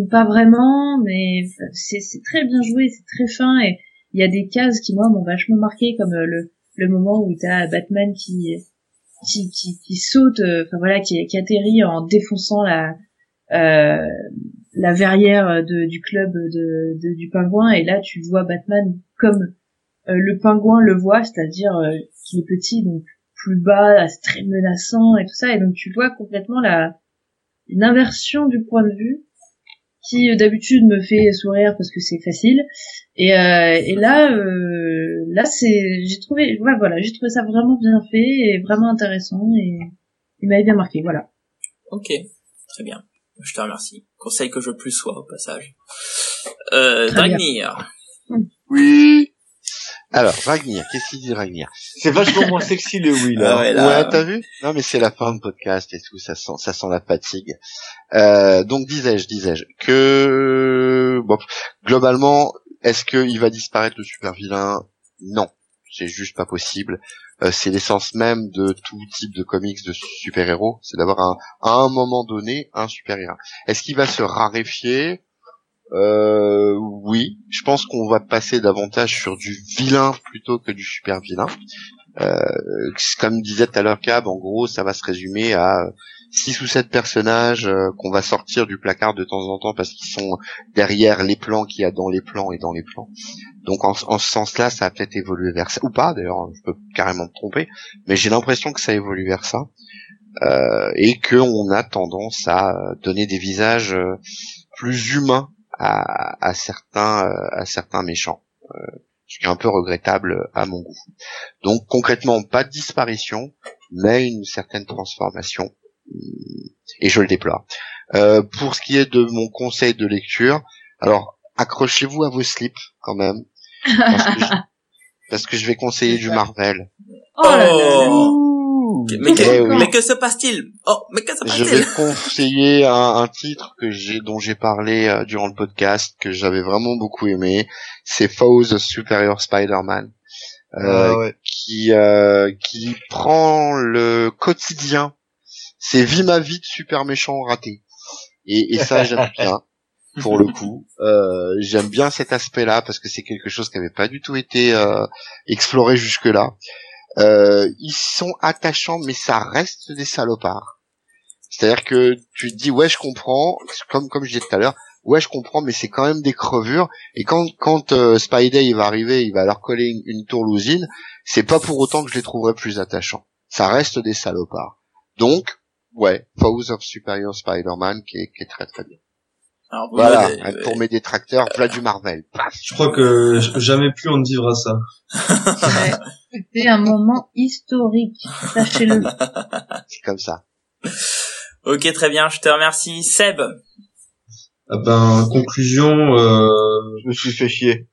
pas vraiment, mais c'est très bien joué, c'est très fin. Et il y a des cases qui moi m'ont vachement marqué comme euh, le le moment où t'as Batman qui qui, qui, saute, euh, enfin voilà, qui, qui atterrit en défonçant la euh, la verrière de, du club de, du pingouin. Et là tu vois Batman comme euh, le pingouin le voit, c'est-à-dire qu'il est petit donc plus bas, très menaçant et tout ça. Et donc tu vois complètement la une inversion du point de vue qui euh, d'habitude me fait sourire parce que c'est facile. Et, euh, et là euh, là c'est j'ai trouvé ouais, voilà j'ai trouvé ça vraiment bien fait et vraiment intéressant et il m'avait bien marqué voilà. Ok très bien. Je te remercie. Conseil que je plus sois au passage. Euh, Dragnir oui alors, Ragnir, qu'est-ce qu'il dit Ragnir C'est vachement moins sexy le oui là. Ah ouais, ouais t'as vu? Non mais c'est la fin de podcast et tout, ça sent, ça sent la fatigue. Euh, donc disais-je, disais-je que bon, globalement, est-ce qu'il va disparaître le super vilain? Non, c'est juste pas possible. Euh, c'est l'essence même de tout type de comics de super-héros, c'est d'avoir un, à un moment donné un super-héros. Est-ce qu'il va se raréfier? Euh, oui, je pense qu'on va passer davantage sur du vilain plutôt que du super vilain. Euh, comme disait tout à l'heure Cab, en gros, ça va se résumer à six ou sept personnages euh, qu'on va sortir du placard de temps en temps parce qu'ils sont derrière les plans qu'il y a dans les plans et dans les plans. Donc en, ce sens-là, ça a peut-être évolué vers ça ou pas. D'ailleurs, je peux carrément me tromper, mais j'ai l'impression que ça évolue vers ça euh, et qu'on a tendance à donner des visages euh, plus humains à, certains euh, à certains méchants euh, ce qui est un peu regrettable à mon goût. Donc concrètement, pas de disparition, mais une certaine transformation, et je le déplore. Euh, pour ce qui est de mon conseil de lecture, alors accrochez-vous à vos slips quand même, parce que je, <laughs> vais conseiller du Marvel. Oh, mais, que, se passe-t-il? Oh, mais que se passe-t-il Je vais conseiller un, un titre que j'ai, dont j'ai parlé euh, durant le podcast, que j'avais vraiment beaucoup aimé. C'est Foes Superior Spider-Man, euh, ah qui euh, qui prend le quotidien. C'est vie ma vie de super méchant raté. Et, et ça j'aime <laughs> bien. Pour le coup, euh, j'aime bien cet aspect-là parce que c'est quelque chose qui n'avait pas du tout été euh, exploré jusque-là. Euh, ils sont attachants, mais ça reste des salopards. C'est-à-dire que tu te dis ouais je comprends, comme comme je disais tout à l'heure, ouais je comprends, mais c'est quand même des crevures. Et quand quand euh, Spidey va arriver, il va leur coller une, une tourlousine, c'est pas pour autant que je les trouverai plus attachants. Ça reste des salopards. Donc ouais, Foes of Superior Spider-Man qui est très très bien. Alors, voilà, pour mes détracteurs, plat du Marvel. Je crois que jamais plus on ne vivra ça. C'était un moment historique, sachez-le. C'est comme ça. Ok, très bien, je te remercie. Seb Ah ben conclusion. Euh... Je me suis fait chier.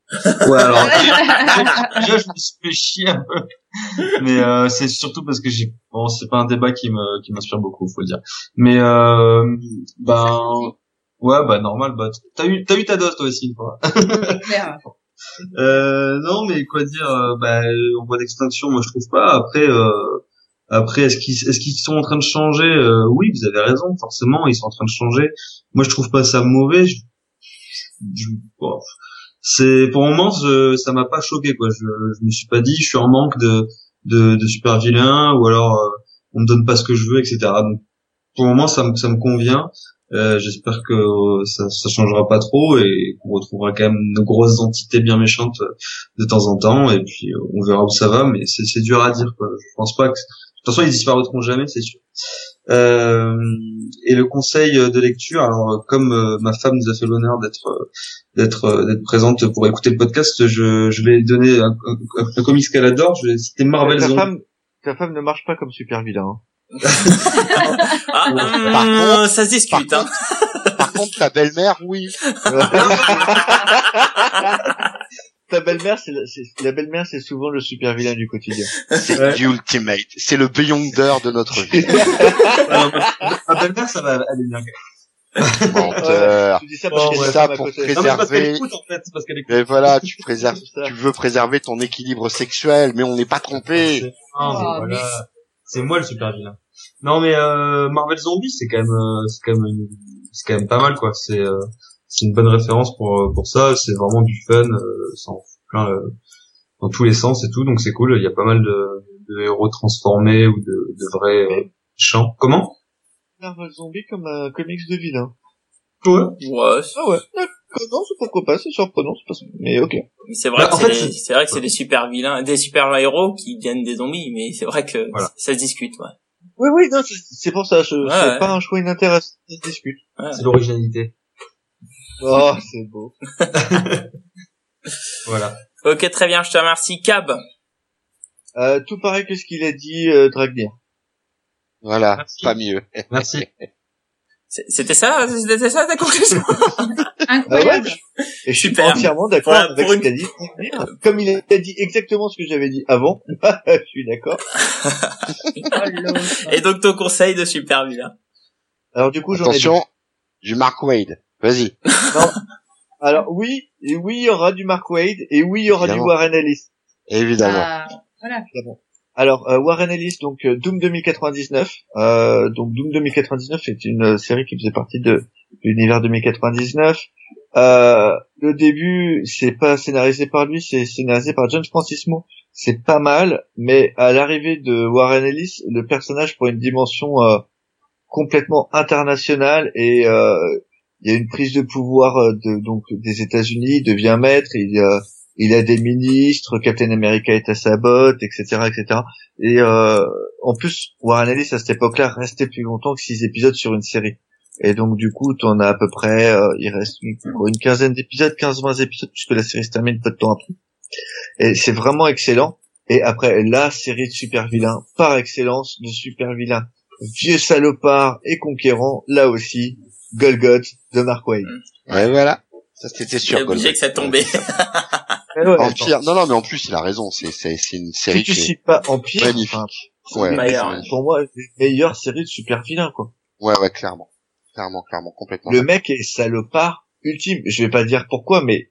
Ouais alors déjà je me suis fait chier un peu, mais euh, c'est surtout parce que j'ai bon c'est pas un débat qui me qui m'inspire beaucoup faut le dire. Mais euh, ben ouais bah normal bah t'as eu t'as eu ta dose toi aussi une <laughs> fois. Euh, non, mais quoi dire euh, bah, En voie d'extinction, moi je trouve pas. Après, euh, après, est-ce qu'ils est-ce qu'ils sont en train de changer Euh, Oui, vous avez raison. Forcément, ils sont en train de changer. Moi, je trouve pas ça mauvais. Je, je- bon, c'est pour le moment, je- ça m'a pas choqué. Quoi. Je, je me suis pas dit, je suis en manque de de, de super vilains ou alors euh, on me donne pas ce que je veux, etc. Donc, pour le moment, ça me ça me convient. Euh, J'espère que euh, ça, ça changera pas trop et qu'on retrouvera quand même nos grosses entités bien méchantes euh, de temps en temps et puis on verra où ça va mais c'est dur à dire quoi. Je pense pas que de toute façon ils disparaîtront jamais c'est sûr. Euh, et le conseil de lecture alors comme euh, ma femme nous a fait l'honneur d'être d'être d'être présente pour écouter le podcast je je vais donner un, un, un comics qu'elle adore je vais citer Marvel ta Zombie. femme, ta femme ne marche pas comme super vilain. hein. Ah, Par hum, contre- ça se discute. Hein. Par contre, ta belle-mère, oui. <laughs> ta belle-mère, c'est la, belle-mère, c'est souvent le super vilain du quotidien. C'est Ouais. ultimate. C'est le Beyonder de notre vie. <laughs> Ma belle-mère ça va aller bien. Menteur. Tu dis ça parce ouais, ça pour côté. préserver- Non, mais parce en fait voilà, tu préserves, tu veux préserver ton équilibre sexuel, mais on n'est pas trompé. Ah, Oh, voilà. C'est moi le super vilain. Non mais euh, Marvel Zombie c'est quand même euh, c'est quand même une- c'est quand même pas mal quoi. C'est euh, c'est une bonne référence pour euh, pour ça. C'est vraiment du fun, euh, sans plein euh, dans tous les sens et tout. Donc c'est cool. Il y a pas mal de, de héros transformés ou de, de vrais euh, chants. Comment? Marvel Zombie comme un comics de vilain. Ouais. Ouais, Ah ouais. Non, c'est pourquoi pas, c'est surprenant, c'est pas... mais ok. c'est vrai Bah, que en c'est fait, des- c'est vrai que c'est des super vilains, des super héros qui deviennent des zombies, mais c'est vrai que Voilà. ça se discute. Ouais. Oui, oui, non, c'est c'est pour ça, je- Ouais, c'est ouais. pas un choix inintéressant, ça se discute. Ouais. C'est l'originalité. Oh, c'est beau. <laughs> Voilà. Ok, très bien, je te remercie. Cab. Euh, tout pareil que ce qu'il a dit, euh, Dragnir. Voilà, Merci. pas mieux. Merci. <laughs> C'était ça, c'était ça ta conclusion? <laughs> Incroyable. Et je suis Super. entièrement d'accord Voilà, avec ce une- qu'il a dit. Comme il a dit exactement ce que j'avais dit avant, <laughs> je suis d'accord. <laughs> Et donc ton conseil de super vilain? Alors du coup, ai Attention, du Mark Wade. Vas-y. Alors oui, et oui, il y aura du Mark Wade, et oui, il y aura Évidemment. du Warren Ellis. Évidemment. Ah, voilà. Évidemment. Alors euh, Warren Ellis, donc euh, Doom 2099. Euh, donc Doom 2099 c'est une euh, série qui faisait partie de l'univers 2099. Euh, le début, c'est pas scénarisé par lui, c'est scénarisé par John Francismo. C'est pas mal, mais à l'arrivée de Warren Ellis, le personnage prend une dimension euh, complètement internationale et il y a une prise de pouvoir de, donc des États-Unis, il devient maître, il, il a des ministres, Captain America est à sa botte, etc., etc. Et euh, en plus, Warren Ellis à cette époque-là restait plus longtemps que six épisodes sur une série. Et donc du coup, t'en as à peu près, euh, il reste une, une quinzaine d'épisodes, 15-20 épisodes, puisque la série se termine peu de temps après. Et c'est vraiment excellent. Et après, la série de super vilains, par excellence, de super vilains, vieux salopard et conquérant, là aussi, Golgoth de Mark Wade. Ouais, voilà. Ça, c'était J'ai sûr. obligé que ça tombait. Empire. Non, non, mais en plus, il a raison. C'est, c'est, c'est une série Si tu qui est cites pas Empire, magnifique. enfin, Ouais, meilleur, c'est- pour moi, les meilleures séries de super vilains, quoi. ouais, ouais, clairement. Clairement, clairement, complètement. Le mec est salopard ultime. Je vais pas dire pourquoi, mais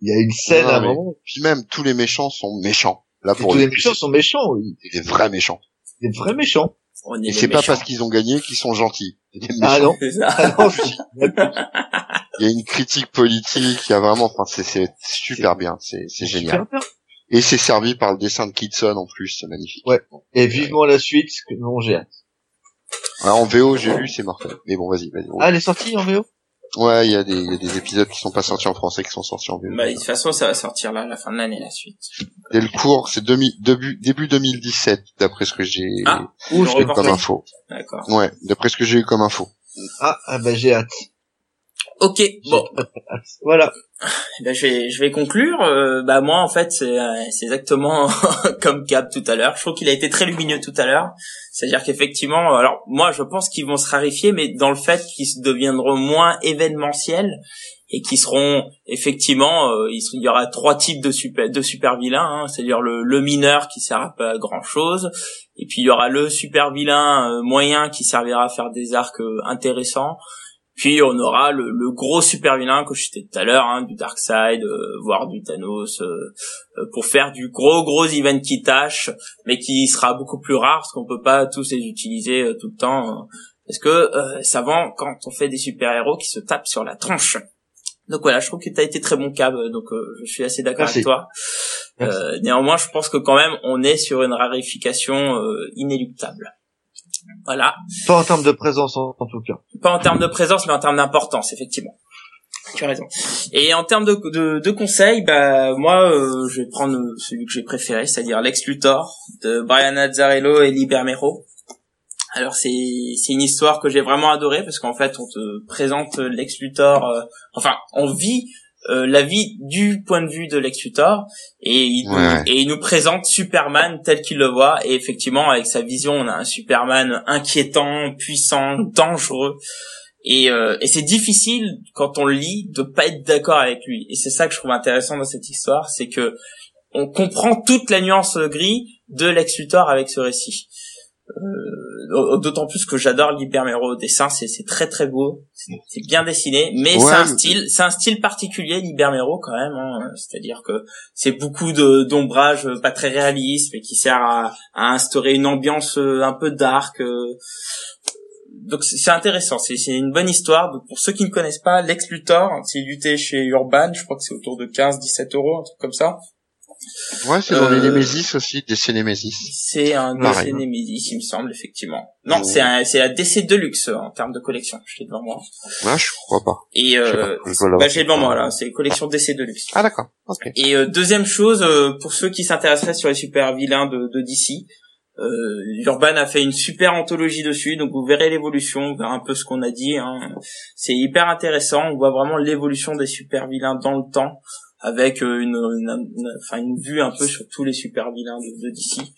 il y a une scène Non, à un mais- moment Puis même, tous les méchants sont méchants. Là, pour tous le les méchants sont méchants, oui. c'est des vrais méchants. Des vrais méchants. On Et c'est pas parce qu'ils ont gagné qu'ils sont gentils. C'est Ah méchants. non. C'est. Ah non, <laughs> Il y a une critique politique, il y a vraiment, enfin, c'est, super bien. C'est, génial. bien. Et c'est servi par le dessin de Kitson en plus, c'est magnifique. Ouais. Et vivement la suite, que non, j'ai hâte. Alors, en VO, j'ai lu, c'est mortel. Mais bon, vas-y, vas-y. Ah, elle est sortie en VO? Ouais, il y a des, il y a des épisodes qui sont pas sortis en français, qui sont sortis en VO. Bah, de toute façon, ça va sortir là, à la fin de l'année, la suite. Et le cours, c'est début, début 2017, d'après ce que j'ai Ah, eu comme info. D'accord. Ouais, d'après ce que j'ai eu comme info. Ah, ah bah j'ai hâte. Ok, bon, <laughs> Voilà. Eh ben, je vais je vais conclure. Euh, bah moi en fait c'est euh, c'est exactement <laughs> comme Cap tout à l'heure. Je trouve qu'il a été très lumineux tout à l'heure. C'est-à-dire qu'effectivement, alors moi je pense qu'ils vont se raréfier, mais dans le fait qu'ils deviendront moins événementiels et qui seront effectivement, euh, il y aura trois types de super de super vilains, hein. c'est-à-dire le, le mineur qui sert à pas grand chose, et puis il y aura le super vilain euh, moyen qui servira à faire des arcs euh, intéressants. Puis on aura le, le gros super vilain que je citais tout à l'heure, hein, du Darkseid, euh, voire du Thanos, euh, euh, pour faire du gros gros event qui tâche, mais qui sera beaucoup plus rare parce qu'on peut pas tous les utiliser euh, tout le temps, euh, parce que euh, ça vend quand on fait des super héros qui se tapent sur la tronche. Donc voilà, je trouve que tu as été très bon cab, donc euh, je suis assez d'accord avec toi. Euh, néanmoins, je pense que quand même on est sur une raréfication euh, inéluctable. Voilà. Pas en termes de présence en, en tout cas. Pas en termes de présence, mais en termes d'importance, effectivement. Tu as raison. Et en termes de, de, de conseils, bah moi, euh, je vais prendre celui que j'ai préféré, c'est-à-dire Lex Luthor de Brian Azzarello et Lee Bermero. Alors c'est c'est une histoire que j'ai vraiment adorée parce qu'en fait on te présente Lex Luthor, euh, enfin on vit euh, la vie du point de vue de Lex Luthor et il, nous, Ouais. et il nous présente Superman tel qu'il le voit et effectivement avec sa vision on a un Superman inquiétant, puissant, dangereux et, euh, et c'est difficile quand on le lit de pas être d'accord avec lui et c'est ça que je trouve intéressant dans cette histoire c'est que on comprend toute la nuance gris de Lex Luthor avec ce récit euh, d'autant plus que j'adore Libermero au dessin c'est très très beau c'est bien dessiné mais Ouais, c'est un style c'est un style particulier Libermero quand même hein. c'est-à-dire que c'est beaucoup d'ombrage euh, pas très réaliste mais qui sert à, à instaurer une ambiance euh, un peu dark euh. donc c'est intéressant c'est une bonne histoire donc pour ceux qui ne connaissent pas Lex Luthor c'est luté chez Urban je crois que c'est autour de 15 17 euros un truc comme ça Ouais, c'est dans les Euh, Nemesis aussi, DC Nemesis. c'est un. DC Nemesis, il me semble, effectivement. Non, c'est un, c'est la DC Deluxe euh, en termes de collection. Je l'ai devant moi. Ouais, je crois pas. Et euh, pas, je bah, j'ai devant moi là, c'est collection DC Deluxe. Ah d'accord. Ok. Et euh, deuxième chose, euh, pour ceux qui s'intéresseraient sur les super vilains de, de DC, euh, Urban a fait une super anthologie dessus, donc vous verrez l'évolution, vous verrez un peu ce qu'on a dit. hein. C'est hyper intéressant, on voit vraiment l'évolution des super vilains dans le temps, avec euh, une, une, une- enfin, une vue un peu sur tous les super vilains de, de DC.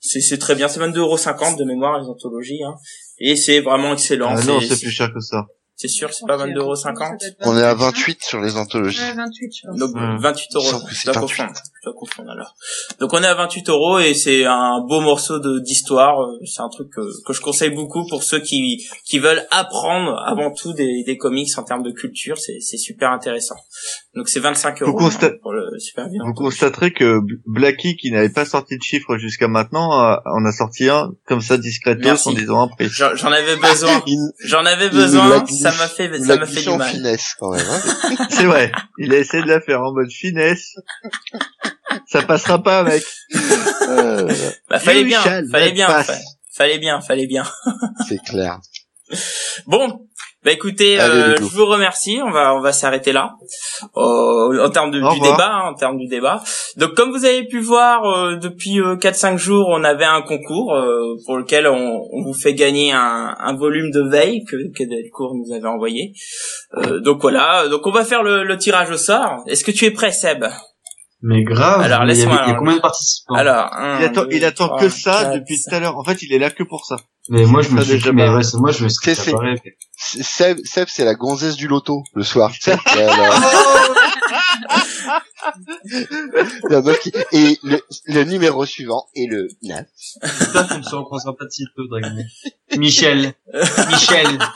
C'est c'est très bien, c'est 22,50€ de mémoire les anthologies, hein. et c'est vraiment excellent. Ah non, c'est plus cher que ça. c'est sûr, c'est pas 22,50€. On est à 28 sur les anthologies. Ouais, 28, je pense. Donc Hmm. 28 euros. Il semble que Je c'est dois 28. confondre. Je dois confondre alors. Donc on est à 28 euros et c'est un beau morceau de d'histoire. Euh, C'est un truc que, que je conseille beaucoup pour ceux qui qui veulent apprendre avant tout des, des comics en termes de culture. C'est c'est super intéressant. Donc c'est 25 euros consta- hein, pour le super bien. Vous constaterez que Blackie, qui n'avait pas sorti de chiffre jusqu'à maintenant, a- en a sorti un comme ça discretos Merci. en disant un prix. J'en avais besoin. J'en avais besoin. <laughs> Ça m'a fait ça m'a fait du mal. finesse quand même. Hein. <laughs> C'est vrai. Il a essayé de la faire en mode finesse. Ça passera pas, mec. <laughs> Euh, Bah fallait bien. Fallait bien. fa- Fallait bien. Fallait bien. <laughs> c'est clair. Bon, bah écoutez, Allez, euh, je vous remercie. On va on va s'arrêter là Euh, en termes de, Au du revoir. débat, hein, en termes du débat. Donc comme vous avez pu voir euh, depuis euh, 4-5 jours, on avait un concours euh, pour lequel on, on vous fait gagner un, un volume de veille que que Delcourt nous avait envoyé. Euh, donc voilà, donc on va faire le, le tirage au sort. Est-ce que tu es prêt, Seb? Mais grave. Alors, mais il y laisse-moi Il y a combien de participants Alors, un, Il attend, deux, il attend trois, que ça quatre, depuis tout à l'heure. En fait, il est là que pour ça. Mais moi, je me Ça, suis déjà dit, mais ouais, c'est moi, je me serais C'est- c'est- préparé. Seb, Seb c'est la gonzesse du loto le soir. <laughs> la meuf qui- Et le, le numéro suivant est le 9. J'espère qu'on se rencontrera pas de sitôt, Dragon. Michel. Michel. <laughs>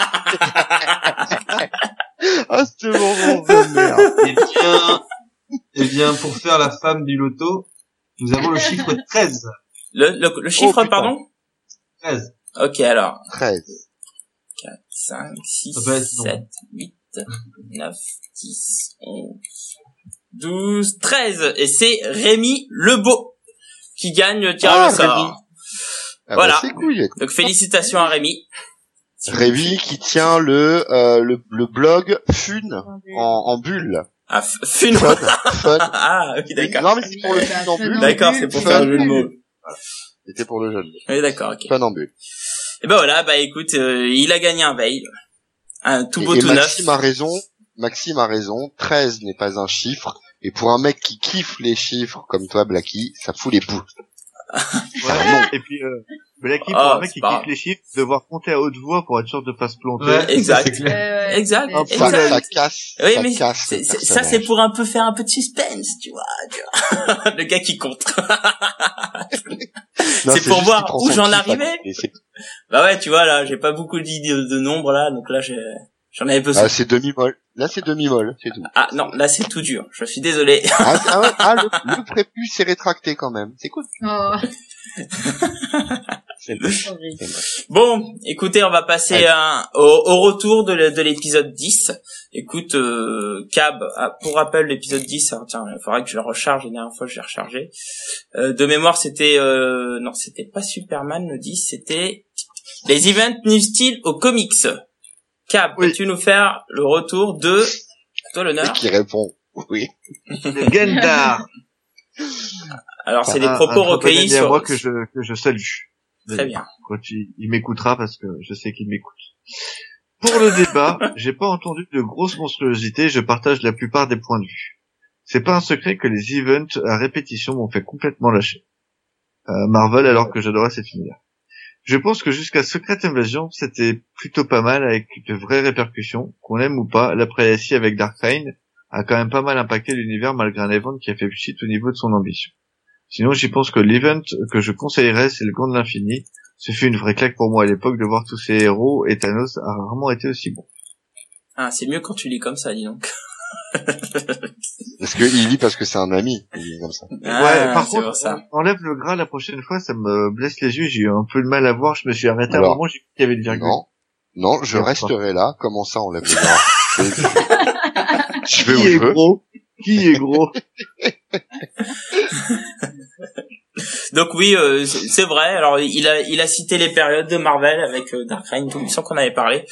Ah, ce moment de merde. Eh bien, eh bien, pour faire la femme du loto, nous avons le chiffre <laughs> 13. Le, le, le chiffre, Oh, pardon? 13. Ok, alors 13. 4, 5, 6, Ça peut être long. 7, 8, 9, 10, 11, 12, 13. Et c'est Rémi Lebeau qui gagne le tirage Ah, au sort. Rémi. Ah Voilà. bah, c'est cool. Donc félicitations à Rémi. Rémi qui tient le, euh, le, le blog Fun en, en bulle. Ah, Fun. <laughs> Fun. Ah, ok, d'accord. Non, mais c'est pour le fun en bulle. D'accord, c'est pour Fun. faire un jeu de mots. C'était pour le jeune. Oui, d'accord, ok. Fun en bulle. Et ben voilà, bah écoute, euh, il a gagné un veil. un tout beau et tout neuf. Maxime a raison. Maxime a raison. 13 n'est pas un chiffre. Et pour un mec qui kiffe les chiffres comme toi, Blacky, ça fout les poules. Ouais. non. Et puis, euh, Blacky, Ah, pour un mec qui pas grave. les chiffres, devoir compter à haute voix pour être sûr de pas se planter. Ouais, Exact. Euh, Exact. c'est- Hop, Ça, Exact. ça casse. Oui, ça mais casse c'est- le c'est- ça, c'est pour un peu faire un peu de suspense, tu vois. Tu vois. <laughs> le gars qui compte. <laughs> Non, c'est pour voir où j'en arrivais. bah ouais, tu vois, là, j'ai pas beaucoup dit de, de nombres, là, donc là, j'ai, j'en avais besoin. Ah, c'est demi-molle. Là, c'est demi-molle, c'est tout. Ah non, là, c'est tout dur. Je suis désolé. Ah, ah, ah, le, le prépuce s'est rétracté quand même. C'est cool. Oh. <laughs> <laughs> Bon, écoutez, on va passer à- au, au retour de, l'épisode 10. Écoute, euh, Cab, ah, pour rappel, l'épisode 10, alors, tiens, il faudrait que je le recharge, la dernière fois je l'ai rechargé. Euh, de mémoire, c'était... Euh, non, c'était pas Superman le 10, c'était les events inutiles aux comics. Cab, Oui. peux-tu nous faire le retour de... À toi l'honneur. qui répond. Oui. Gendar. Alors, c'est des propos recueillis sur... moi que je, que je salue. Très bien. Quand il, il m'écoutera parce que je sais qu'il m'écoute. Pour le débat, <laughs> j'ai pas entendu de grosses monstruosités, je partage la plupart des points de vue. C'est pas un secret que les events à répétition m'ont fait complètement lâcher. Euh, Marvel alors que j'adorais cet univers. Je pense que jusqu'à Secret Invasion, c'était plutôt pas mal avec de vraies répercussions, qu'on aime ou pas, l'après SI avec Dark Reign a quand même pas mal impacté l'univers malgré un event qui a fait pchit au niveau de son ambition. Sinon, j'y pense que l'event que je conseillerais, c'est le Gant de l'Infini. Ce fut une vraie claque pour moi à l'époque de voir tous ces héros et Thanos a rarement été aussi bon. Ah, c'est mieux quand tu lis comme ça, dis donc. Parce que il lit parce que c'est un ami. Il lit comme ça. Ah, ouais, par contre, ça. on- enlève le gras la prochaine fois, ça me blesse les yeux, j'ai eu un peu de mal à voir, je me suis arrêté à un moment, j'ai vu qu'il y avait une virgule. Non. Non, je resterai là. Comment ça, on lève les bras <laughs> Je vais où Qui je est veux. gros Qui est gros <laughs> Donc oui, euh, c'est vrai. Alors il a il a cité les périodes de Marvel avec euh, Dark Reign, tout sans qu'on avait parlé.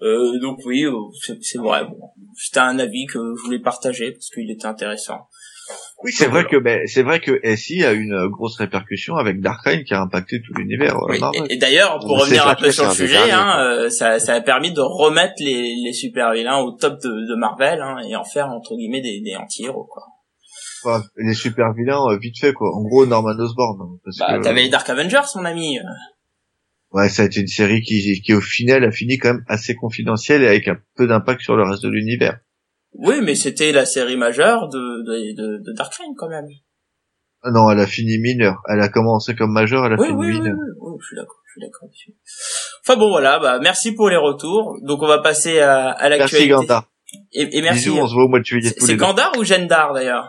Euh, donc oui, euh, c'est vrai. Bon, c'était un avis que je voulais partager parce qu'il était intéressant. Oui, c'est vrai que ben, c'est vrai que SI a une grosse répercussion avec Dark Reign qui a impacté tout l'univers euh, Oui, et, et d'ailleurs, pour revenir un peu sur le sujet, hein, euh, ça, ça a permis de remettre les, les super vilains au top de, de Marvel hein, et en faire entre guillemets des, des anti-héros. Quoi. Enfin, les super vilains euh, vite fait quoi. En gros, Norman Osborn. hein, parce Bah, que, t'avais les Dark Avengers, mon ami. Ouais, ça a été une série qui, qui au final a fini quand même assez confidentielle et avec un peu d'impact sur le reste de l'univers. Oui, mais c'était la série majeure de, de, de, de Dark Reign quand même. Ah non, elle a fini mineure. Elle a commencé comme majeure, elle a Oui, fini oui, oui, mineure. oui, oui, je suis d'accord, je suis d'accord dessus. Enfin bon, voilà, bah merci pour les retours. Donc on va passer à, à Merci l'actualité. Gandar. Et, et merci. Bisous, on se voit au mois de juillet C'est. Gandar ou Gendar d'ailleurs?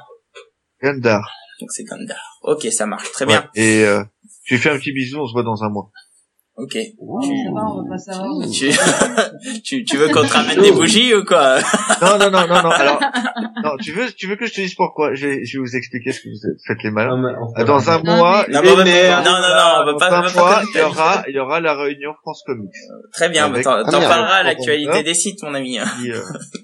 Gandar. Donc c'est Gandar. Ok, ça marche, très Ouais. bien. Et euh, je lui fais un petit bisou, on se voit dans un mois. Ok. Savoir. Tu, <laughs> tu, tu veux qu'on te ramène des bougies ou quoi? Non, non, non, non, non. Alors, <laughs> non, tu veux, tu veux que je te dise pourquoi? Je vais, je vais vous expliquer ce que vous faites les malins. Dans un Non, mois, Non, les mais on va- nerfs, non, non, non, on va pas- dans un mois, il y aura, il y aura la réunion France Comics. Très bien, Avec- t'en Ah, parleras à l'actualité des sites, mon ami. Qui, euh, <laughs>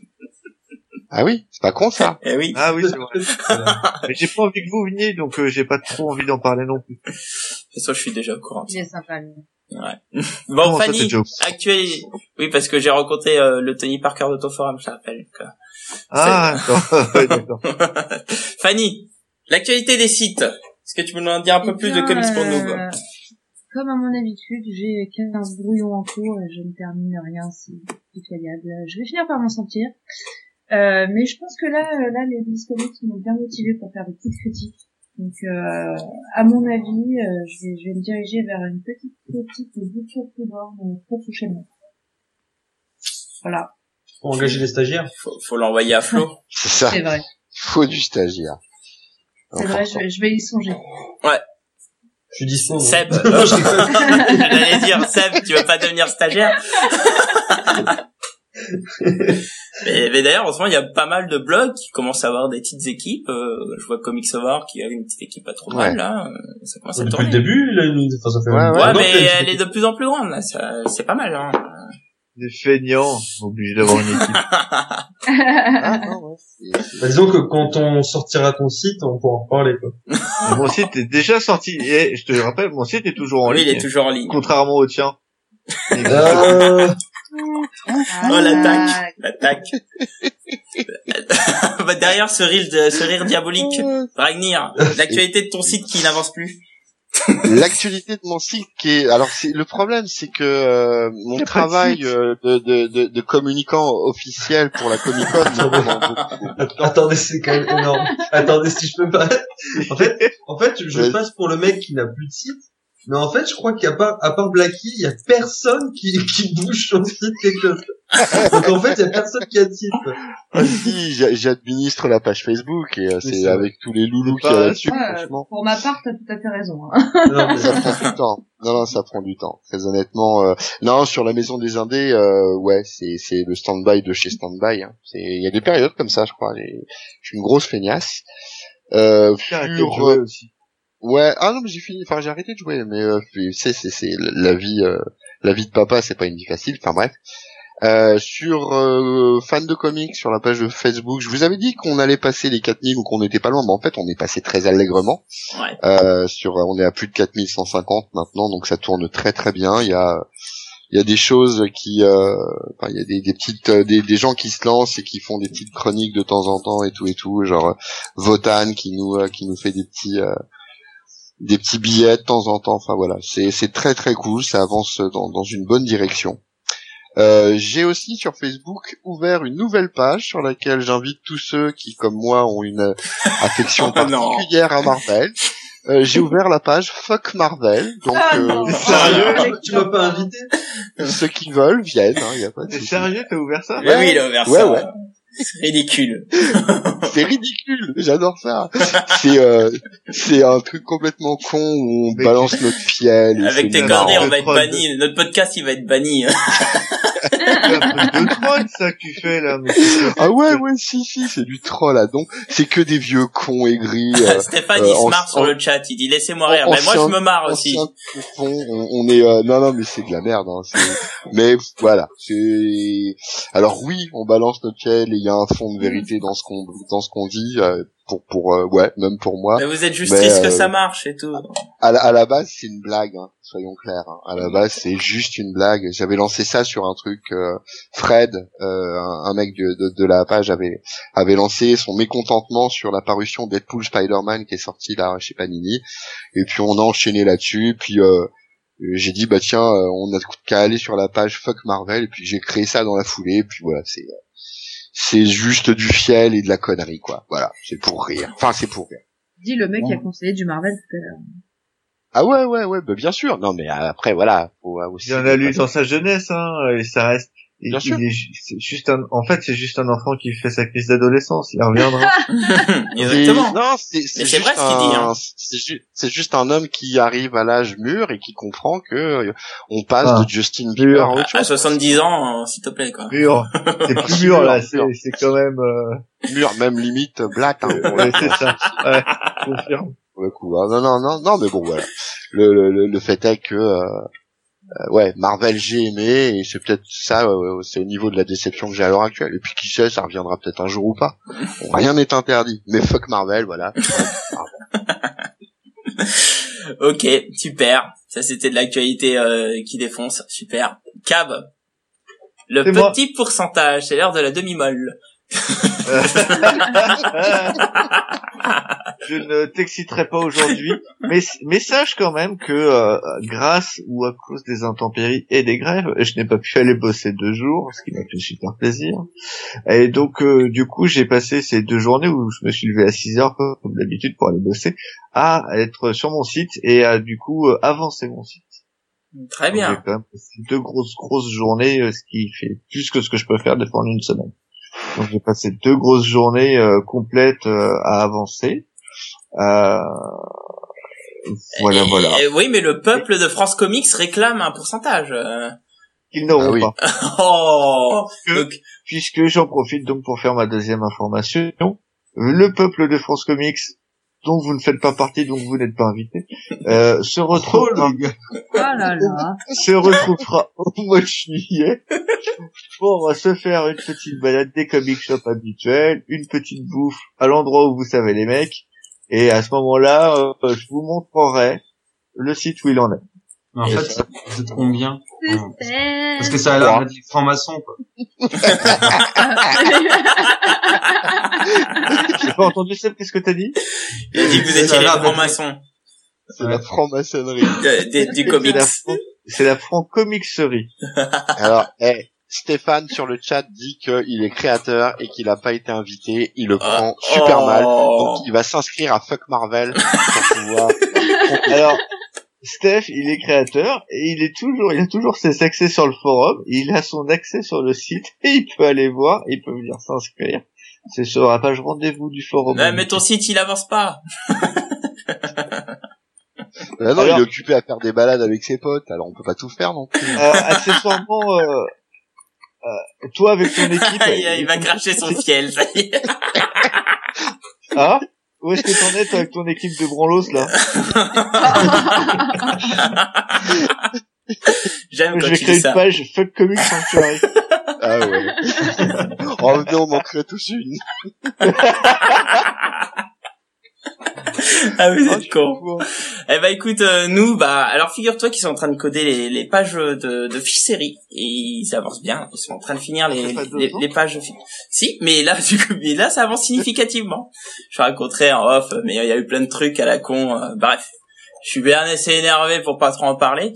Ah oui, c'est pas con ça. <laughs> Eh oui. Ah oui, c'est vrai. <laughs> Mais j'ai pas envie que vous veniez, donc euh, j'ai pas trop envie d'en parler non plus. De toute façon, je suis déjà au courant. Il est sympa, lui. <laughs> Bon, Comment ça, Fanny, Joe actualité. Oui, parce que j'ai rencontré euh, le Tony Parker d'Autoforum, je te rappelle. Ah, d'accord. Ouais. Fanny, l'actualité des sites. Est-ce que tu peux nous en dire un peu Eh plus de comics pour nous euh, Comme à mon habitude, j'ai 15 brouillons en cours et je ne termine rien, c'est pitoyable. Je vais finir par m'en sortir. Euh, mais je pense que là, euh, là, les Comics m'ont bien motivé pour faire des petites critiques. Donc, euh, à mon avis, euh, je, vais, je vais me diriger vers une petite critique de Butcher Freeborn euh, très prochainement. Voilà, Faut engager les stagiaires. Faut, faut l'envoyer à Flo. <laughs> C'est ça. c'est vrai. Faut du stagiaire. C'est vrai, je, vais- je vais y songer. <laughs> <laughs> Je suis dispo. moi. Seb, Non, je j'allais dire Seb, tu veux pas devenir stagiaire? Mais, mais d'ailleurs, en ce moment, il y a pas mal de blogs qui commencent à avoir des petites équipes. Euh, je vois Comics Savoir qui a une petite équipe pas trop mal Ouais. là. Euh, Ça commence à Depuis tourner. le début, il a une... enfin, ça fait Ouais, Ouais, mais elle est de plus en plus grande là. Ça- C'est pas mal. Hein. Des feignants, obligés d'avoir une équipe. <laughs> Ah, non, Bah, disons que quand on sortira ton site, on pourra en reparler, quoi. Mon site est déjà sorti. Et je te rappelle, mon site est toujours en ligne. il est toujours en ligne. Contrairement au tien. Oh l'attaque, l'attaque. <laughs> bah, derrière ce rire, de, ce rire diabolique, Ragnir, l'actualité de ton site qui n'avance plus. L'actualité de mon site qui est alors c'est le problème c'est que euh, mon travail euh, de, de, de, de communicant officiel pour la Comic Con. Attendez, c'est quand même énorme. Attendez, si je peux pas. En fait, en fait, je passe pour le mec qui n'a plus de site. Mais en fait, je crois qu'il y a pas, à part Blacky, il y a personne qui, <laughs> qui bouge son site quelque chose. Donc en fait, il y a personne qui a de site. quoi. Ah, si, j'a- j'administre la page Facebook et euh, c'est avec tous les loulous qu'il y a là-dessus, Ouais, franchement. pour ma part, t'as tout à fait raison. Hein. Non, mais- Ça prend du temps. Non, non, ça prend du temps. Très honnêtement, euh, non, sur la maison des Indés, euh, ouais, c'est c'est le stand-by de chez stand-by. hein. C'est il y a des périodes comme ça, je crois. Je suis une grosse feignasse. Euh, sur, aussi. Ouais, ah non, mais j'ai fini, enfin j'ai arrêté de jouer, mais euh, c'est c'est c'est la vie, euh, la vie de papa, c'est pas une vie facile. Enfin bref. Euh, sur euh, fan de comics sur la page de Facebook, je vous avais dit qu'on allait passer les 4000 ou qu'on n'était pas loin, mais en fait on est passé très allègrement. Ouais. Euh, sur, on est à plus de 4150 maintenant, donc ça tourne très très bien. Il y a il y a des choses qui, euh, enfin, il y a des, des petites, euh, des, des gens qui se lancent et qui font des petites chroniques de temps en temps et tout et tout, genre Votan qui nous, euh, qui nous fait des petits, euh, des petits billets de temps en temps. Enfin voilà, c'est c'est très très cool, ça avance dans, dans une bonne direction. Euh, j'ai aussi sur Facebook ouvert une nouvelle page sur laquelle j'invite tous ceux qui, comme moi, ont une euh, affection <laughs> non. particulière à Marvel. Euh, j'ai ouvert la page Fuck Marvel, donc Ah euh. <laughs> Sérieux tu m'as pas invité ceux qui veulent viennent, hein, y a pas de sérieux, t'as ouvert ça Mais oui, il a ouvert Ouais, ça. ouais. C'est ridicule. <laughs> C'est ridicule, j'adore ça. C'est euh, c'est un truc complètement con où on Mais balance notre fiel. et Avec tes cornets, on va être banni. Notre podcast, il va être banni. <laughs> Un truc de troll, ça, que tu fais, là. mais Ah ouais ouais si si c'est du troll là donc c'est que des vieux cons aigris. <laughs> euh, Stéphane, euh, il se en- marre sur le chat. Il dit laissez-moi rire. en- Mais moi, je me marre aussi. coupons, on, on est euh, non non mais c'est de la merde hein, mais voilà c'est alors oui on balance notre fiel et il y a un fond de vérité dans ce qu'on dans ce qu'on dit euh, pour pour euh, ouais même pour moi Mais vous êtes juste Mais, triste que ça marche et tout. à la, à la base c'est une blague hein, soyons clairs hein. à la base c'est juste une blague j'avais lancé ça sur un truc euh, Fred euh, un, un mec de, de, de la page avait avait lancé son mécontentement sur la parution Deadpool Spider-Man qui est sorti là chez Panini. Et puis on a enchaîné là-dessus. Puis euh, j'ai dit bah tiens euh, on a qu'à aller sur la page Fuck Marvel. Et puis j'ai créé ça dans la foulée. Et puis voilà c'est c'est juste du fiel et de la connerie quoi. Voilà c'est pour rire. Enfin c'est pour rire. Dis le mec qui a conseillé du Marvel tout à l'heure. Ah ouais ouais ouais bah bien sûr non mais après voilà faut euh, aussi Il en a lu dans sa jeunesse, hein, et ça reste. il- Bien il sûr. est ju- c'est juste un, en fait, c'est juste un enfant qui fait sa crise d'adolescence. Il reviendra. <laughs> Exactement. Non c'est c'est vrai ce qu'il dit, un hein. c'est ju- c'est juste un homme qui arrive à l'âge mûr et qui comprend que euh, on passe Ah. de Justin Bieber à À, autre à chose 70 ans, euh, s'il te plaît, quoi. Mûr. C'est <laughs> plus mûr, là. C'est, c'est quand même, euh, mûr même limite blatte hein, pour <laughs> ouais, c'est ça. Ouais, confirme. Pour le coup. Non, non, non, non, mais bon, voilà. Le, le, le- le fait est que, euh, euh, ouais, Marvel j'ai aimé et c'est peut-être ça, euh, c'est au niveau de la déception que j'ai à l'heure actuelle. Et puis qui sait, ça reviendra peut-être un jour ou pas. Bon, rien n'est interdit. Mais fuck Marvel, voilà. <laughs> Ok, super. Ça, c'était de l'actualité euh, qui défonce. Super. Cab. Le moi. petit pourcentage, c'est l'heure de la demi-molle. <laughs> <laughs> je ne t'exciterai pas aujourd'hui, mais, mais sache quand même que euh, grâce ou à cause des intempéries et des grèves, je n'ai pas pu aller bosser deux jours, ce qui m'a fait super plaisir. Et donc euh, du coup, j'ai passé ces deux journées où je me suis levé à 6 heures comme d'habitude pour aller bosser, à être sur mon site et à du coup euh, avancer mon site. Très Donc, bien. quand même passé deux grosses grosses journées, euh, ce qui fait plus que ce que je peux faire des fois en une semaine. Donc j'ai passé deux grosses journées euh, complètes euh, à avancer. Euh, voilà, Et- voilà. et oui, mais le peuple de France Comics réclame un pourcentage. euh. Ils n'auront Ah oui. pas. <laughs> Oh Que- Donc, Puisque j'en profite donc pour faire ma deuxième information. Le peuple de France Comics, dont vous ne faites pas partie, donc vous n'êtes pas invité, euh, se Oh, retrouvera. Oh là là. <laughs> se retrouvera au mois de juillet pour se faire une petite balade des comic shops habituels, une petite bouffe à l'endroit où vous savez les mecs, et à ce moment-là, euh, je vous montrerai le site où il en est. Mais en Et fait, vous êtes combien C'est Parce que ça a l'air d'être des francs-maçons, quoi. <laughs> J'ai pas entendu ça, qu'est-ce que t'as dit? Il a dit que vous étiez les francs-maçons C'est la franc-maçonnerie. <laughs> du C'est comics. la fran- C'est la franc-comixerie. <laughs> Alors, eh, Stéphane sur le chat dit qu'il est créateur et qu'il a pas été invité. Il le prend super Oh. mal. Donc il va s'inscrire à Fuck Marvel pour pouvoir. Alors, Steph, il est créateur et il est toujours, il a toujours ses accès sur le forum. Il a son accès sur le site et il peut aller voir, il peut venir s'inscrire. C'est sur la page rendez-vous du forum. Ouais, mais ton site, il avance pas. Ah non, Alors- il est occupé à faire des balades avec ses potes. Alors on peut pas tout faire non plus. Euh, accessoirement, euh, euh, toi avec ton <laughs> équipe. il, il va cracher son ciel, ça y est. Ah Où est-ce que t'en es toi avec ton équipe de branlos là <laughs> J'aime Je quand vais tu créer dis une ça. page Fuck Comics Sanctuary. <laughs> Ah ouais. <laughs> oh venez, on en crée tous une. Ah, vous Oh, êtes con. Eh ben écoute, euh, nous, bah, alors figure-toi qu'ils sont en train de coder les, les pages de, de fiches séries et ils avancent bien. Ils sont en train de finir les, les, les pages. Si, mais là, <laughs> du coup, mais là, ça avance significativement. Je raconterai en off, mais il y a eu plein de trucs à la con. euh, bref, je suis bien assez énervé pour pas trop en parler.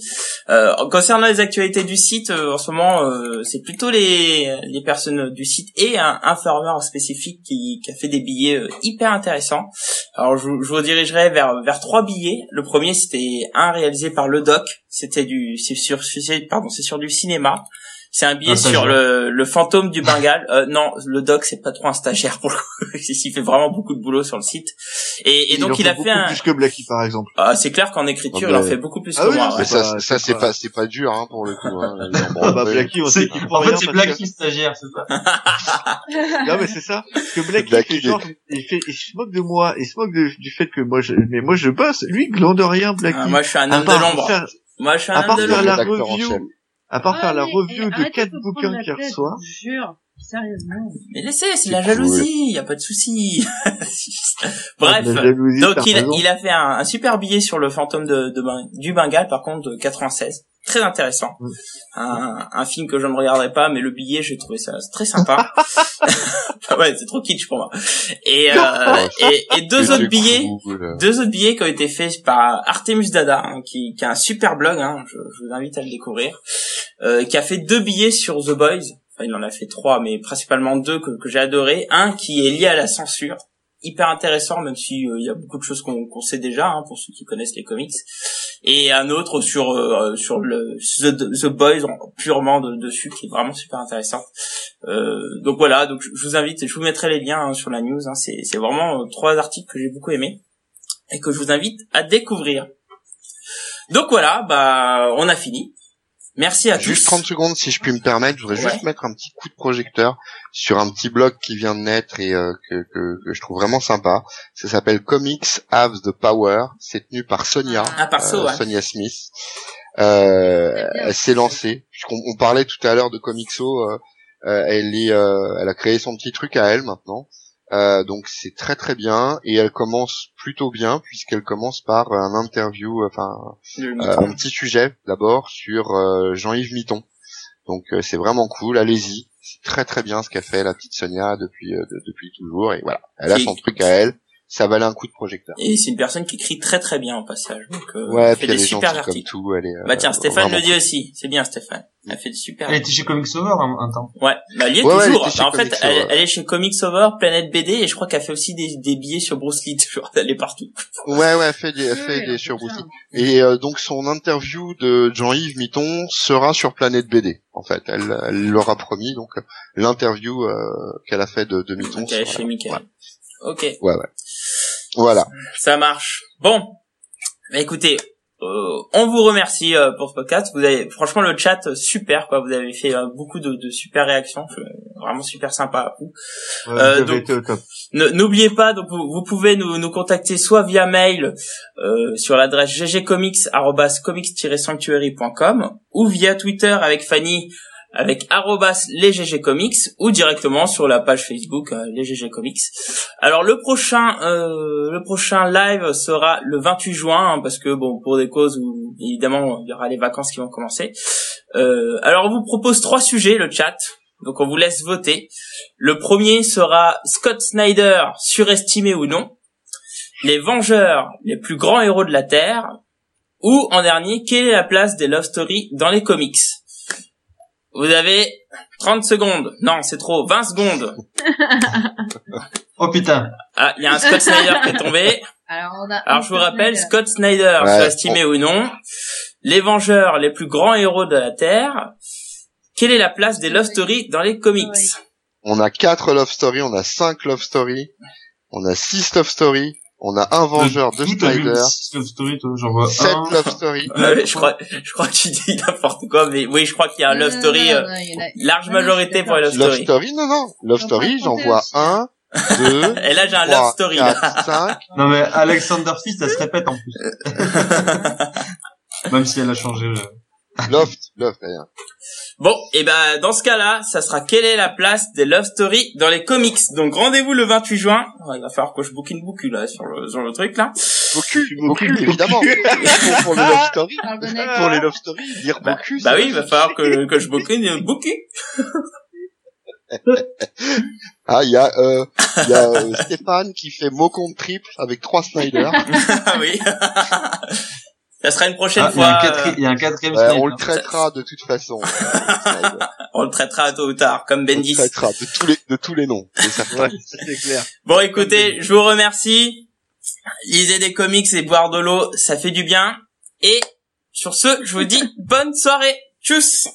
Euh, concernant les actualités du site, euh, en ce moment, euh, c'est plutôt les, les personnes du site et un, un farmer spécifique qui, qui a fait des billets euh, hyper intéressants. Alors, je, je vous dirigerai vers vers trois billets. Le premier, c'était un réalisé par le Doc. C'était du, c'est sur, pardon, c'est sur du cinéma. C'est un billet Un sur le, le fantôme du Bengale. Euh, non, le Doc, c'est pas trop un stagiaire pour le coup. <laughs> Il fait vraiment beaucoup de boulot sur le site. Et, et donc, en il a beaucoup fait un. plus que Blacky par exemple. Ah, c'est clair qu'en écriture, Ah, il en mais- fait beaucoup plus Ah que oui, moi. ouais. Mais ça, ça c'est pas- c'est pas dur hein pour le coup. Hein. Ah bah. Blacky, on sait En fait, c'est Blacky stagiaire, c'est ça. <laughs> Non mais c'est ça. Parce que Blacky, Blacky, fait genre, il fait, il se moque de moi, il se moque de- du fait que moi je, mais moi je bosse. Lui, il glande rien, Blacky. Ah, moi, je suis un homme de l'ombre. Moi, je suis un à homme part de l'ombre. À part faire la review de quatre bouquins qu'il tête, reçoit. je vous Jure, sérieusement. Mais laissez, c'est C'est la jalousie, y a pas de souci. <laughs> Bref. La jalousie, Donc il, il a fait un, un super billet sur le fantôme de, de du Bengale, par contre de 96, très intéressant. Un, un film que je ne regarderai pas, mais le billet j'ai trouvé ça très sympa. <laughs> ouais, c'est trop kitsch pour moi. Et euh, <laughs> et, et deux autres billets, cool. deux autres billets qui ont été faits par Artemus Dada, hein, qui, qui a un super blog, hein, je, je vous invite à le découvrir, euh, qui a fait deux billets sur The Boys. Enfin, il en a fait trois, mais principalement deux que, que j'ai adoré. Un qui est lié à la censure, hyper intéressant, même si euh, il y a beaucoup de choses qu'on sait déjà hein, pour ceux qui connaissent les comics. Et un autre sur euh, sur le The, Boys en- purement de- dessus, qui est vraiment super intéressant. Euh, donc voilà, donc je vous invite, je vous mettrai les liens hein, sur la news. hein. c'est vraiment euh, trois articles que j'ai beaucoup aimés et que je vous invite à découvrir. Donc voilà, bah on a fini. Merci à Juste tous. 30 secondes, si je puis me permettre, je voudrais Ouais. juste mettre un petit coup de projecteur sur un petit blog qui vient de naître et euh, que, que, que je trouve vraiment sympa. Ça s'appelle Comics Have the Power. C'est tenu par Sonia, Un perso, euh, ouais. Sonia Smith. Euh, elle s'est lancée. Puisqu'on on parlait tout à l'heure de Comixo, euh, euh, elle est, euh, elle a créé son petit truc à elle maintenant. Euh, donc c'est très très bien et elle commence plutôt bien puisqu'elle commence par un interview, enfin Le- euh, un petit sujet d'abord sur euh, Jean-Yves Mitton. Donc euh, c'est vraiment cool, allez-y. C'est très très bien ce qu'a fait la petite Sonia depuis euh, de- depuis toujours et voilà. Elle a son truc à elle, ça valait un coup de projecteur. Et c'est une personne qui écrit très très bien au passage. Donc, euh, Ouais, elle fait elle des est super gentille comme articles. tout, elle est Bah tiens, euh, Stéphane le dit aussi. C'est bien Stéphane. Elle fait des super Elle était chez Comics Over un, un temps. Ouais, bah elle y est Ouais, ouais, elle toujours. chez Bah, en fait, elle, est chez Comics Over, Planète BD, et je crois qu'elle fait aussi des, des billets sur Bruce Lee. <laughs> toujours. Elle est partout. Ouais, ouais, elle fait des, elle Ouais, fait ouais, des sur. Bruce Lee. Et euh, donc son interview de Jean-Yves Mitton sera sur Planète BD. En fait, elle, elle l'aura promis. Donc euh, l'interview euh, qu'elle a fait de, de Mitton. Donc elle est chez Michael. Ok, Ouais, ouais. Voilà. ça marche. Bon, bah, écoutez, euh, on vous remercie euh, pour ce podcast. Vous avez, franchement, le chat euh, super quoi. Vous avez fait euh, beaucoup de, de super réactions, Je- vraiment super sympa à vous. Ouais, Euh, donc- N'oubliez pas, donc vous, vous pouvez nous, nous contacter soit via mail euh, sur l'adresse ggcomics@comics-sanctuary.com ou via Twitter avec Fanny avec arrobas les GG Comics ou directement sur la page Facebook euh, les GG Comics. Alors le prochain euh, le prochain live sera le 28 juin hein, parce que bon pour des causes où évidemment il y aura les vacances qui vont commencer. Euh, alors on vous propose trois sujets le chat. Donc on vous laisse voter. Le premier sera Scott Snyder surestimé ou non. Les Vengeurs, les plus grands héros de la Terre. Ou en dernier, quelle est la place des love stories dans les comics? Vous avez 30 secondes. Non, c'est trop. 20 secondes. <laughs> Oh putain. Ah, il y a un Scott Snyder qui est tombé. Alors, on a Alors je vous rappelle, Snyder. Scott Snyder, Ouais, surestimé ou non, les Vengeurs, les plus grands héros de la Terre. Quelle est la place des love stories dans les comics? On a quatre love story, on a cinq love story, on a six love story, on a un vengeur de Snyder, six love story, toi, j'en vois sept un. love story. Euh, je crois, je crois que tu dis n'importe quoi, mais oui, je crois qu'il y a un Non, love non, story, non, euh, non, large majorité pour les love Love stories. story, non, non. Love story, j'en vois un, deux, <laughs> Et là, j'ai un trois, love story, là. quatre, cinq. Non mais Alexander Fist, ça se répète en plus. <laughs> Même si elle a changé le... Loft, loft, rien. Bon, et ben dans ce cas-là, ça sera quelle est la place des love stories dans les comics? Donc rendez-vous le 28 juin. Ouais, il va falloir que je book une boucle là sur le sur le truc là. Bocu, Bocu, évidemment. pour, <laughs> pour les love de Nike. Pour les love story, dire Bah, Bocu. bah oui, il va falloir que que je book une boucle. Ah, il y a, euh, il y a euh, Stéphane qui fait mot contre triple avec trois Snyder. <laughs> Ah oui. <laughs> ça sera une prochaine Ah, il y a un fois. quatri- euh, il y a un quatrième on le traitera de toute façon. <laughs> On le traitera tôt ou tard, comme On le Bendis. traitera de tous les, de tous les noms. <laughs> c'est clair. Bon, écoutez, je vous remercie. Lisez des comics et boire de l'eau, ça fait du bien. Et sur ce, je vous dis bonne soirée. Tchuss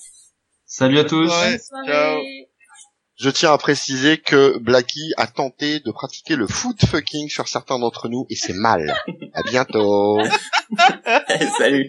Salut à tous. Ouais. Bonne soirée. ciao. Je tiens à préciser que Blacky a tenté de pratiquer le foot fucking sur certains d'entre nous et c'est mal. À bientôt. <laughs> Salut.